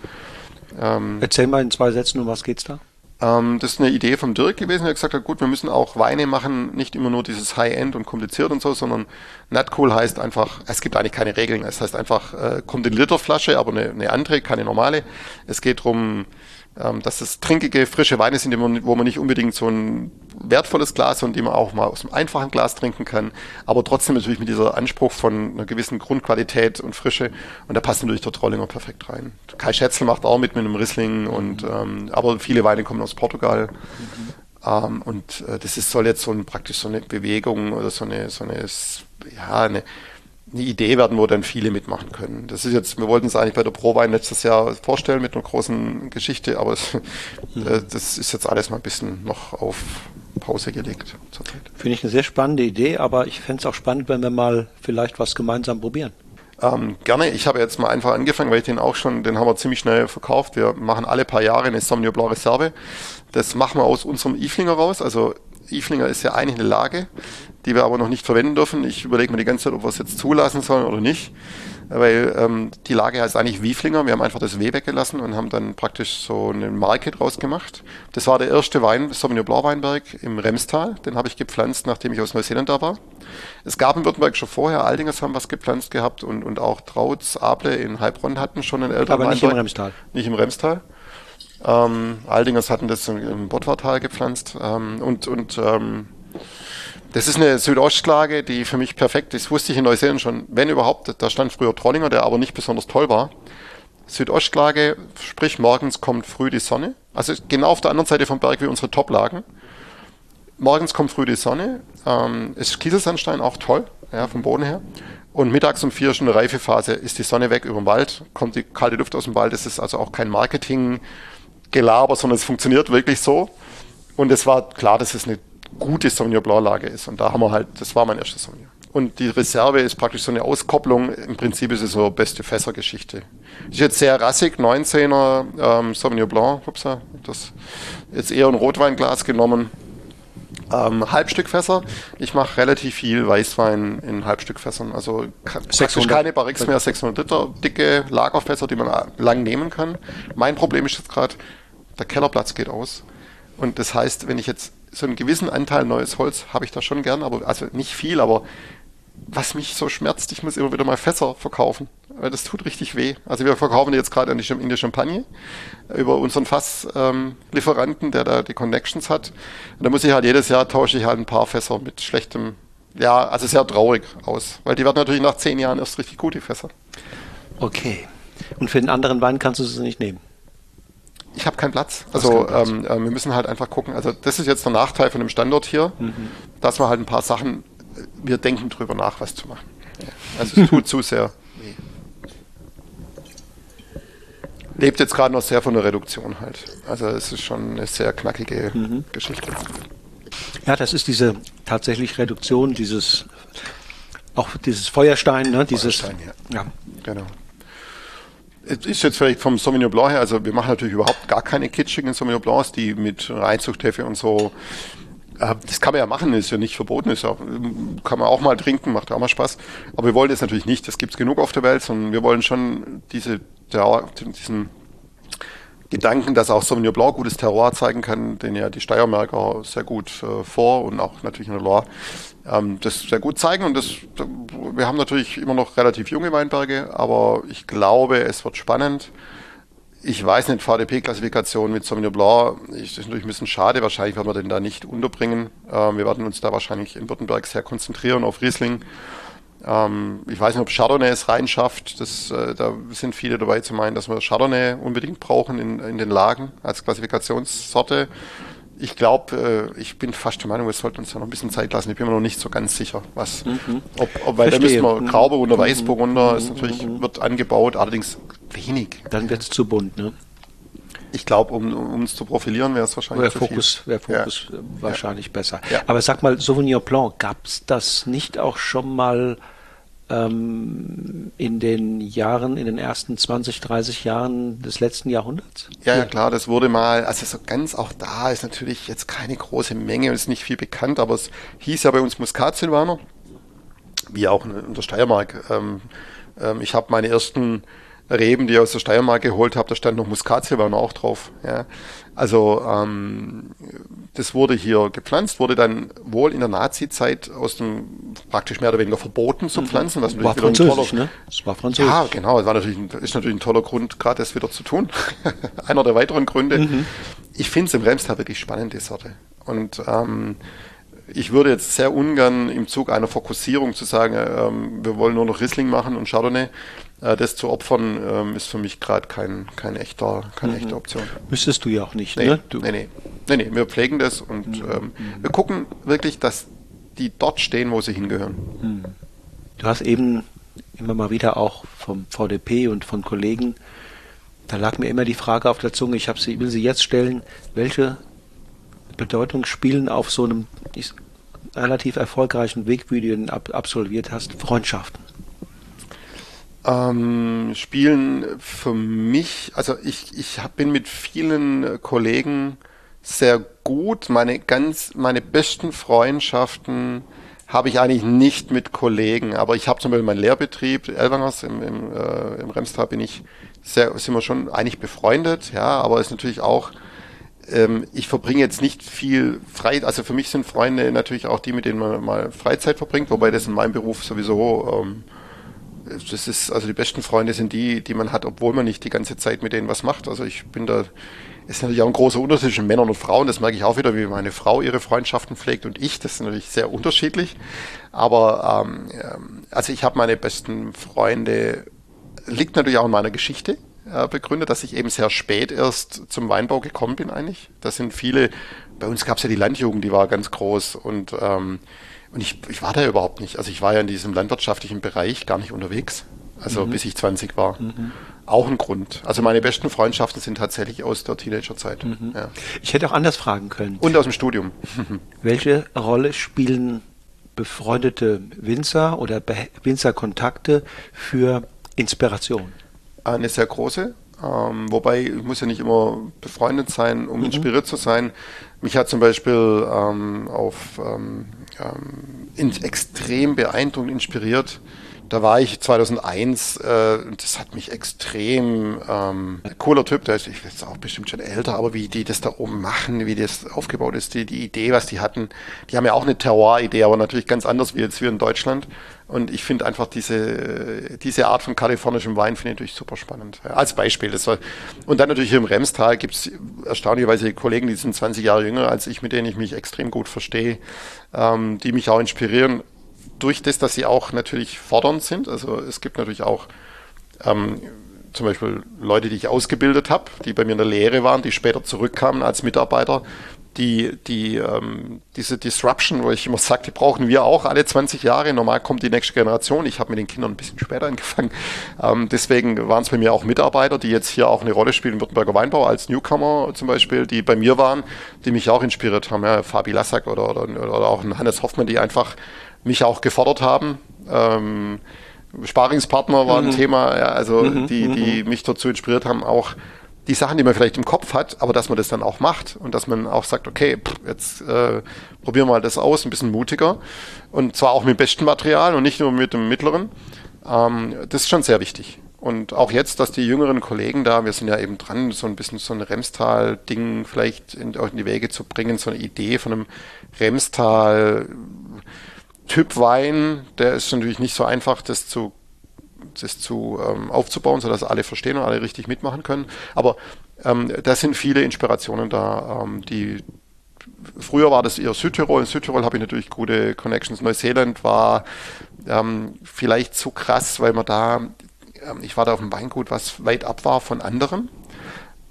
Ähm, Erzähl mal in zwei Sätzen, um was geht's da? Ähm, das ist eine Idee vom Dirk gewesen, der gesagt hat, gut, wir müssen auch Weine machen, nicht immer nur dieses High-End und kompliziert und so, sondern not cool heißt einfach, es gibt eigentlich keine Regeln. Es heißt einfach, äh, kommt in Literflasche, aber eine, eine andere, keine normale. Es geht darum, ähm, dass es trinkige, frische Weine sind, wo man nicht unbedingt so ein wertvolles Glas und die man auch mal aus einem einfachen Glas trinken kann, aber trotzdem natürlich mit dieser Anspruch von einer gewissen Grundqualität und Frische. Und da passt natürlich der Trollinger perfekt rein. Kai Schätzel macht auch mit mit einem Riesling und ähm, aber viele Weine kommen aus Portugal. Ähm, und äh, das ist, soll jetzt so ein, praktisch so eine Bewegung oder so eine, so eine, ja, eine, eine Idee werden, wo dann viele mitmachen können. Das ist jetzt, wir wollten es eigentlich bei der ProWein letztes Jahr vorstellen mit einer großen Geschichte, aber es, äh, das ist jetzt alles mal ein bisschen noch auf Pause gelegt zurzeit. Finde ich eine sehr spannende Idee, aber ich fände es auch spannend, wenn wir mal vielleicht was gemeinsam probieren. Ähm, gerne. Ich habe jetzt mal einfach angefangen, weil ich den auch schon, den haben wir ziemlich schnell verkauft. Wir machen alle paar Jahre eine Sauvignon Blanc Reserve. Das machen wir aus unserem Iflinger raus. Also Iflinger ist ja eigentlich eine Lage, die wir aber noch nicht verwenden dürfen. Ich überlege mir die ganze Zeit, ob wir es jetzt zulassen sollen oder nicht. Weil ähm, die Lage heißt eigentlich Wieflinger. Wir haben einfach das W weggelassen und haben dann praktisch so eine Marke draus gemacht. Das war der erste Wein, Sauvignon Blanc Weinberg im Remstal. Den habe ich gepflanzt, nachdem ich aus Neuseeland da war. Es gab in Württemberg schon vorher, Aldingers haben was gepflanzt gehabt und, und auch Trautz, Able in Heilbronn hatten schon einen älteren Aber nicht im Weinberg. Remstal. Nicht im Remstal. Ähm, Aldingers hatten das im- im Bottwartal gepflanzt. Ähm, und und ähm, das ist eine Südostlage, die für mich perfekt ist. Wusste ich in Neuseeland schon, wenn überhaupt, da stand früher Trollinger, der aber nicht besonders toll war. Südostlage, sprich morgens kommt früh die Sonne. Also genau auf der anderen Seite vom Berg wie unsere Toplagen. Morgens kommt früh die Sonne. Ähm, ist Kieselsandstein auch toll, ja, vom Boden her. Und mittags um vier schon eine Reifephase, ist die Sonne weg über den Wald, kommt die kalte Luft aus dem Wald. Das ist also auch kein Marketing-Gelaber, sondern es funktioniert wirklich so. Und es war klar, dass es eine gute Sauvignon Blanc-Lage ist. Und da haben wir halt, das war mein erstes Sauvignon. Und die Reserve ist praktisch so eine Auskopplung. Im Prinzip ist es so beste Fässergeschichte. Ist jetzt sehr rassig, 19er ähm, Sauvignon Blanc, upsa, das jetzt eher ein Rotweinglas genommen. Ähm, Halbstückfässer. Ich mache relativ viel Weißwein in Halbstückfässern. Also praktisch 600. keine Barriques mehr, 600 Liter dicke Lagerfässer, die man a- lang nehmen kann. Mein Problem ist jetzt gerade, der Kellerplatz geht aus. Und das heißt, wenn ich jetzt so einen gewissen Anteil neues Holz habe ich da schon gern, aber also nicht viel, aber was mich so schmerzt, ich muss immer wieder mal Fässer verkaufen. Weil Das tut richtig weh. Also wir verkaufen jetzt gerade in die Champagne über unseren Fasslieferanten, ähm, der da die Connections hat. Und da muss ich halt jedes Jahr tausche ich halt ein paar Fässer mit schlechtem, ja, also sehr traurig aus. Weil die werden natürlich nach zehn Jahren erst richtig gut, die Fässer. Okay. Und für den anderen Wein kannst du es nicht nehmen. Ich habe keinen Platz. Also keinen Platz. ähm, äh, wir müssen halt einfach gucken. Also das ist jetzt der Nachteil von dem Standort hier, Mhm. dass wir halt ein paar Sachen, äh, wir denken drüber nach, was zu machen. Also es tut zu sehr. Lebt jetzt gerade noch sehr von der Reduktion halt. Also es ist schon eine sehr knackige Mhm. Geschichte. Ja, das ist diese tatsächlich Reduktion dieses auch dieses Feuerstein, ne? Dieses Feuerstein, ja. ja. Genau. Es ist jetzt vielleicht vom Sauvignon Blanc her, also wir machen natürlich überhaupt gar keine kitschigen Sauvignon Blancs, die mit Reinzuchthäfe und so äh, das kann man ja machen, ist ja nicht verboten, ist ja, kann man auch mal trinken, macht auch mal Spaß. Aber wir wollen das natürlich nicht, das gibt es genug auf der Welt, sondern wir wollen schon diese, der, diesen Gedanken, dass auch Sauvignon Blanc gutes Terroir zeigen kann, den ja die Steiermärker sehr gut äh, vor und auch natürlich in der Loire ähm, das sehr gut zeigen. Und das, wir haben natürlich immer noch relativ junge Weinberge, aber ich glaube, es wird spannend. Ich weiß nicht, VDP-Klassifikation mit Sauvignon Blanc ist natürlich ein bisschen schade. Wahrscheinlich werden wir den da nicht unterbringen. Ähm, wir werden uns da wahrscheinlich in Württemberg sehr konzentrieren auf Riesling. Ähm, ich weiß nicht, ob Chardonnay es reinschafft. Das, äh, da sind viele dabei zu meinen, dass wir Chardonnay unbedingt brauchen in, in den Lagen als Klassifikationssorte. Ich glaube, äh, ich bin fast der Meinung, wir sollten uns da noch ein bisschen Zeit lassen. Ich bin mir noch nicht so ganz sicher, was. Mhm. Ob, ob, weil Verstehe. da müssen wir Grauburgunder, mhm. Weißburgunder, mhm. ist natürlich, mhm. wird angebaut, allerdings wenig. Dann wird es zu bunt, ne? Ich glaube, um, um, uns zu profilieren, wäre es wahrscheinlich wär Fokus, Wäre Fokus ja. wahrscheinlich ja. besser. Ja. Aber sag mal, Sauvignon Blanc, gab es das nicht auch schon mal ähm, in den Jahren, in den ersten 20, 30 Jahren des letzten Jahrhunderts? Ja, ja, klar, das wurde mal, also so ganz auch da ist natürlich jetzt keine große Menge und ist nicht viel bekannt, aber es hieß ja bei uns Muscat Silvaner, wie auch in der Steiermark. Ähm, ähm, ich habe meine ersten Reben, die ich aus der Steiermark geholt habe, da stand noch Muskatsilvaner auch drauf. Ja. Also ähm, das wurde hier gepflanzt, wurde dann wohl in der Nazi-Zeit aus dem praktisch mehr oder weniger verboten zu mhm. pflanzen. Was war französisch, toller, ne? Es war französisch. Ja, genau. Es war natürlich, ist natürlich ein toller Grund, gerade das wieder zu tun. Einer der weiteren Gründe. Mhm. Ich finde es im Remstal wirklich spannend, die Sorte. Und ähm, ich würde jetzt sehr ungern im Zug einer Fokussierung zu sagen, ähm, wir wollen nur noch Riesling machen und Chardonnay, äh, das zu opfern, ähm, ist für mich gerade kein, kein echter, keine mhm. echte Option. Müsstest du ja auch nicht, nee, ne? Du. Nee, nee, nee, nee, wir pflegen das und mhm. ähm, wir gucken wirklich, dass die dort stehen, wo sie hingehören. Mhm. Du hast eben immer mal wieder auch vom VDP und von Kollegen, da lag mir immer die Frage auf der Zunge, ich sie, will sie jetzt stellen, welche Bedeutung spielen auf so einem relativ erfolgreichen Weg, wie du ihn ab absolviert hast, Freundschaften? Ähm, spielen für mich, also ich, ich hab, bin mit vielen Kollegen sehr gut. Meine ganz, meine besten Freundschaften habe ich eigentlich nicht mit Kollegen, aber ich habe zum Beispiel meinen Lehrbetrieb, Elwangers im, im, äh, im Remstal bin ich sehr, sind wir schon eigentlich befreundet, ja, aber ist natürlich auch ähm, ich verbringe jetzt nicht viel frei, also für mich sind Freunde natürlich auch die, mit denen man mal Freizeit verbringt, wobei das in meinem Beruf sowieso, ähm, das ist, also die besten Freunde sind die, die man hat, obwohl man nicht die ganze Zeit mit denen was macht. Also ich bin da, ist natürlich auch ein großer Unterschied zwischen Männern und Frauen, das merke ich auch wieder, wie meine Frau ihre Freundschaften pflegt und ich, das ist natürlich sehr unterschiedlich. Aber ähm, ähm also ich habe meine besten Freunde, liegt natürlich auch in meiner Geschichte äh, begründet, dass ich eben sehr spät erst zum Weinbau gekommen bin eigentlich. Das sind viele, bei uns gab es ja die Landjugend, die war ganz groß und, ähm, und ich, ich war da überhaupt nicht. Also ich war ja in diesem landwirtschaftlichen Bereich gar nicht unterwegs, also mhm. bis ich 20 war. Mhm. Auch ein Grund. Also meine besten Freundschaften sind tatsächlich aus der Teenagerzeit. Mhm. Ja. Ich hätte auch anders fragen können. Und aus dem Studium. Welche Rolle spielen befreundete Winzer oder Winzerkontakte für Inspiration? eine sehr große. Ähm, wobei, ich muss ja nicht immer befreundet sein, um mhm. inspiriert zu sein. Mich hat zum Beispiel ähm, auf ähm, ähm in, extrem beeindruckend inspiriert da war ich 2001 äh, das hat mich extrem ähm, cooler Typ, der ist, ich jetzt auch bestimmt schon älter, aber wie die das da oben machen, wie das aufgebaut ist, die, die Idee, was die hatten, die haben ja auch eine Terroir-Idee, aber natürlich ganz anders wie jetzt wir in Deutschland. Und ich finde einfach diese, diese Art von kalifornischem Wein finde ich natürlich super spannend. Ja, als Beispiel. Das war, und dann natürlich hier im Remstal gibt es erstaunlicherweise Kollegen, die sind 20 Jahre jünger als ich, mit denen ich mich extrem gut verstehe, ähm, die mich auch inspirieren durch das, dass sie auch natürlich fordernd sind. Also es gibt natürlich auch ähm, zum Beispiel Leute, die ich ausgebildet habe, die bei mir in der Lehre waren, die später zurückkamen als Mitarbeiter, die, die, ähm, diese Disruption, wo ich immer sage, die brauchen wir auch alle 20 Jahre. Normal kommt die nächste Generation. Ich habe mit den Kindern ein bisschen später angefangen. Ähm, deswegen waren es bei mir auch Mitarbeiter, die jetzt hier auch eine Rolle spielen Württemberger Weinbau als Newcomer zum Beispiel, die bei mir waren, die mich auch inspiriert haben. Ja, Fabi Lassack oder, oder, oder auch Hannes Hoffmann, die einfach mich auch gefordert haben. Ähm, Sparingspartner war ein mhm. Thema, ja, also mhm. die, die mhm. mich dazu inspiriert haben, auch die Sachen, die man vielleicht im Kopf hat, aber dass man das dann auch macht und dass man auch sagt, okay, pff, jetzt äh, probieren wir mal das aus, ein bisschen mutiger und zwar auch mit dem besten Material und nicht nur mit dem mittleren. Ähm, das ist schon sehr wichtig. Und auch jetzt, dass die jüngeren Kollegen da, wir sind ja eben dran, so ein bisschen so ein Remstal-Ding vielleicht in, in die Wege zu bringen, so eine Idee von einem Remstal Typ Wein, der ist natürlich nicht so einfach, das zu, das zu ähm, aufzubauen, sodass alle verstehen und alle richtig mitmachen können. Aber ähm, da sind viele Inspirationen da, ähm, die früher war das eher Südtirol. In Südtirol habe ich natürlich gute Connections. Neuseeland war ähm, vielleicht zu krass, weil man da, ähm, ich war da auf dem Weingut, was weit ab war von anderen.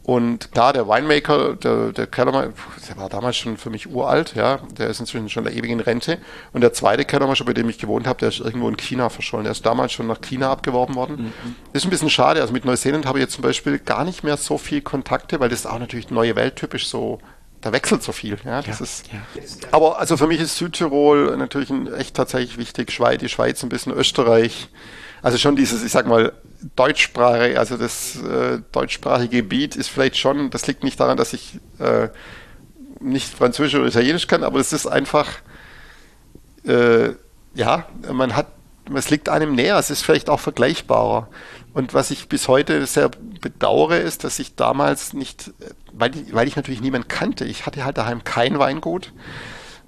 Und klar, der Winemaker, der, der Kellermann, der war damals schon für mich uralt, ja, der ist inzwischen schon der ewigen Rente. Und der zweite Kellermeister, bei dem ich gewohnt habe, der ist irgendwo in China verschollen. Der ist damals schon nach China abgeworben worden. Mhm. Ist ein bisschen schade. Also mit Neuseeland habe ich jetzt zum Beispiel gar nicht mehr so viel Kontakte, weil das ist auch natürlich neue Welt typisch so da wechselt so viel. Ja, das ja, ist. Ja. Aber also für mich ist Südtirol natürlich ein, echt tatsächlich wichtig. Schweiz, die Schweiz ein bisschen, Österreich. Also schon dieses, ich sag mal, deutschsprachige, also das äh, deutschsprachige Gebiet ist vielleicht schon, das liegt nicht daran, dass ich äh, nicht Französisch oder Italienisch kann, aber es ist einfach, äh, ja, man hat, es liegt einem näher, es ist vielleicht auch vergleichbarer. Und was ich bis heute sehr bedauere, ist, dass ich damals nicht, weil ich, weil ich natürlich niemanden kannte, ich hatte halt daheim kein Weingut.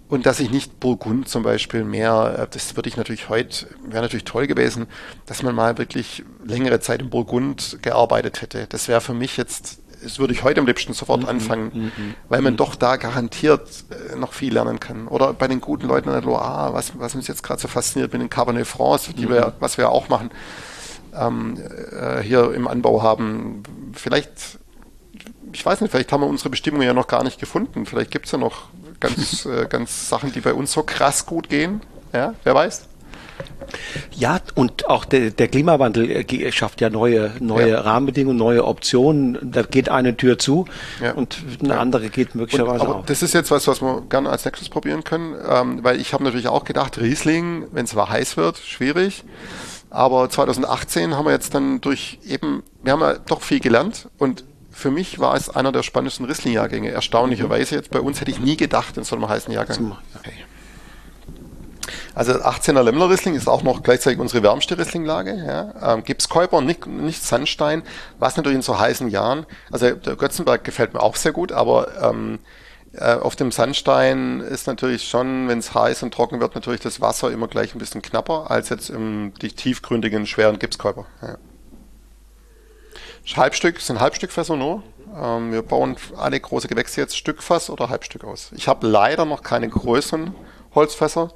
Und dass ich nicht Burgund zum Beispiel mehr, äh, das würde ich natürlich heute, wäre natürlich toll gewesen, dass man mal wirklich längere Zeit in Burgund gearbeitet hätte. Das wäre für mich jetzt, das würde ich heute am liebsten sofort mhm, anfangen, mhm, mhm weil man mhm. doch da garantiert äh, noch viel lernen kann. Oder bei den guten Leuten in der Loire, was, was uns jetzt gerade so fasziniert mit den Cabernet France, die wir, was wir auch machen, ähm, äh, hier im Anbau haben. Vielleicht ich weiß nicht, vielleicht haben wir unsere Bestimmungen ja noch gar nicht gefunden. Vielleicht gibt es ja noch ganz, äh, ganz Sachen, die bei uns so krass gut gehen. Ja, wer weiß. Ja, und auch der, der Klimawandel äh, schafft ja neue, neue ja. Rahmenbedingungen, neue Optionen. Da geht eine Tür zu ja. und eine ja. andere geht möglicherweise und, aber auf. Das ist jetzt was, was wir gerne als nächstes probieren können, ähm, weil ich habe natürlich auch gedacht, Riesling, wenn es mal heiß wird, schwierig. Aber 2018 haben wir jetzt dann durch eben, wir haben ja doch viel gelernt und für mich war es einer der spannendsten Riesling-Jahrgänge. Erstaunlicherweise jetzt bei uns hätte ich nie gedacht in so einem heißen Jahrgang. Okay. Also 18er Lemmler Riesling ist auch noch gleichzeitig unsere wärmste Rieslinglage. Ja. Ähm, Gipskäuper, nicht, nicht Sandstein, was natürlich in so heißen Jahren, also der Götzenberg gefällt mir auch sehr gut, aber ähm, äh, auf dem Sandstein ist natürlich schon, wenn es heiß und trocken wird, natürlich das Wasser immer gleich ein bisschen knapper als jetzt im die tiefgründigen, schweren Gipskäuper. Ja. Halbstück sind Halbstückfässer nur. Ähm, wir bauen alle große Gewächse jetzt Stückfass oder Halbstück aus. Ich habe leider noch keine größeren Holzfässer.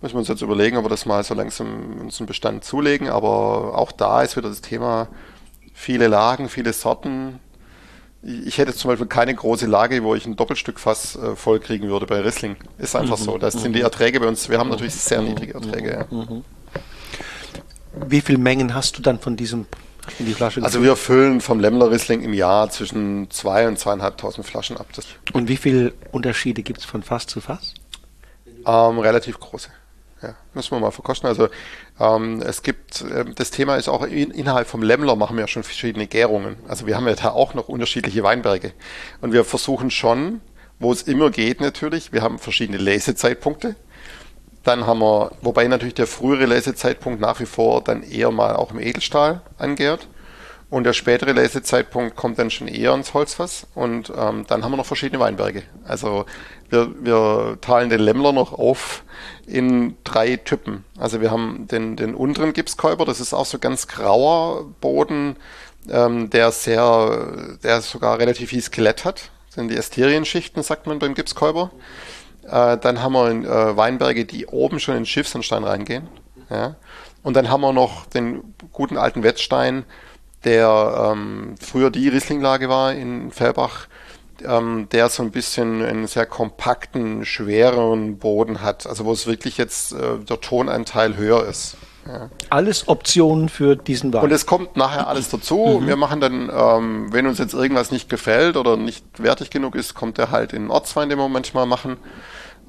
Müssen wir uns jetzt überlegen, ob wir das mal so langsam uns einen Bestand zulegen. Aber auch da ist wieder das Thema viele Lagen, viele Sorten. Ich hätte zum Beispiel keine große Lage, wo ich ein Doppelstückfass äh, voll kriegen würde bei Rissling. Ist einfach mhm. so. Das sind die Erträge bei uns. Wir haben natürlich sehr niedrige Erträge. Ja. Mhm. Wie viele Mengen hast du dann von diesem in die Flasche Also wir füllen vom Lemmler Riesling im Jahr zwischen zwei und zweieinhalbtausend Flaschen ab. Das und wie viele Unterschiede gibt es von Fass zu Fass? Ähm, relativ große. Ja, müssen wir mal verkosten. Also ähm, es gibt, äh, das Thema ist auch in, innerhalb vom Lemmler machen wir ja schon verschiedene Gärungen. Also wir haben ja da auch noch unterschiedliche Weinberge. Und wir versuchen schon, wo es immer geht natürlich, wir haben verschiedene Lesezeitpunkte. Dann haben wir, wobei natürlich der frühere Lesezeitpunkt nach wie vor dann eher mal auch im Edelstahl angehört. Und der spätere Lesezeitpunkt kommt dann schon eher ins Holzfass. Und ähm, dann haben wir noch verschiedene Weinberge. Also wir, wir teilen den Lemmler noch auf in drei Typen. Also wir haben den, den unteren Gipskäuber, das ist auch so ganz grauer Boden, ähm, der sehr, der sogar relativ viel Skelett hat. Das sind die Asterienschichten, sagt man beim Gipskäuber. Äh, dann haben wir äh, Weinberge, die oben schon in Schiffsandstein reingehen. Ja? Und dann haben wir noch den guten alten Wetzstein, der ähm, früher die Rieslinglage war in Fellbach, ähm, der so ein bisschen einen sehr kompakten, schwereren Boden hat, also wo es wirklich jetzt äh, der Tonanteil höher ist. Ja. Alles Optionen für diesen Wagen. Und es kommt nachher alles dazu. Mhm. Wir machen dann, ähm, wenn uns jetzt irgendwas nicht gefällt oder nicht wertig genug ist, kommt er halt in den Ortswein, den wir manchmal machen.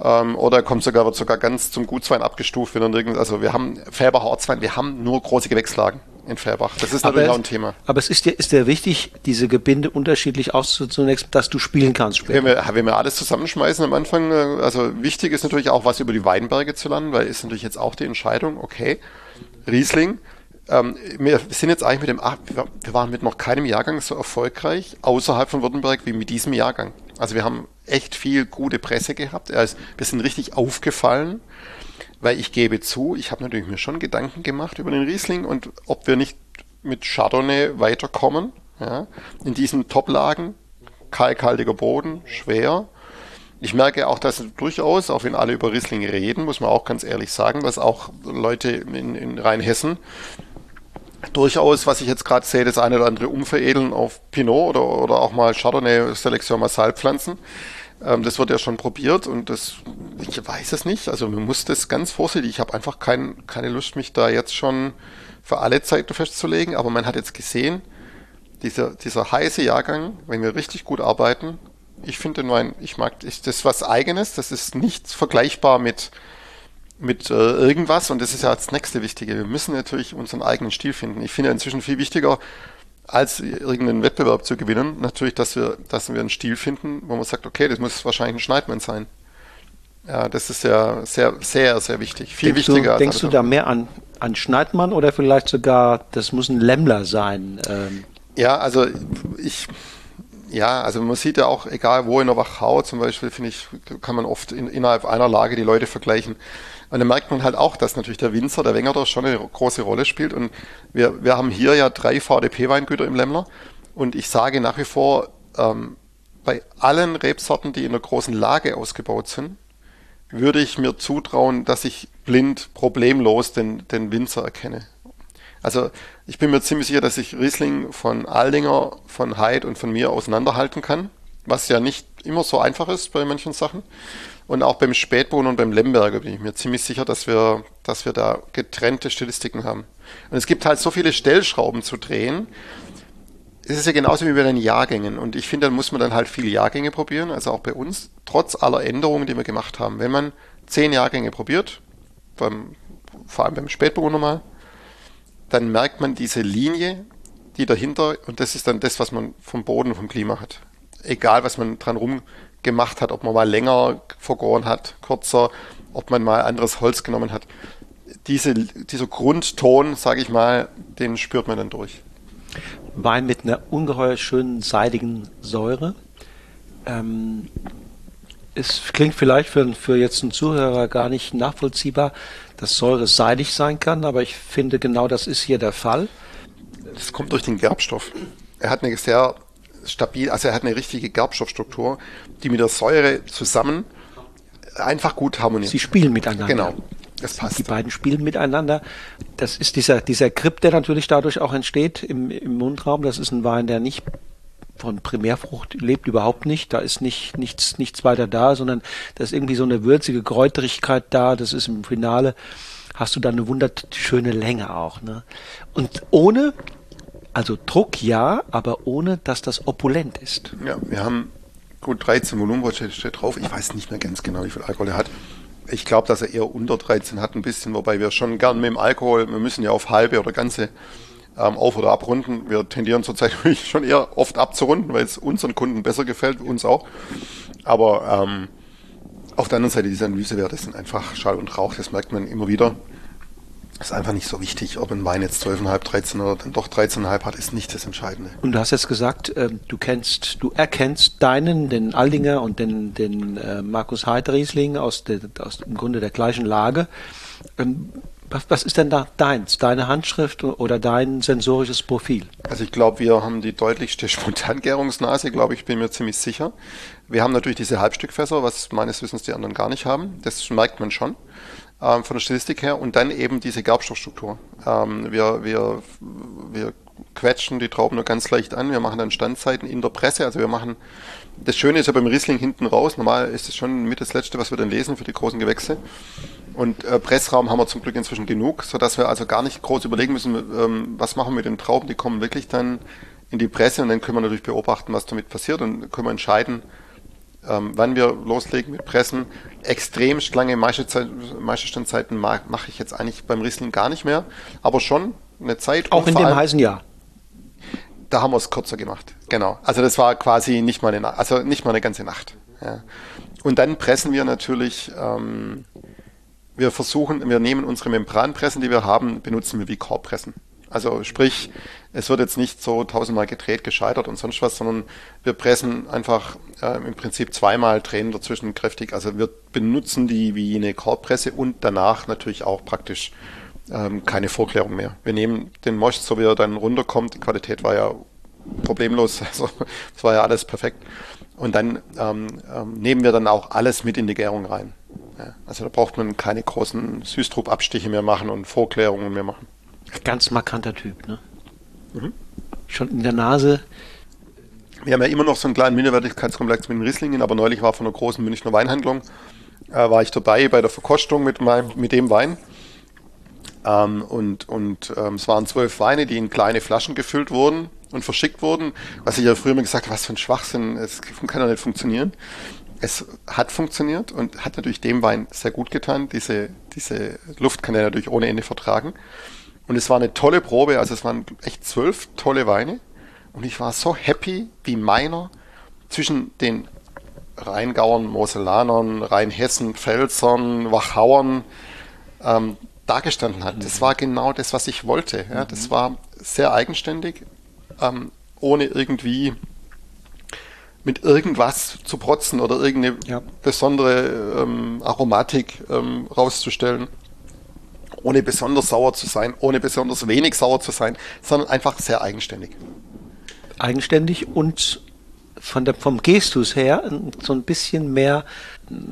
Ähm, oder kommt sogar, wird sogar ganz zum Gutswein abgestuft, wenn dann also wir haben Färbacher Ortswein, wir haben nur große Gewächslagen in Färbach. Das ist natürlich aber auch ein Thema. Aber es ist dir, ist dir wichtig, diese Gebinde unterschiedlich auszunehmen, dass du spielen kannst später. Wenn wir, wenn wir alles zusammenschmeißen am Anfang, äh, also wichtig ist natürlich auch was über die Weinberge zu lernen, weil ist natürlich jetzt auch die Entscheidung, okay, Riesling, ähm, wir sind jetzt eigentlich mit dem, wir waren mit noch keinem Jahrgang so erfolgreich außerhalb von Württemberg wie mit diesem Jahrgang. Also wir haben echt viel gute Presse gehabt. Also wir sind richtig aufgefallen, weil ich gebe zu, ich habe natürlich mir schon Gedanken gemacht über den Riesling und ob wir nicht mit Chardonnay weiterkommen. Ja, in diesen Toplagen, kalkhaltiger Boden, schwer. Ich merke auch, dass durchaus, auch wenn alle über Riesling reden, muss man auch ganz ehrlich sagen, dass auch Leute in, in Rheinhessen durchaus, was ich jetzt gerade sehe, das eine oder andere umveredeln auf Pinot oder, oder auch mal Chardonnay Selection Massal pflanzen. Ähm, das wird ja schon probiert und das, ich weiß es nicht. Also man muss das ganz vorsichtig. Ich habe einfach kein, keine Lust, mich da jetzt schon für alle Zeiten festzulegen. Aber man hat jetzt gesehen, dieser, dieser heiße Jahrgang, wenn wir richtig gut arbeiten, ich finde den Wein, ich mag, ich, das ist was Eigenes. Das ist nicht vergleichbar mit mit äh, irgendwas und das ist ja das nächste Wichtige. Wir müssen natürlich unseren eigenen Stil finden. Ich finde inzwischen viel wichtiger, als irgendeinen Wettbewerb zu gewinnen, natürlich, dass wir, dass wir einen Stil finden, wo man sagt, okay, das muss wahrscheinlich ein Schneidmann sein. Ja, das ist ja sehr, sehr, sehr wichtig. Viel denkst wichtiger. Du, denkst du da mehr an, an Schneidmann oder vielleicht sogar, das muss ein Lämmler sein? Ähm. Ja, also ich, ja, also man sieht ja auch, egal wo in der Wachau zum Beispiel, finde ich, kann man oft in, innerhalb einer Lage die Leute vergleichen. Und dann merkt man halt auch, dass natürlich der Winzer, der Wengerder, schon eine große Rolle spielt. Und wir, wir haben hier ja drei VDP-Weingüter im Lämmler. Und ich sage nach wie vor, ähm, bei allen Rebsorten, die in einer großen Lage ausgebaut sind, würde ich mir zutrauen, dass ich blind problemlos den, den Winzer erkenne. Also ich bin mir ziemlich sicher, dass ich Riesling von Aldinger, von Heid und von mir auseinanderhalten kann, was ja nicht immer so einfach ist bei manchen Sachen. Und auch beim Spätbohnen und beim Lemberger bin ich mir ziemlich sicher, dass wir, dass wir da getrennte Stilistiken haben. Und es gibt halt so viele Stellschrauben zu drehen. Es ist ja genauso wie bei den Jahrgängen. Und ich finde, dann muss man dann halt viele Jahrgänge probieren, also auch bei uns, trotz aller Änderungen, die wir gemacht haben. Wenn man zehn Jahrgänge probiert, beim, vor allem beim Spätbohnen nochmal, dann merkt man diese Linie, die dahinter, und das ist dann das, was man vom Boden, vom Klima hat. Egal, was man dran rum gemacht hat, ob man mal länger vergoren hat, kürzer, ob man mal anderes Holz genommen hat. Diese, dieser Grundton, sage ich mal, den spürt man dann durch. Wein mit einer ungeheuer schönen seidigen Säure. Ähm, es klingt vielleicht für, für jetzt einen Zuhörer gar nicht nachvollziehbar, dass Säure seidig sein kann, aber ich finde genau das ist hier der Fall. Das kommt durch den Gerbstoff. Er hat eine sehr stabil, also er hat eine richtige Gerbstoffstruktur, die mit der Säure zusammen einfach gut harmoniert. Sie spielen miteinander. Genau. Das passt. Die beiden spielen miteinander. Das ist dieser, dieser Grip, der natürlich dadurch auch entsteht im, im Mundraum. Das ist ein Wein, der nicht von Primärfrucht lebt überhaupt nicht. Da ist nicht, nichts, nichts weiter da, sondern da ist irgendwie so eine würzige Kräuterigkeit da. Das ist im Finale, hast du dann eine wunderschöne Länge auch. Ne? Und ohne, also Druck ja, aber ohne, dass das opulent ist. Ja, wir haben gut 13 Volumen steht drauf. Ich weiß nicht mehr ganz genau, wie viel Alkohol er hat. Ich glaube, dass er eher unter 13 hat ein bisschen, wobei wir schon gern mit dem Alkohol, wir müssen ja auf halbe oder ganze ähm, auf- oder abrunden. Wir tendieren zurzeit schon eher oft abzurunden, weil es unseren Kunden besser gefällt, uns auch. Aber ähm, auf der anderen Seite, diese Analysewerte sind einfach Schall und Rauch, das merkt man immer wieder ist einfach nicht so wichtig, ob ein Wein jetzt 12,5, 13 oder dann doch 13,5 hat, ist nicht das Entscheidende. Und du hast jetzt gesagt, äh, du kennst, du erkennst deinen, den Aldinger und den, den äh, Markus Heid Riesling aus, der, aus im Grunde der gleichen Lage. Ähm, was, was ist denn da deins, deine Handschrift oder dein sensorisches Profil? Also ich glaube, wir haben die deutlichste Spontangärungsnase, glaube ich, bin mir ziemlich sicher. Wir haben natürlich diese Halbstückfässer, was meines Wissens die anderen gar nicht haben. Das merkt man schon ähm, von der Statistik her und dann eben diese Gerbstoffstruktur. Ähm, wir, wir, wir quetschen die Trauben nur ganz leicht an. Wir machen dann Standzeiten in der Presse. Also wir machen, das Schöne ist ja beim Riesling hinten raus. Normal ist es schon mit das Letzte, was wir dann lesen für die großen Gewächse. Und äh, Pressraum haben wir zum Glück inzwischen genug, sodass wir also gar nicht groß überlegen müssen, ähm, was machen wir mit den Trauben. Die kommen wirklich dann in die Presse und dann können wir natürlich beobachten, was damit passiert und können wir entscheiden, ähm, wann wir loslegen mit Pressen. Extrem lange Meisterstandzeiten mache ich jetzt eigentlich beim Riesling gar nicht mehr, aber schon eine Zeit. Auch in dem heißen Jahr. Da haben wir es kürzer gemacht, genau. Also das war quasi nicht mal eine, also nicht mal eine ganze Nacht. Ja. Und dann pressen wir natürlich. Ähm, wir versuchen, wir nehmen unsere Membranpressen, die wir haben, benutzen wir wie Korbpressen. Also sprich, es wird jetzt nicht so tausendmal gedreht, gescheitert und sonst was, sondern wir pressen einfach äh, im Prinzip zweimal, drehen dazwischen kräftig. Also wir benutzen die wie eine Korbpresse und danach natürlich auch praktisch ähm, keine Vorklärung mehr. Wir nehmen den Most, so wie er dann runterkommt. Die Qualität war ja problemlos, also es war ja alles perfekt. Und dann ähm, ähm, nehmen wir dann auch alles mit in die Gärung rein. Ja, also da braucht man keine großen Süßtrubabstiche mehr machen und Vorklärungen mehr machen. Ganz markanter Typ, ne? Mhm. Schon in der Nase. Wir haben ja immer noch so einen kleinen Minderwertigkeitskomplex mit den Rieslingen, aber neulich war von einer großen Münchner Weinhandlung, äh, war ich dabei bei der Verkostung mit, meinem, mit dem Wein. Ähm, und und ähm, es waren zwölf Weine, die in kleine Flaschen gefüllt wurden und verschickt wurden. Was ich ja früher immer gesagt habe, was für ein Schwachsinn, es kann doch nicht funktionieren. Es hat funktioniert und hat natürlich dem Wein sehr gut getan. Diese, diese Luft kann er natürlich ohne Ende vertragen. Und es war eine tolle Probe, also es waren echt zwölf tolle Weine. Und ich war so happy, wie meiner zwischen den Rheingauern, Mosellanern, Rheinhessen, Pfälzern, Wachauern ähm, dargestanden hat. Das war genau das, was ich wollte. Ja. Das war sehr eigenständig, ähm, ohne irgendwie mit irgendwas zu protzen oder irgendeine ja. besondere ähm, Aromatik ähm, rauszustellen ohne besonders sauer zu sein, ohne besonders wenig sauer zu sein, sondern einfach sehr eigenständig. Eigenständig und von der, vom Gestus her so ein bisschen mehr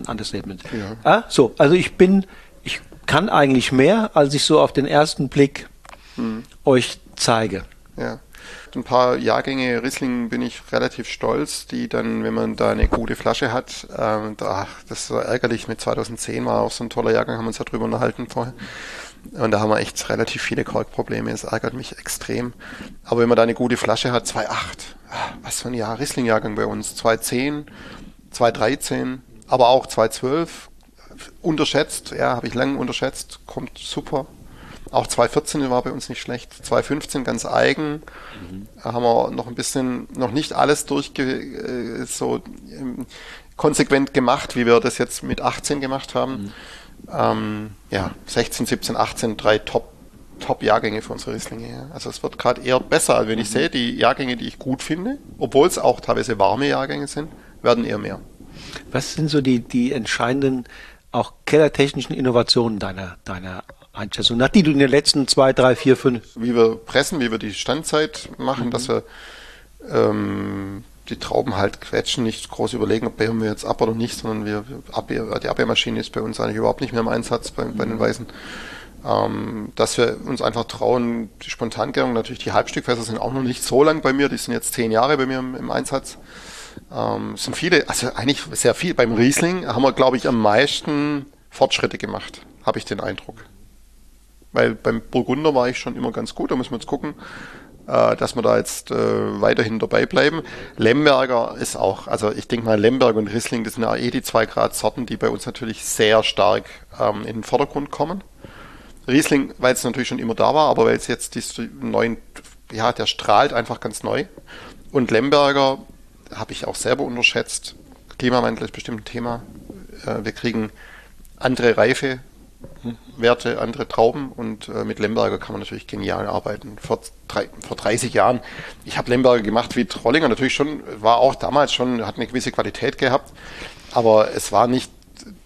Understatement. Ja. Ah, so, also ich bin, ich kann eigentlich mehr, als ich so auf den ersten Blick hm. euch zeige. Ja ein paar Jahrgänge Riesling bin ich relativ stolz, die dann, wenn man da eine gute Flasche hat, ähm, da, das war ärgerlich, mit 2010 war auch so ein toller Jahrgang, haben wir uns ja drüber unterhalten vorher. Und da haben wir echt relativ viele Korkprobleme. Es ärgert mich extrem. Aber wenn man da eine gute Flasche hat, 2,8. Was für ein Jahr, Riesling-Jahrgang bei uns. 2,10, 2,13, aber auch 2,12. Unterschätzt, ja, habe ich lange unterschätzt. Kommt super. Auch 2014 war bei uns nicht schlecht. 2015 ganz eigen. Mhm. Haben wir noch ein bisschen, noch nicht alles durchge, äh, so ähm, konsequent gemacht, wie wir das jetzt mit 18 gemacht haben. Mhm. Ähm, ja, 16, 17, 18, drei Top Top-Jahrgänge für unsere Rieslinge. Ja. Also es wird gerade eher besser, als wenn ich mhm. sehe, die Jahrgänge, die ich gut finde, obwohl es auch teilweise warme Jahrgänge sind, werden eher mehr. Was sind so die, die entscheidenden, auch kellertechnischen Innovationen deiner, deiner Einschätzung, nach die du in den letzten zwei, drei, vier, fünf. Wie wir pressen, wie wir die Standzeit machen, mhm. dass wir ähm, die Trauben halt quetschen, nicht groß überlegen, ob wir jetzt ab oder nicht, sondern wir, Abwehr, die Abwehrmaschine ist bei uns eigentlich überhaupt nicht mehr im Einsatz bei, bei den mhm. Weißen. Ähm, dass wir uns einfach trauen, die Spontangärung, natürlich die Halbstückfässer sind auch noch nicht so lang bei mir, die sind jetzt zehn Jahre bei mir im, im Einsatz. Ähm, sind viele, also eigentlich sehr viel. Beim Riesling haben wir, glaube ich, am meisten Fortschritte gemacht, habe ich den Eindruck. Weil beim Burgunder war ich schon immer ganz gut, da müssen wir jetzt gucken, äh, dass wir da jetzt äh, weiterhin dabei bleiben. Lemberger ist auch, also ich denke mal, Lemberger und Riesling, das sind ja eh die zwei Grad Sorten, die bei uns natürlich sehr stark ähm, in den Vordergrund kommen. Riesling, weil es natürlich schon immer da war, aber weil es jetzt die neuen, ja, der strahlt einfach ganz neu. Und Lemberger habe ich auch selber unterschätzt. Klimawandel ist bestimmt ein Thema. Äh, wir kriegen andere Reife Werte, andere Trauben und äh, mit Lemberger kann man natürlich genial arbeiten. Vor, drei, vor 30 Jahren, ich habe Lemberger gemacht wie Trollinger, natürlich schon, war auch damals schon, hat eine gewisse Qualität gehabt, aber es war nicht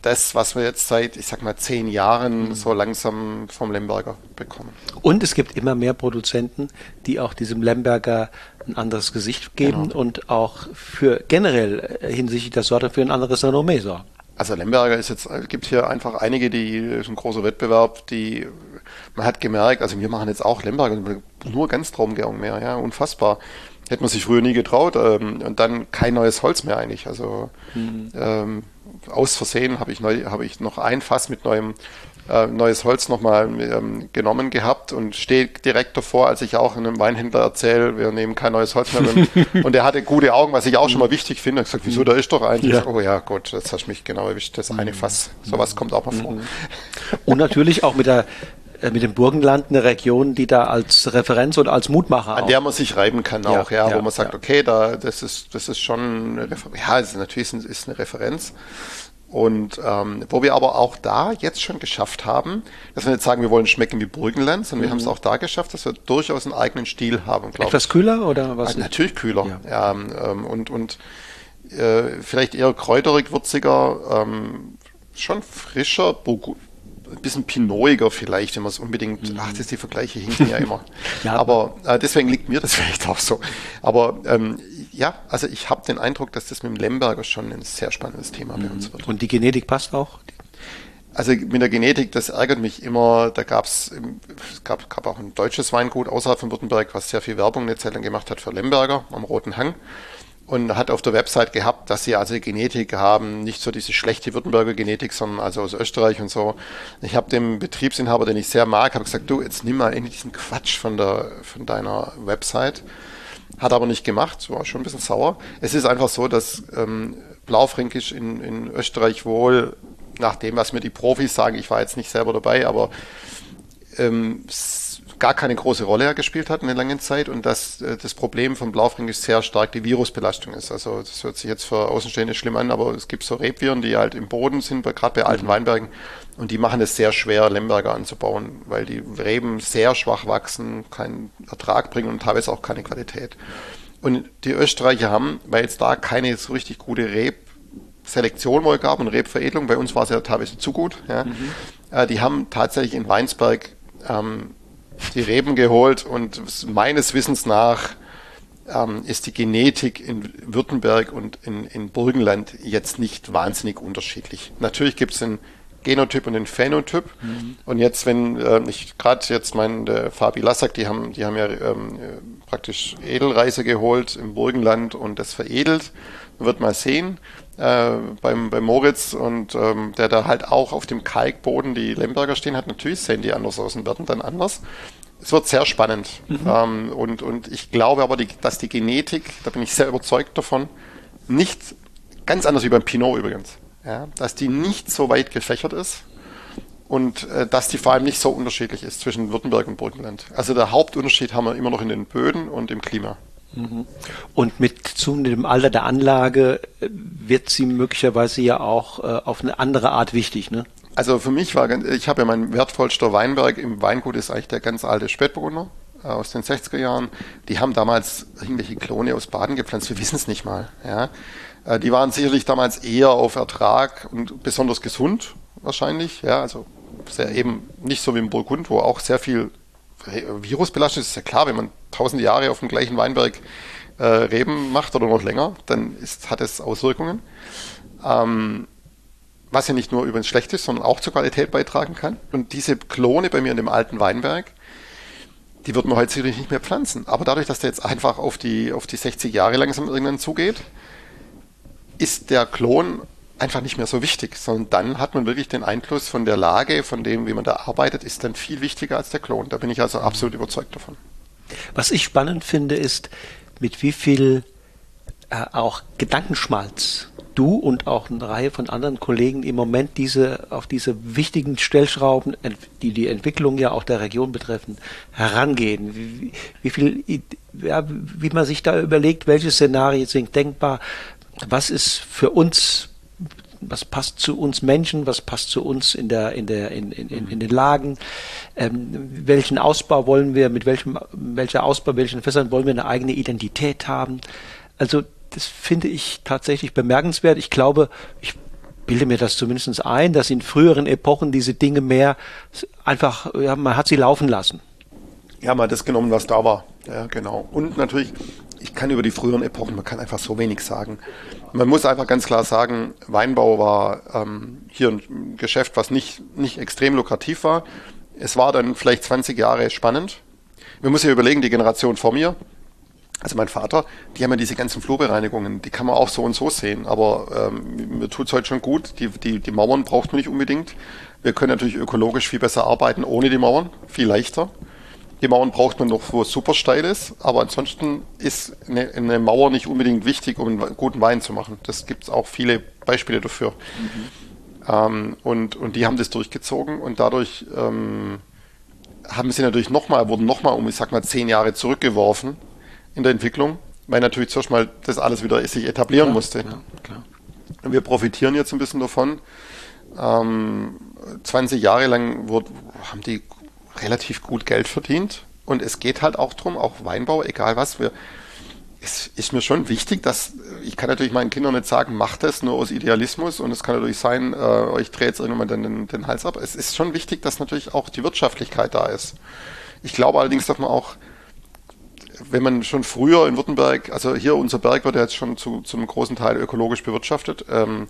das, was wir jetzt seit, ich sag mal, zehn Jahren so langsam vom Lemberger bekommen. Und es gibt immer mehr Produzenten, die auch diesem Lemberger ein anderes Gesicht geben genau. und auch für generell äh, hinsichtlich der Sorte für ein anderes Renommee sorgen. Also Lemberger ist jetzt, gibt hier einfach einige, die, ist ein großer Wettbewerb, die man hat gemerkt, also wir machen jetzt auch Lemberg, nur ganz Traumgärung mehr, ja, unfassbar. Hätte man sich früher nie getraut ähm, und dann kein neues Holz mehr eigentlich. Also mhm. ähm, aus Versehen habe ich, neu, hab ich noch ein Fass mit neuem äh, neues Holz nochmal ähm, genommen gehabt und stehe direkt davor, als ich auch einem Weinhändler erzähle, wir nehmen kein neues Holz mehr. und er hatte gute Augen, was ich auch schon mal wichtig finde. Ich gesagt, wieso, da ist doch eigentlich. Ja. Oh ja, gut, jetzt hast du mich genau erwischt, das eine Fass. Sowas kommt auch mal vor. Und natürlich auch mit der äh, mit dem Burgenland eine Region, die da als Referenz und als Mutmacher an der man sich reiben kann auch, ja, ja wo man sagt, ja. okay, da das ist das ist schon eine Refer ja, ist natürlich ist eine Referenz. Und ähm, wo wir aber auch da jetzt schon geschafft haben, dass wir nicht sagen, wir wollen schmecken wie Burgenland, sondern mhm. wir haben es auch da geschafft, dass wir durchaus einen eigenen Stil haben. Etwas ich. kühler oder was? Also natürlich kühler. Ja. ja ähm, und und äh, vielleicht eher kräuterig, würziger, ähm, schon frischer, Burg ein bisschen pinoiger vielleicht, wenn man es unbedingt, mhm. ach, das ist die Vergleiche hinten ja immer. ja, aber äh, deswegen liegt mir das vielleicht auch so. Aber ähm, ja, also ich habe den Eindruck, dass das mit dem Lemberger schon ein sehr spannendes Thema mhm. bei uns wird. Und die Genetik passt auch? Also mit der Genetik, das ärgert mich immer. Da gab's, es gab, gab auch ein deutsches Weingut außerhalb von Württemberg, was sehr viel Werbung eine Zeit lang gemacht hat für Lemberger am Roten Hang und hat auf der Website gehabt, dass sie also Genetik haben, nicht so diese schlechte Württemberger Genetik, sondern also aus Österreich und so. Ich habe dem Betriebsinhaber, den ich sehr mag, habe gesagt, du, jetzt nimm mal irgendwie diesen Quatsch von der von deiner Website. Hat aber nicht gemacht, war schon ein bisschen sauer. Es ist einfach so, dass ähm, Blaufränkisch in, in Österreich wohl, nach dem, was mir die Profis sagen, ich war jetzt nicht selber dabei, aber ähm, gar keine große Rolle gespielt hat in der langen Zeit und dass äh, das Problem von Blaufränkisch sehr stark die Virusbelastung ist. Also das hört sich jetzt für Außenstehende schlimm an, aber es gibt so Rebviren, die halt im Boden sind, gerade bei alten mhm. Weinbergen und die machen es sehr schwer, Lemberger anzubauen, weil die Reben sehr schwach wachsen, keinen Ertrag bringen und teilweise auch keine Qualität. Und die Österreicher haben, weil jetzt da keine so richtig gute Rebselektion wohl gab und Rebveredelung, bei uns war es ja teilweise zu gut, ja, mhm. äh, die haben tatsächlich in Weinsberg ähm, die Reben geholt und meines Wissens nach ähm, ist die Genetik in Württemberg und in, in Burgenland jetzt nicht wahnsinnig unterschiedlich. Natürlich gibt es den Genotyp und den Phänotyp. Mhm. Und jetzt, wenn äh, ich gerade jetzt mein der Fabi Lassack, die haben, die haben ja ähm, praktisch Edelreise geholt im Burgenland und das veredelt. Man wird mal sehen äh, beim, beim Moritz und ähm, der da halt auch auf dem Kalkboden die Lemberger stehen hat. Natürlich sehen die anders aus und werden dann anders. Es wird sehr spannend. Mhm. Ähm, und, und ich glaube aber, die, dass die Genetik, da bin ich sehr überzeugt davon, nicht ganz anders wie beim Pinot übrigens, ja, dass die nicht so weit gefächert ist und äh, dass die vor allem nicht so unterschiedlich ist zwischen Württemberg und Burgenland. Also der Hauptunterschied haben wir immer noch in den Böden und im Klima. Mhm. Und mit zunehmendem Alter der Anlage äh, wird sie möglicherweise ja auch äh, auf eine andere Art wichtig, ne? Also für mich war, ich habe ja mein wertvollster Weinberg im Weingut ist eigentlich der ganz alte Spätburgunder äh, aus den 60er Jahren. Die haben damals irgendwelche Klone aus Baden gepflanzt, wir wissen es nicht mal. Ja. Äh, die waren sicherlich damals eher auf Ertrag und besonders gesund wahrscheinlich. Ja, also sehr eben nicht so wie im Burgund, wo auch sehr viel Virus belastet ist. Ist ja klar, wenn man tausende Jahre auf dem gleichen Weinberg äh, Reben macht oder noch länger, dann ist, hat es Auswirkungen. Ähm, was ja nicht nur übrigens schlecht ist, sondern auch zur Qualität beitragen kann. Und diese Klone bei mir in dem alten Weinberg, die würden wir heute sicherlich nicht mehr pflanzen. Aber dadurch, dass der jetzt einfach auf die, auf die 60 Jahre langsam irgendwann zugeht, ist der Klon einfach nicht mehr so wichtig, sondern dann hat man wirklich den Einfluss von der Lage, von dem, wie man da arbeitet, ist dann viel wichtiger als der Klon. Da bin ich also absolut überzeugt davon. Was ich spannend finde, ist, mit wie viel äh, auch Gedankenschmalz du und auch eine Reihe von anderen Kollegen im Moment diese auf diese wichtigen Stellschrauben, die die Entwicklung ja auch der Region betreffen, herangehen. Wie, wie viel, ja, wie man sich da überlegt, welche Szenarien sind denkbar, was ist für uns was passt zu uns Menschen, was passt zu uns in der in der in, in, in den Lagen, ähm, welchen Ausbau wollen wir, mit welchem welcher Ausbau, welchen Fässern wollen wir eine eigene Identität haben. Also das finde ich tatsächlich bemerkenswert. Ich glaube, ich bilde mir das zumindest ein, dass in früheren Epochen diese Dinge mehr einfach, ja, man hat sie laufen lassen. Ja, hat das genommen, was da war. Ja, genau. Und natürlich, ich kann über die früheren Epochen, man kann einfach so wenig sagen. Man muss einfach ganz klar sagen, Weinbau war ähm, hier ein Geschäft, was nicht, nicht extrem lukrativ war. Es war dann vielleicht 20 Jahre spannend. Wir müssen ja überlegen, die Generation vor mir, also mein Vater, die haben ja diese ganzen Flurbereinigungen, die kann man auch so und so sehen, aber ähm, mir tut es heute schon gut. Die, die, die Mauern braucht man nicht unbedingt. Wir können natürlich ökologisch viel besser arbeiten ohne die Mauern, viel leichter. Die Mauern braucht man noch, wo es super steil ist, aber ansonsten ist eine, eine Mauer nicht unbedingt wichtig, um einen guten Wein zu machen. Das gibt es auch viele Beispiele dafür. Mhm. Ähm, und, und die haben das durchgezogen und dadurch ähm, haben sie natürlich nochmal, wurden nochmal um, ich sag mal, zehn Jahre zurückgeworfen in der Entwicklung, weil natürlich zuerst mal das alles wieder sich etablieren ja, musste. Klar, klar. Und wir profitieren jetzt ein bisschen davon. Ähm, 20 Jahre lang wurde, haben die relativ gut Geld verdient. Und es geht halt auch drum, auch Weinbau, egal was, wir, es ist mir schon wichtig, dass ich kann natürlich meinen Kindern nicht sagen, macht das nur aus Idealismus und es kann natürlich sein, äh, ich drehe jetzt irgendwann den, den, Hals ab. Es ist schon wichtig, dass natürlich auch die Wirtschaftlichkeit da ist. Ich glaube allerdings, dass man auch wenn man schon früher in Württemberg, also hier unser Berg wird ja jetzt schon zu, zu einem großen Teil ökologisch bewirtschaftet, ähm,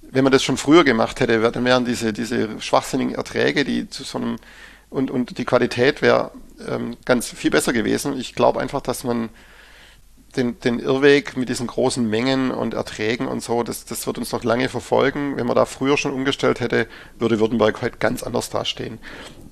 wenn man das schon früher gemacht hätte, dann wären diese, diese schwachsinnigen Erträge, die zu so einem und, und die Qualität wäre ähm, ganz viel besser gewesen. Ich glaube einfach, dass man den, den Irrweg mit diesen großen Mengen und Erträgen und so, das, das wird uns noch lange verfolgen. Wenn man da früher schon umgestellt hätte, würde Württemberg heute ganz anders dastehen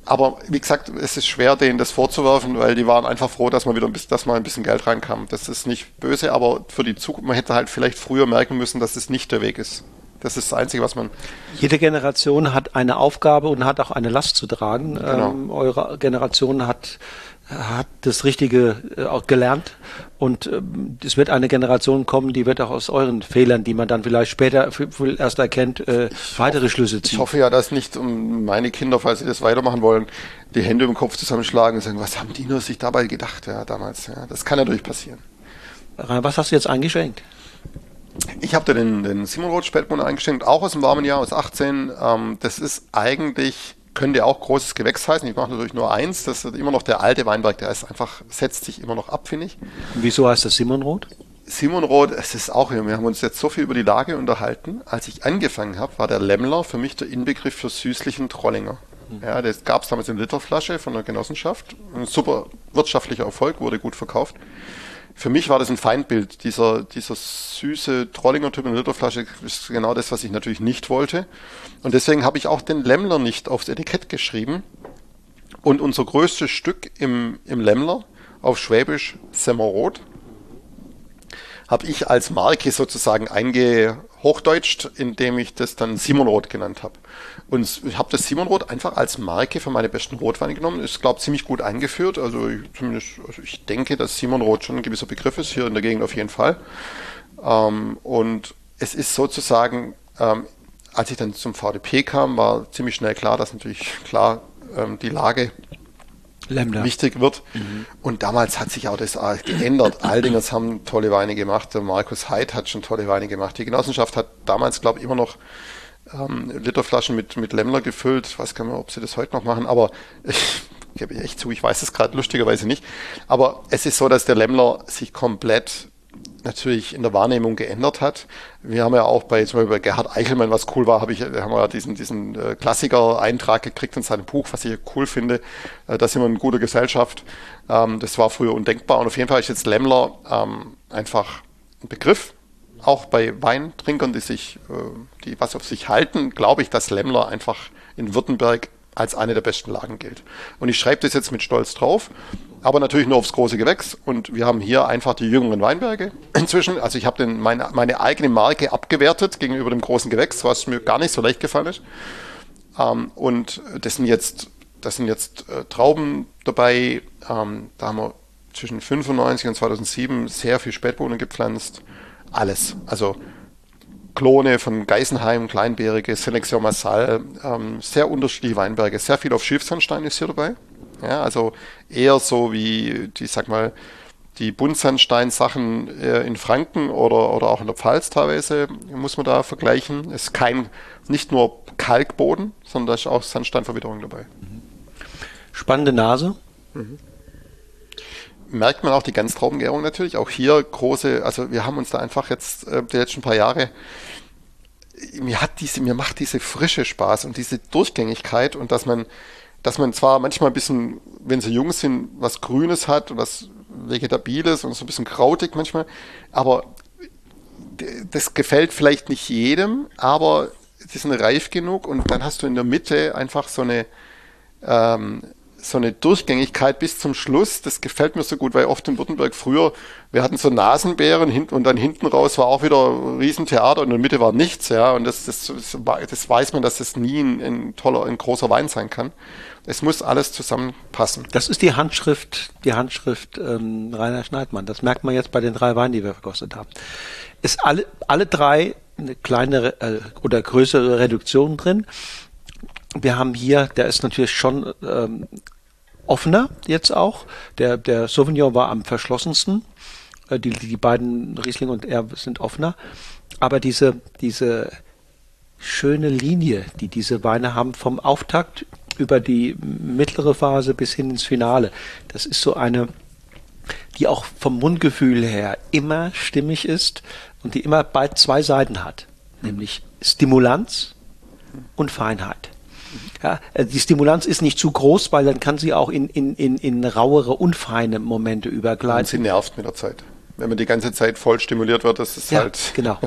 aber wie gesagt, es ist schwer, denen das vorzuwerfen, weil die waren einfach froh, dass man wieder ein bisschen, dass mal ein bisschen Geld reinkam. Das ist nicht böse, aber für die Zukunft, man hätte halt vielleicht früher merken müssen, dass es nicht der Weg ist. Das ist das Einzige, was man. Jede Generation hat eine Aufgabe und hat auch eine Last zu tragen. Genau. Ähm, eure Generation hat hat das Richtige äh, auch gelernt und äh, es wird eine Generation kommen, die wird auch aus euren Fehlern, die man dann vielleicht später erst erkennt, äh, weitere Schlüsse ziehen. Ich hoffe ja, dass nicht um meine Kinder, falls sie das weitermachen wollen, die Hände im Kopf zusammenschlagen und sagen, was haben die nur sich dabei gedacht, ja, damals. Ja, das kann natürlich passieren. Was hast du jetzt eingeschenkt? Ich habe da den, den Simon Roth Spätburgunder eingeschenkt, auch aus dem warmen Jahr, aus 18. Ähm, das ist eigentlich könnte auch großes Gewächs heißen. Ich mache natürlich nur eins. Das ist immer noch der alte Weinberg. Der ist einfach, setzt sich immer noch ab, finde ich. Wieso heißt das Simonrot? Simonrot, es ist auch, wir haben uns jetzt so viel über die Lage unterhalten. Als ich angefangen habe, war der Lämmler für mich der Inbegriff für süßlichen Trollinger. Mhm. Ja, das gab es damals in Literflasche von der Genossenschaft. Ein super wirtschaftlicher Erfolg, wurde gut verkauft für mich war das ein Feindbild. Dieser, dieser süße Trollinger-Typ in Literflasche ist genau das, was ich natürlich nicht wollte. Und deswegen habe ich auch den Lämmler nicht aufs Etikett geschrieben. Und unser größtes Stück im, im Lämmler auf Schwäbisch Semmerrot habe ich als Marke sozusagen eingehochdeutscht, indem ich das dann Simonrot genannt habe. Und ich habe das Simonrot einfach als Marke für meine besten Rotweine genommen. Ist, glaube ich, ziemlich gut eingeführt. Also ich, zumindest, also ich denke, dass Simonrot schon ein gewisser Begriff ist, hier in der Gegend auf jeden Fall. Ähm, und es ist sozusagen, ähm, als ich dann zum VDP kam, war ziemlich schnell klar, dass natürlich klar ähm, die Lage Länder. wichtig wird. Mhm. Und damals hat sich auch das geändert. Aldingers haben tolle Weine gemacht, der Markus Heid hat schon tolle Weine gemacht. Die Genossenschaft hat damals, glaube ich, immer noch ähm, Literflaschen mit, mit Lämmler gefüllt. Ich weiß gar nicht mehr, ob sie das heute noch machen, aber ich gebe echt zu, ich weiß es gerade lustigerweise nicht. Aber es ist so, dass der Lämmler sich komplett natürlich in der Wahrnehmung geändert hat. Wir haben ja auch bei, zum Beispiel bei Gerhard Eichelmann, was cool war, habe ich, haben wir diesen, diesen äh, Klassiker-Eintrag gekriegt in seinem Buch, was ich cool finde. Äh, da sind wir in guter Gesellschaft. Ähm, das war früher undenkbar. Und auf jeden Fall ist jetzt Lämmler ähm, einfach ein Begriff. Auch bei Weintrinkern, die sich, äh, die was auf sich halten, glaube ich, dass Lämmler einfach in Württemberg als eine der besten Lagen gilt. Und ich schreibe das jetzt mit Stolz drauf aber natürlich nur aufs große Gewächs. Und wir haben hier einfach die jüngeren Weinberge inzwischen. Also ich habe meine, meine eigene Marke abgewertet gegenüber dem großen Gewächs, was mir gar nicht so leicht gefallen ist. Ähm, und das sind jetzt, das sind jetzt äh, Trauben dabei. Ähm, da haben wir zwischen 95 und 2007 sehr viel Spätbohnen gepflanzt. Alles. Also Klone von Geisenheim, Kleinbeerige, Selection Massal, ähm, sehr unterschiedliche Weinberge. Sehr viel auf Schilfsandstein ist hier dabei. Ja, also eher so wie, die, sag mal, die Buntsandstein-Sachen äh, in Franken oder, oder auch in der Pfalz teilweise muss man da vergleichen. Es ist kein, nicht nur Kalkboden, sondern da ist auch Sandsteinverwitterung dabei. Spannende Nase. Mhm. Merkt man auch die Ganztraubengärung natürlich. Auch hier große, also wir haben uns da einfach jetzt äh, die letzten paar Jahre mir hat diese, mir macht diese Frische Spaß und diese Durchgängigkeit und dass man dass man zwar manchmal ein bisschen, wenn sie jung sind, was Grünes hat, was Vegetabiles und so ein bisschen krautig manchmal, aber das gefällt vielleicht nicht jedem, aber sie sind reif genug und dann hast du in der Mitte einfach so eine ähm, so eine Durchgängigkeit bis zum Schluss, das gefällt mir so gut, weil oft in Württemberg früher, wir hatten so Nasenbären und dann hinten raus war auch wieder ein Riesentheater und in der Mitte war nichts, ja, und das, das, das weiß man, dass das nie ein, ein toller, ein großer Wein sein kann. Es muss alles zusammenpassen. Das ist die Handschrift, die Handschrift ähm, Rainer Schneidmann. Das merkt man jetzt bei den drei Weinen, die wir verkostet haben. Ist alle, alle drei eine kleine äh, oder größere Reduktion drin. Wir haben hier, der ist natürlich schon ähm, offener jetzt auch. Der, der Sauvignon war am verschlossensten. Äh, die, die beiden Riesling und er sind offener. Aber diese, diese schöne Linie, die diese Weine haben vom Auftakt über die mittlere Phase bis hin ins Finale, das ist so eine, die auch vom Mundgefühl her immer stimmig ist und die immer bei zwei Seiten hat, nämlich Stimulanz und Feinheit. Ja, äh, die Stimulanz ist nicht zu groß, weil dann kann sie auch in, in, in, in rauere, unfeine Momente übergleiten. Und sie nervt mit der Zeit. Wenn man die ganze Zeit voll stimuliert wird, das ist ja, halt. Genau,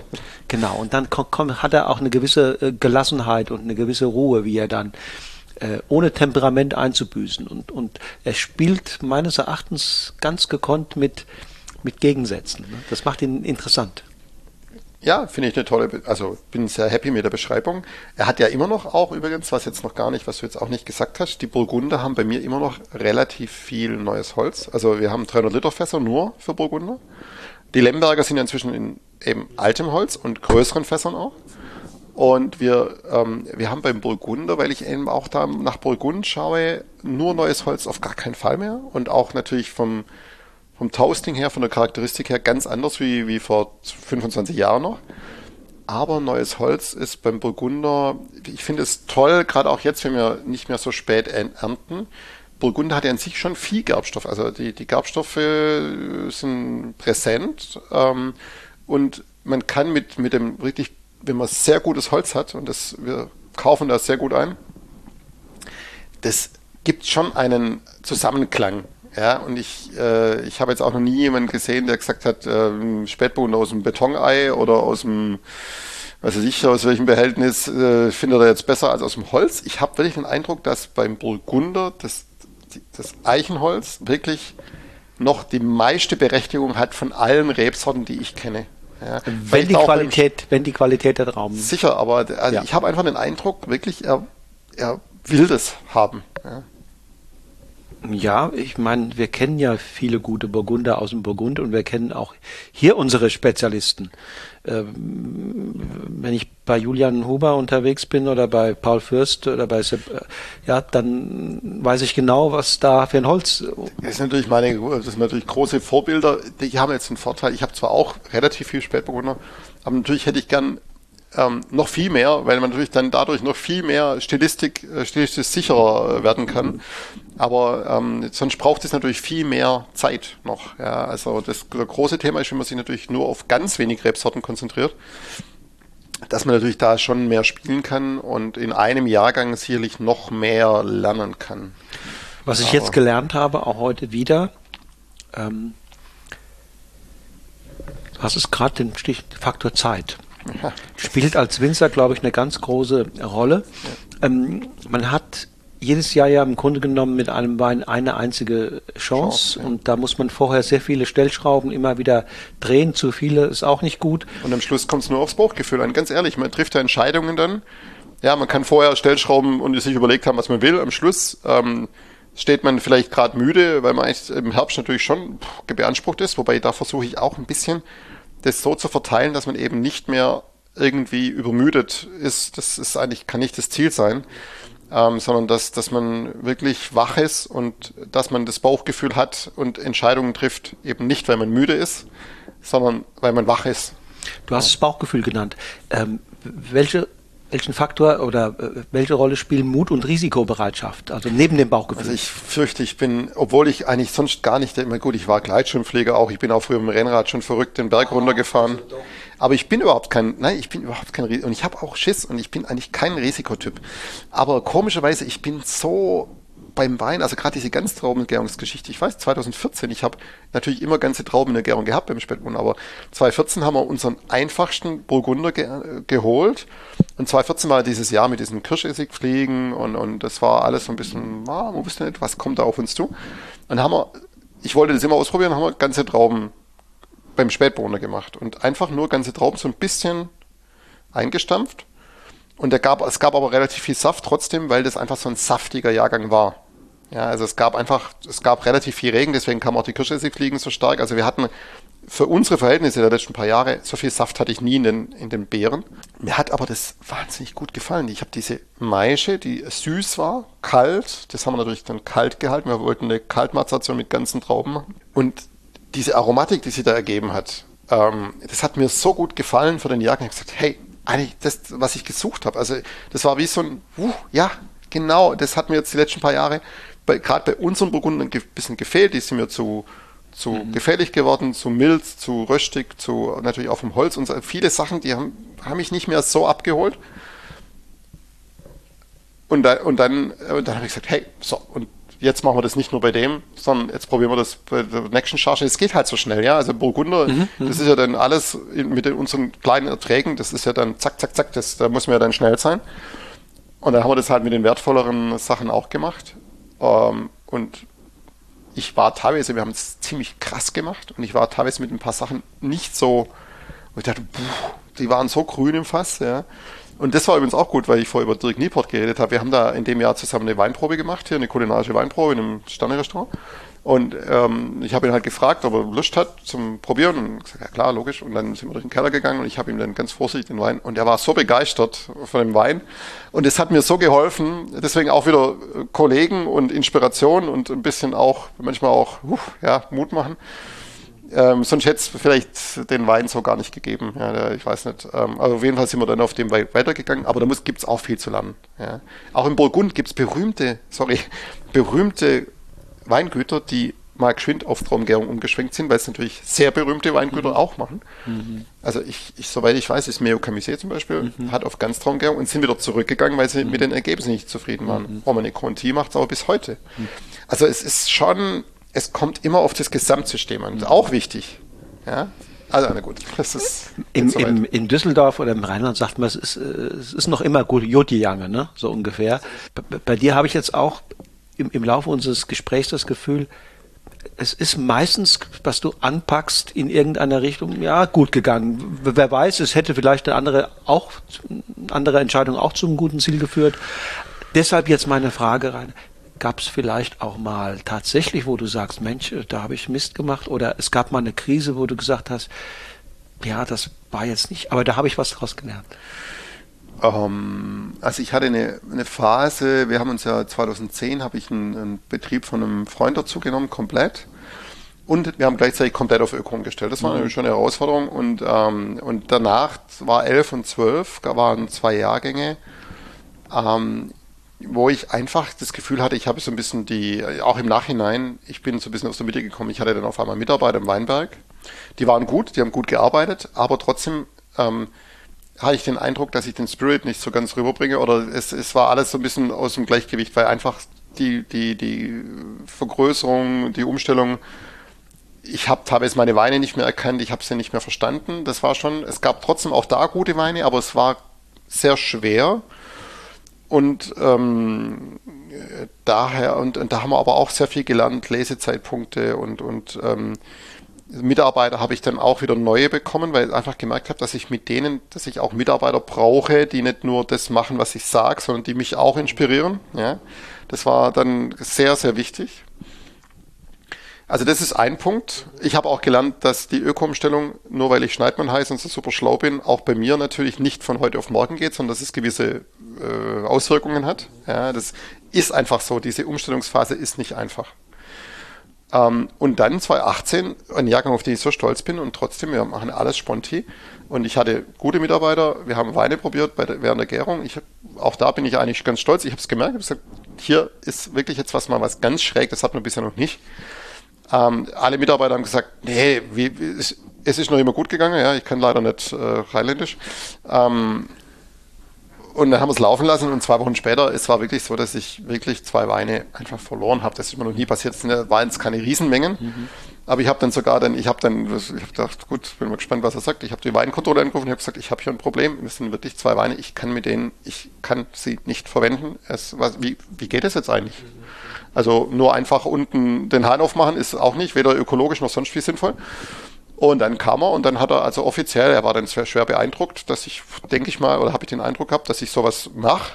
genau. Und dann kommt, hat er auch eine gewisse äh, Gelassenheit und eine gewisse Ruhe, wie er dann äh, ohne Temperament einzubüßen. Und, und er spielt meines Erachtens ganz gekonnt mit, mit Gegensätzen. Ne? Das macht ihn interessant. Ja, finde ich eine tolle, also bin sehr happy mit der Beschreibung. Er hat ja immer noch auch übrigens, was jetzt noch gar nicht, was du jetzt auch nicht gesagt hast, die Burgunder haben bei mir immer noch relativ viel neues Holz. Also wir haben 300 Liter Fässer nur für Burgunder. Die Lemberger sind ja inzwischen in eben altem Holz und größeren Fässern auch. Und wir, ähm, wir haben beim Burgunder, weil ich eben auch da nach Burgund schaue, nur neues Holz auf gar keinen Fall mehr. Und auch natürlich vom, vom Toasting her, von der Charakteristik her ganz anders wie, wie vor 25 Jahren noch. Aber neues Holz ist beim Burgunder, ich finde es toll, gerade auch jetzt, wenn wir nicht mehr so spät ernten. Burgunder hat ja an sich schon viel Gerbstoff. Also die, die Gerbstoffe sind präsent ähm, und man kann mit, mit dem wirklich, wenn man sehr gutes Holz hat, und das, wir kaufen das sehr gut ein, das gibt schon einen Zusammenklang ja, und ich, äh, ich habe jetzt auch noch nie jemanden gesehen, der gesagt hat, äh, Spätbohnen aus dem Betonei oder aus dem, weiß ich, aus welchem Behältnis äh, findet er jetzt besser als aus dem Holz. Ich habe wirklich den Eindruck, dass beim Burgunder das, das Eichenholz wirklich noch die meiste Berechtigung hat von allen Rebsorten, die ich kenne. Ja, wenn, die Qualität, wenn die Qualität der Trauben. Sicher, aber also ja. ich habe einfach den Eindruck, wirklich, er, er will das haben. Ja. Ja, ich meine, wir kennen ja viele gute Burgunder aus dem Burgund und wir kennen auch hier unsere Spezialisten. Ähm, wenn ich bei Julian Huber unterwegs bin oder bei Paul Fürst oder bei Sepp, äh, ja, dann weiß ich genau, was da für ein Holz. Das sind natürlich meine, das sind natürlich große Vorbilder. Die haben jetzt einen Vorteil. Ich habe zwar auch relativ viel Spätburgunder, aber natürlich hätte ich gern ähm, noch viel mehr, weil man natürlich dann dadurch noch viel mehr Stilistik, äh, stilistisch sicherer äh, werden kann. Aber ähm, sonst braucht es natürlich viel mehr Zeit noch. Ja, also das, das große Thema ist, wenn man sich natürlich nur auf ganz wenig Rebsorten konzentriert, dass man natürlich da schon mehr spielen kann und in einem Jahrgang sicherlich noch mehr lernen kann. Was ich Aber jetzt gelernt habe, auch heute wieder, ähm, was ist gerade den Stich Faktor Zeit? Spielt als Winzer, glaube ich, eine ganz große Rolle. Ähm, man hat jedes Jahr ja im Grunde genommen mit einem Wein eine einzige Chance, Chance ja. und da muss man vorher sehr viele Stellschrauben immer wieder drehen. Zu viele ist auch nicht gut. Und am Schluss kommt es nur aufs Bauchgefühl an. Ganz ehrlich, man trifft da Entscheidungen dann. Ja, man kann vorher Stellschrauben und sich überlegt haben, was man will. Am Schluss ähm, steht man vielleicht gerade müde, weil man im Herbst natürlich schon beansprucht ist. Wobei da versuche ich auch ein bisschen das so zu verteilen, dass man eben nicht mehr irgendwie übermüdet ist. Das ist eigentlich, kann nicht das Ziel sein ähm, sondern dass, dass man wirklich wach ist und dass man das Bauchgefühl hat und Entscheidungen trifft, eben nicht, weil man müde ist, sondern weil man wach ist. Du hast das Bauchgefühl genannt. Ähm, welche, welchen Faktor oder äh, welche Rolle spielen Mut und Risikobereitschaft, also neben dem Bauchgefühl? Also ich fürchte, ich bin, obwohl ich eigentlich sonst gar nicht, immer gut, ich war Gleitschirmpfleger auch, ich bin auch früher im Rennrad schon verrückt den Berg runtergefahren. Also aber ich bin überhaupt kein, nein, ich bin überhaupt kein Risiko. Und ich habe auch Schiss und ich bin eigentlich kein Risikotyp. Aber komischerweise, ich bin so beim Wein, also gerade diese Ganztraubengärungsgeschichte, ich weiß, 2014, ich habe natürlich immer ganze Trauben in der Gärung gehabt beim Spätburgunder, aber 2014 haben wir unseren einfachsten Burgunder ge geholt und 2014 war dieses Jahr mit diesen Kirschessigfliegen und, und das war alles so ein bisschen, ah, man wusste nicht, was kommt da auf uns zu. Und haben wir, ich wollte das immer ausprobieren, haben wir ganze Trauben beim Spätburgunder gemacht und einfach nur ganze Trauben so ein bisschen eingestampft und gab, es gab aber relativ viel Saft trotzdem, weil das einfach so ein saftiger Jahrgang war. Ja, also es gab einfach, es gab relativ viel Regen, deswegen kam auch die Kirschessigfliegen so stark. Also wir hatten für unsere Verhältnisse der letzten paar Jahre, so viel Saft hatte ich nie in den, in den Beeren. Mir hat aber das wahnsinnig gut gefallen. Ich habe diese Maische, die süß war, kalt, das haben wir natürlich dann kalt gehalten. Wir wollten eine Kaltmazeration mit ganzen Trauben machen. Und diese Aromatik, die sie da ergeben hat, ähm, das hat mir so gut gefallen für den Jahrgang. Ich habe gesagt, hey, eigentlich das, was ich gesucht habe. Also das war wie so ein, uh, ja, genau, das hat mir jetzt die letzten paar Jahre, gerade bei unseren Burgunden ein bisschen gefehlt. Die sind mir zu, zu mhm. gefährlich geworden, zu mild, zu röstig, zu natürlich auch vom Holz und so. viele Sachen, die haben, haben mich nicht mehr so abgeholt. Und, da, und dann, und dann habe ich gesagt, hey, so, und jetzt machen wir das nicht nur bei dem, sondern jetzt probieren wir das bei der nächsten Charge. Es geht halt so schnell, ja. Also Burgunder, mhm, mhm, das ist ja dann alles mit unseren kleinen Erträgen, das ist ja dann zack, zack, zack, das, da muss man ja dann schnell sein. Und dann haben wir das halt mit den wertvolleren Sachen auch gemacht. Ähm, und ich war teilweise, wir haben es ziemlich krass gemacht und ich war teilweise mit ein paar Sachen nicht so, ich dachte, puh, die waren so grün im Fass, ja. Und das war übrigens auch gut, weil ich vorher über Dirk Nieport geredet habe. Wir haben da in dem Jahr zusammen eine Weinprobe gemacht, hier eine kulinarische Weinprobe in einem Sterne-Restaurant. Und ähm, ich habe ihn halt gefragt, ob er Lust hat zum Probieren. Und gesagt, ja klar, logisch. Und dann sind wir durch den Keller gegangen und ich habe ihm dann ganz vorsichtig den Wein. Und er war so begeistert von dem Wein. Und es hat mir so geholfen. Deswegen auch wieder Kollegen und Inspiration und ein bisschen auch, manchmal auch, uh, ja, Mut machen. Ähm, sonst hätte es vielleicht den Wein so gar nicht gegeben. Ja, der, ich weiß nicht. Ähm, also auf jeden Fall sind wir dann auf dem Weg weitergegangen, aber da gibt es auch viel zu lernen. Ja. Auch in Burgund gibt es berühmte, sorry, berühmte Weingüter, die mal geschwind auf Traumgärung umgeschwenkt sind, weil es natürlich sehr berühmte Weingüter mhm. auch machen. Mhm. Also ich, ich, soweit ich weiß, ist Meo Camisé zum Beispiel, mhm. hat auf ganz Traumgärung und sind wieder zurückgegangen, weil sie mhm. mit den Ergebnissen nicht zufrieden waren. Mhm. Romane Conti macht es aber bis heute. Mhm. Also es ist schon es kommt immer auf das Gesamtsystem an. Ist auch wichtig. Ja? Also, na gut, das ist. Im, im, in Düsseldorf oder im Rheinland sagt man, es ist, äh, es ist noch immer gut, Jodijange, ne? so ungefähr. Bei, bei dir habe ich jetzt auch im, im Laufe unseres Gesprächs das Gefühl, es ist meistens, was du anpackst, in irgendeiner Richtung, ja, gut gegangen. Wer weiß, es hätte vielleicht eine andere, auch, andere Entscheidung auch zum guten Ziel geführt. Deshalb jetzt meine Frage rein gab es vielleicht auch mal tatsächlich, wo du sagst, Mensch, da habe ich Mist gemacht oder es gab mal eine Krise, wo du gesagt hast, ja, das war jetzt nicht, aber da habe ich was draus gelernt. Ähm, also ich hatte eine, eine, Phase, wir haben uns ja 2010, habe ich einen, einen, Betrieb von einem Freund dazu genommen, komplett. Und wir haben gleichzeitig komplett auf Öko umgestellt. Das war mhm. eine Herausforderung. Und, ähm, und danach war 11 und 12, da waren zwei Jahrgänge. Ähm, wo ich einfach das Gefühl hatte, ich habe so ein bisschen die, auch im Nachhinein, ich bin so ein bisschen aus der Mitte gekommen, ich hatte dann auf einmal Mitarbeiter im Weinberg, die waren gut, die haben gut gearbeitet, aber trotzdem ähm, hatte ich den Eindruck, dass ich den Spirit nicht so ganz rüberbringe oder es, es war alles so ein bisschen aus dem Gleichgewicht, weil einfach die, die, die Vergrößerung, die Umstellung, ich habe teilweise meine Weine nicht mehr erkannt, ich habe sie nicht mehr verstanden. Das war schon, es gab trotzdem auch da gute Weine, aber es war sehr schwer. Und ähm, daher, und, und, da haben wir aber auch sehr viel gelernt, Lesezeitpunkte und, und ähm, Mitarbeiter habe ich dann auch wieder neue bekommen, weil ich einfach gemerkt habe, dass ich mit denen, dass ich auch Mitarbeiter brauche, die nicht nur das machen, was ich sage, sondern die mich auch inspirieren. Ja? Das war dann sehr, sehr wichtig. Also das ist ein Punkt. Ich habe auch gelernt, dass die Öko-Umstellung, nur weil ich Schneidmann heiße und so super schlau bin, auch bei mir natürlich nicht von heute auf morgen geht, sondern dass es gewisse äh, Auswirkungen hat. Ja, das ist einfach so. Diese Umstellungsphase ist nicht einfach. Ähm, und dann 2018, ein Jahrgang, auf den ich so stolz bin und trotzdem, wir machen alles sponti. Und ich hatte gute Mitarbeiter, wir haben Weine probiert der, während der Gärung. Ich, auch da bin ich eigentlich ganz stolz. Ich habe es gemerkt, ich gesagt, hier ist wirklich jetzt was mal was ganz schräg, das hat man bisher noch nicht. Ähm, alle Mitarbeiter haben gesagt, nee, wie, wie, es, es, ist noch immer gut gegangen, ja, ich kann leider nicht äh, rheinländisch. Ähm, und dann haben wir es laufen lassen und zwei Wochen später, es war wirklich so, dass ich wirklich zwei Weine einfach verloren habe. Das ist mir noch nie passiert. Es waren jetzt keine Riesenmengen, mhm. aber ich habe dann sogar dann, ich habe dann, ich habe gedacht, gut, bin mal gespannt, was er sagt. Ich habe die Weinkontrolle angerufen und habe gesagt, ich habe hier ein Problem. Es sind wirklich zwei Weine. Ich kann mit denen, ich kann sie nicht verwenden. Es, was, wie, wie geht das jetzt eigentlich? Also nur einfach unten den Hahn aufmachen ist auch nicht, weder ökologisch noch sonst wie sinnvoll. Und dann kam er und dann hat er also offiziell, er war dann schwer, schwer beeindruckt, dass ich, denke ich mal, oder habe ich den Eindruck gehabt, dass ich sowas mache.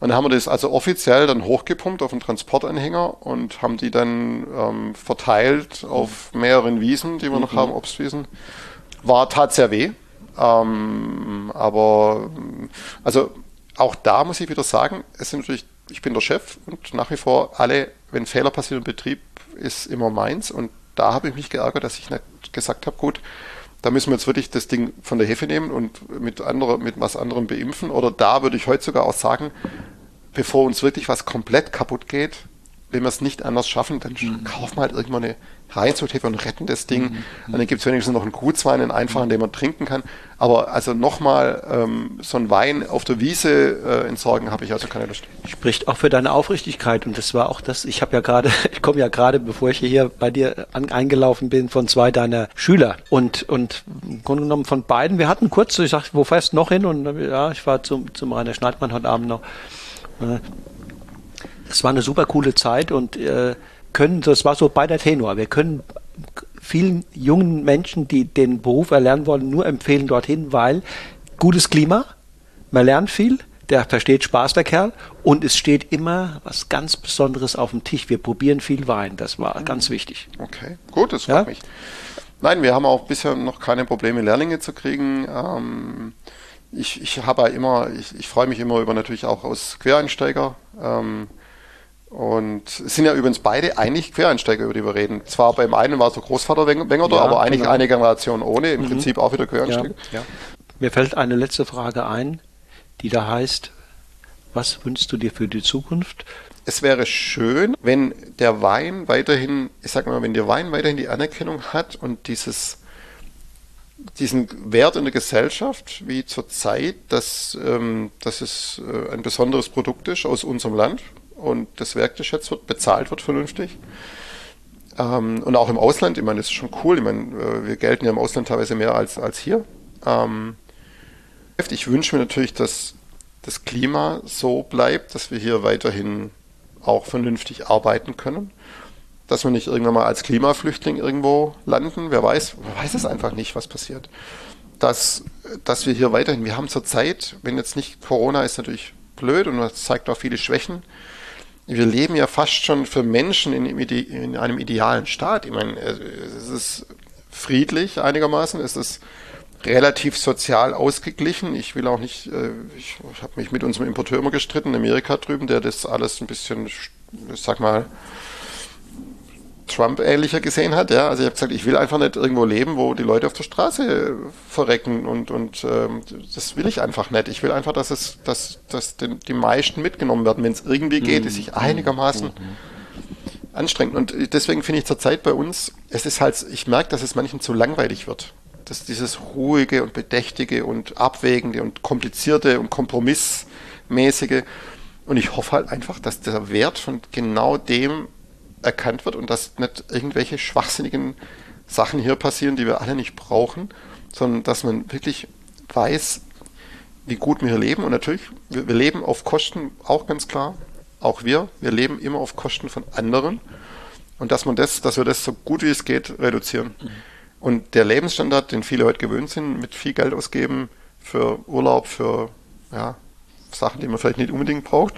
Und dann haben wir das also offiziell dann hochgepumpt auf einen Transportanhänger und haben die dann ähm, verteilt auf mehreren Wiesen, die wir mhm. noch haben, Obstwiesen. War tat sehr weh. Ähm, aber also auch da muss ich wieder sagen, es sind natürlich, ich bin der Chef und nach wie vor alle, wenn Fehler passieren im Betrieb, ist immer meins und da habe ich mich geärgert, dass ich nicht gesagt habe, gut, da müssen wir jetzt wirklich das Ding von der Hefe nehmen und mit, andere, mit was anderem beimpfen. Oder da würde ich heute sogar auch sagen, bevor uns wirklich was komplett kaputt geht, wenn wir es nicht anders schaffen, dann mhm. kaufen wir halt irgendwann eine Reinzuthefe und retten das Ding. Mhm. Und dann gibt es wenigstens noch einen Gutswein, einen einfachen, den man trinken kann. Aber also nochmal ähm, so einen Wein auf der Wiese äh, entsorgen, habe ich also keine Lust. Spricht auch für deine Aufrichtigkeit. Und das war auch das, ich habe ja gerade, ich komme ja gerade, bevor ich hier bei dir an, eingelaufen bin, von zwei deiner Schüler. Und, und im Grunde genommen von beiden, wir hatten kurz, ich sagte, wo fährst du noch hin? Und ja, ich war zum, zum Rainer Schneidmann heute Abend noch. Äh, es war eine super coole Zeit und äh, können, das war so bei der Tenor, wir können vielen jungen Menschen, die den Beruf erlernen wollen, nur empfehlen dorthin, weil gutes Klima, man lernt viel, der versteht Spaß, der Kerl, und es steht immer was ganz Besonderes auf dem Tisch. Wir probieren viel Wein, das war ganz wichtig. Okay, gut, das freut ja? mich. Nein, wir haben auch bisher noch keine Probleme, Lehrlinge zu kriegen. Ähm, ich, ich habe ja immer, ich, ich freue mich immer über natürlich auch aus Quereinsteiger. Ähm, und es sind ja übrigens beide eigentlich Quereinsteiger, über die wir reden. Zwar beim einen war so Großvater Wengerter, ja, aber eigentlich genau. eine Generation ohne, im mhm. Prinzip auch wieder Quereinsteiger. Ja, ja. Mir fällt eine letzte Frage ein, die da heißt, was wünschst du dir für die Zukunft? Es wäre schön, wenn der Wein weiterhin, ich sag mal, wenn der Wein weiterhin die Anerkennung hat und dieses, diesen Wert in der Gesellschaft, wie zur Zeit, dass, ähm, dass es äh, ein besonderes Produkt ist aus unserem Land, und das Werk geschätzt wird, bezahlt wird vernünftig. Ähm, und auch im Ausland, ich meine, das ist schon cool. Ich meine, äh, wir gelten ja im Ausland teilweise mehr als, als hier. Ähm, ich wünsche mir natürlich, dass das Klima so bleibt, dass wir hier weiterhin auch vernünftig arbeiten können. Dass wir nicht irgendwann mal als Klimaflüchtling irgendwo landen. Wer weiß, wer weiß es einfach nicht, was passiert. Dass, dass wir hier weiterhin, wir haben zurzeit, wenn jetzt nicht Corona ist natürlich blöd und das zeigt auch viele Schwächen, wir leben ja fast schon für Menschen in, in einem idealen Staat. Ich meine, es ist friedlich einigermaßen, es ist relativ sozial ausgeglichen. Ich will auch nicht, äh, ich, ich habe mich mit unserem Importeur immer gestritten, in Amerika drüben, der das alles ein bisschen, ich sag mal, Trump ähnlicher gesehen hat. Ja, also ich habe gesagt, ich will einfach nicht irgendwo leben, wo die Leute auf der Straße verrecken und und ähm, das will ich einfach nicht. Ich will einfach, dass es, dass, dass den, die meisten mitgenommen werden, wenn es irgendwie geht, die sich einigermaßen anstrengt. Und deswegen finde ich zurzeit bei uns, es ist halt, ich merke, dass es manchen zu langweilig wird. Dass dieses ruhige und bedächtige und abwägende und komplizierte und kompromissmäßige und ich hoffe halt einfach, dass der Wert von genau dem erkannt wird und dass nicht irgendwelche schwachsinnigen Sachen hier passieren, die wir alle nicht brauchen, sondern dass man wirklich weiß, wie gut wir hier leben. Und natürlich, wir, wir leben auf Kosten, auch ganz klar, auch wir, wir leben immer auf Kosten von anderen. Und dass man das, dass wir das so gut wie es geht reduzieren. Mhm. Und der Lebensstandard, den viele heute gewöhnt sind, mit viel Geld ausgeben für Urlaub, für ja, Sachen, die man vielleicht nicht unbedingt braucht,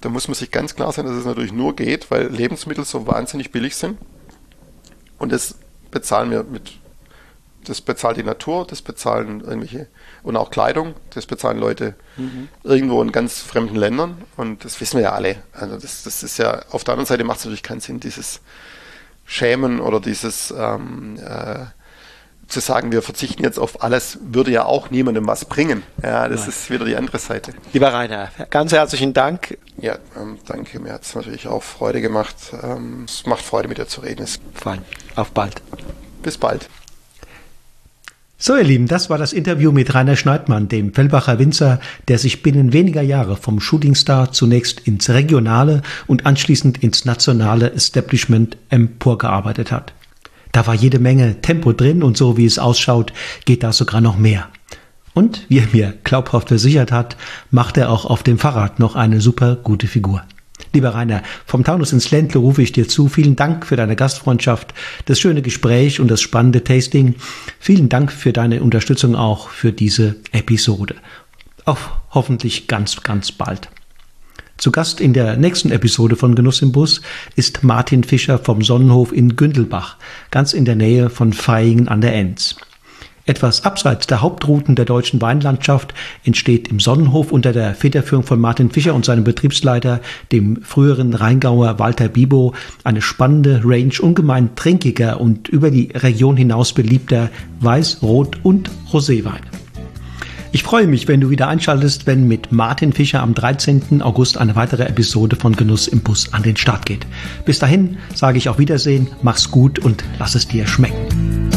da muss man sich ganz klar sein, dass es natürlich nur geht, weil Lebensmittel so wahnsinnig billig sind. Und das bezahlen wir mit, das bezahlt die Natur, das bezahlen irgendwelche, und auch Kleidung, das bezahlen Leute mhm. irgendwo in ganz fremden Ländern. Und das wissen wir ja alle. Also das, das ist ja, auf der anderen Seite macht es natürlich keinen Sinn, dieses Schämen oder dieses, ähm, äh, zu sagen, wir verzichten jetzt auf alles, würde ja auch niemandem was bringen. Ja, das Nein. ist wieder die andere Seite. Lieber Rainer, ganz herzlichen Dank. Ja, ähm, danke. Mir hat es natürlich auch Freude gemacht. Ähm, es macht Freude, mit dir zu reden. Fein. Auf bald. Bis bald. So, ihr Lieben, das war das Interview mit Rainer Schneidmann, dem Fellbacher Winzer, der sich binnen weniger Jahre vom Shootingstar zunächst ins regionale und anschließend ins nationale Establishment emporgearbeitet hat. Da war jede Menge Tempo drin und so wie es ausschaut, geht da sogar noch mehr. Und wie er mir glaubhaft versichert hat, macht er auch auf dem Fahrrad noch eine super gute Figur. Lieber Rainer, vom Taunus ins Ländle rufe ich dir zu. Vielen Dank für deine Gastfreundschaft, das schöne Gespräch und das spannende Tasting. Vielen Dank für deine Unterstützung auch für diese Episode. Auf hoffentlich ganz, ganz bald. Zu Gast in der nächsten Episode von Genuss im Bus ist Martin Fischer vom Sonnenhof in Gündelbach, ganz in der Nähe von Vaihingen an der Enz. Etwas abseits der Hauptrouten der deutschen Weinlandschaft entsteht im Sonnenhof unter der Federführung von Martin Fischer und seinem Betriebsleiter, dem früheren Rheingauer Walter Bibo, eine spannende Range ungemein trinkiger und über die Region hinaus beliebter Weiß-, Rot- und Roséweine. Ich freue mich, wenn du wieder einschaltest, wenn mit Martin Fischer am 13. August eine weitere Episode von Genuss im Bus an den Start geht. Bis dahin sage ich auf Wiedersehen, mach's gut und lass es dir schmecken.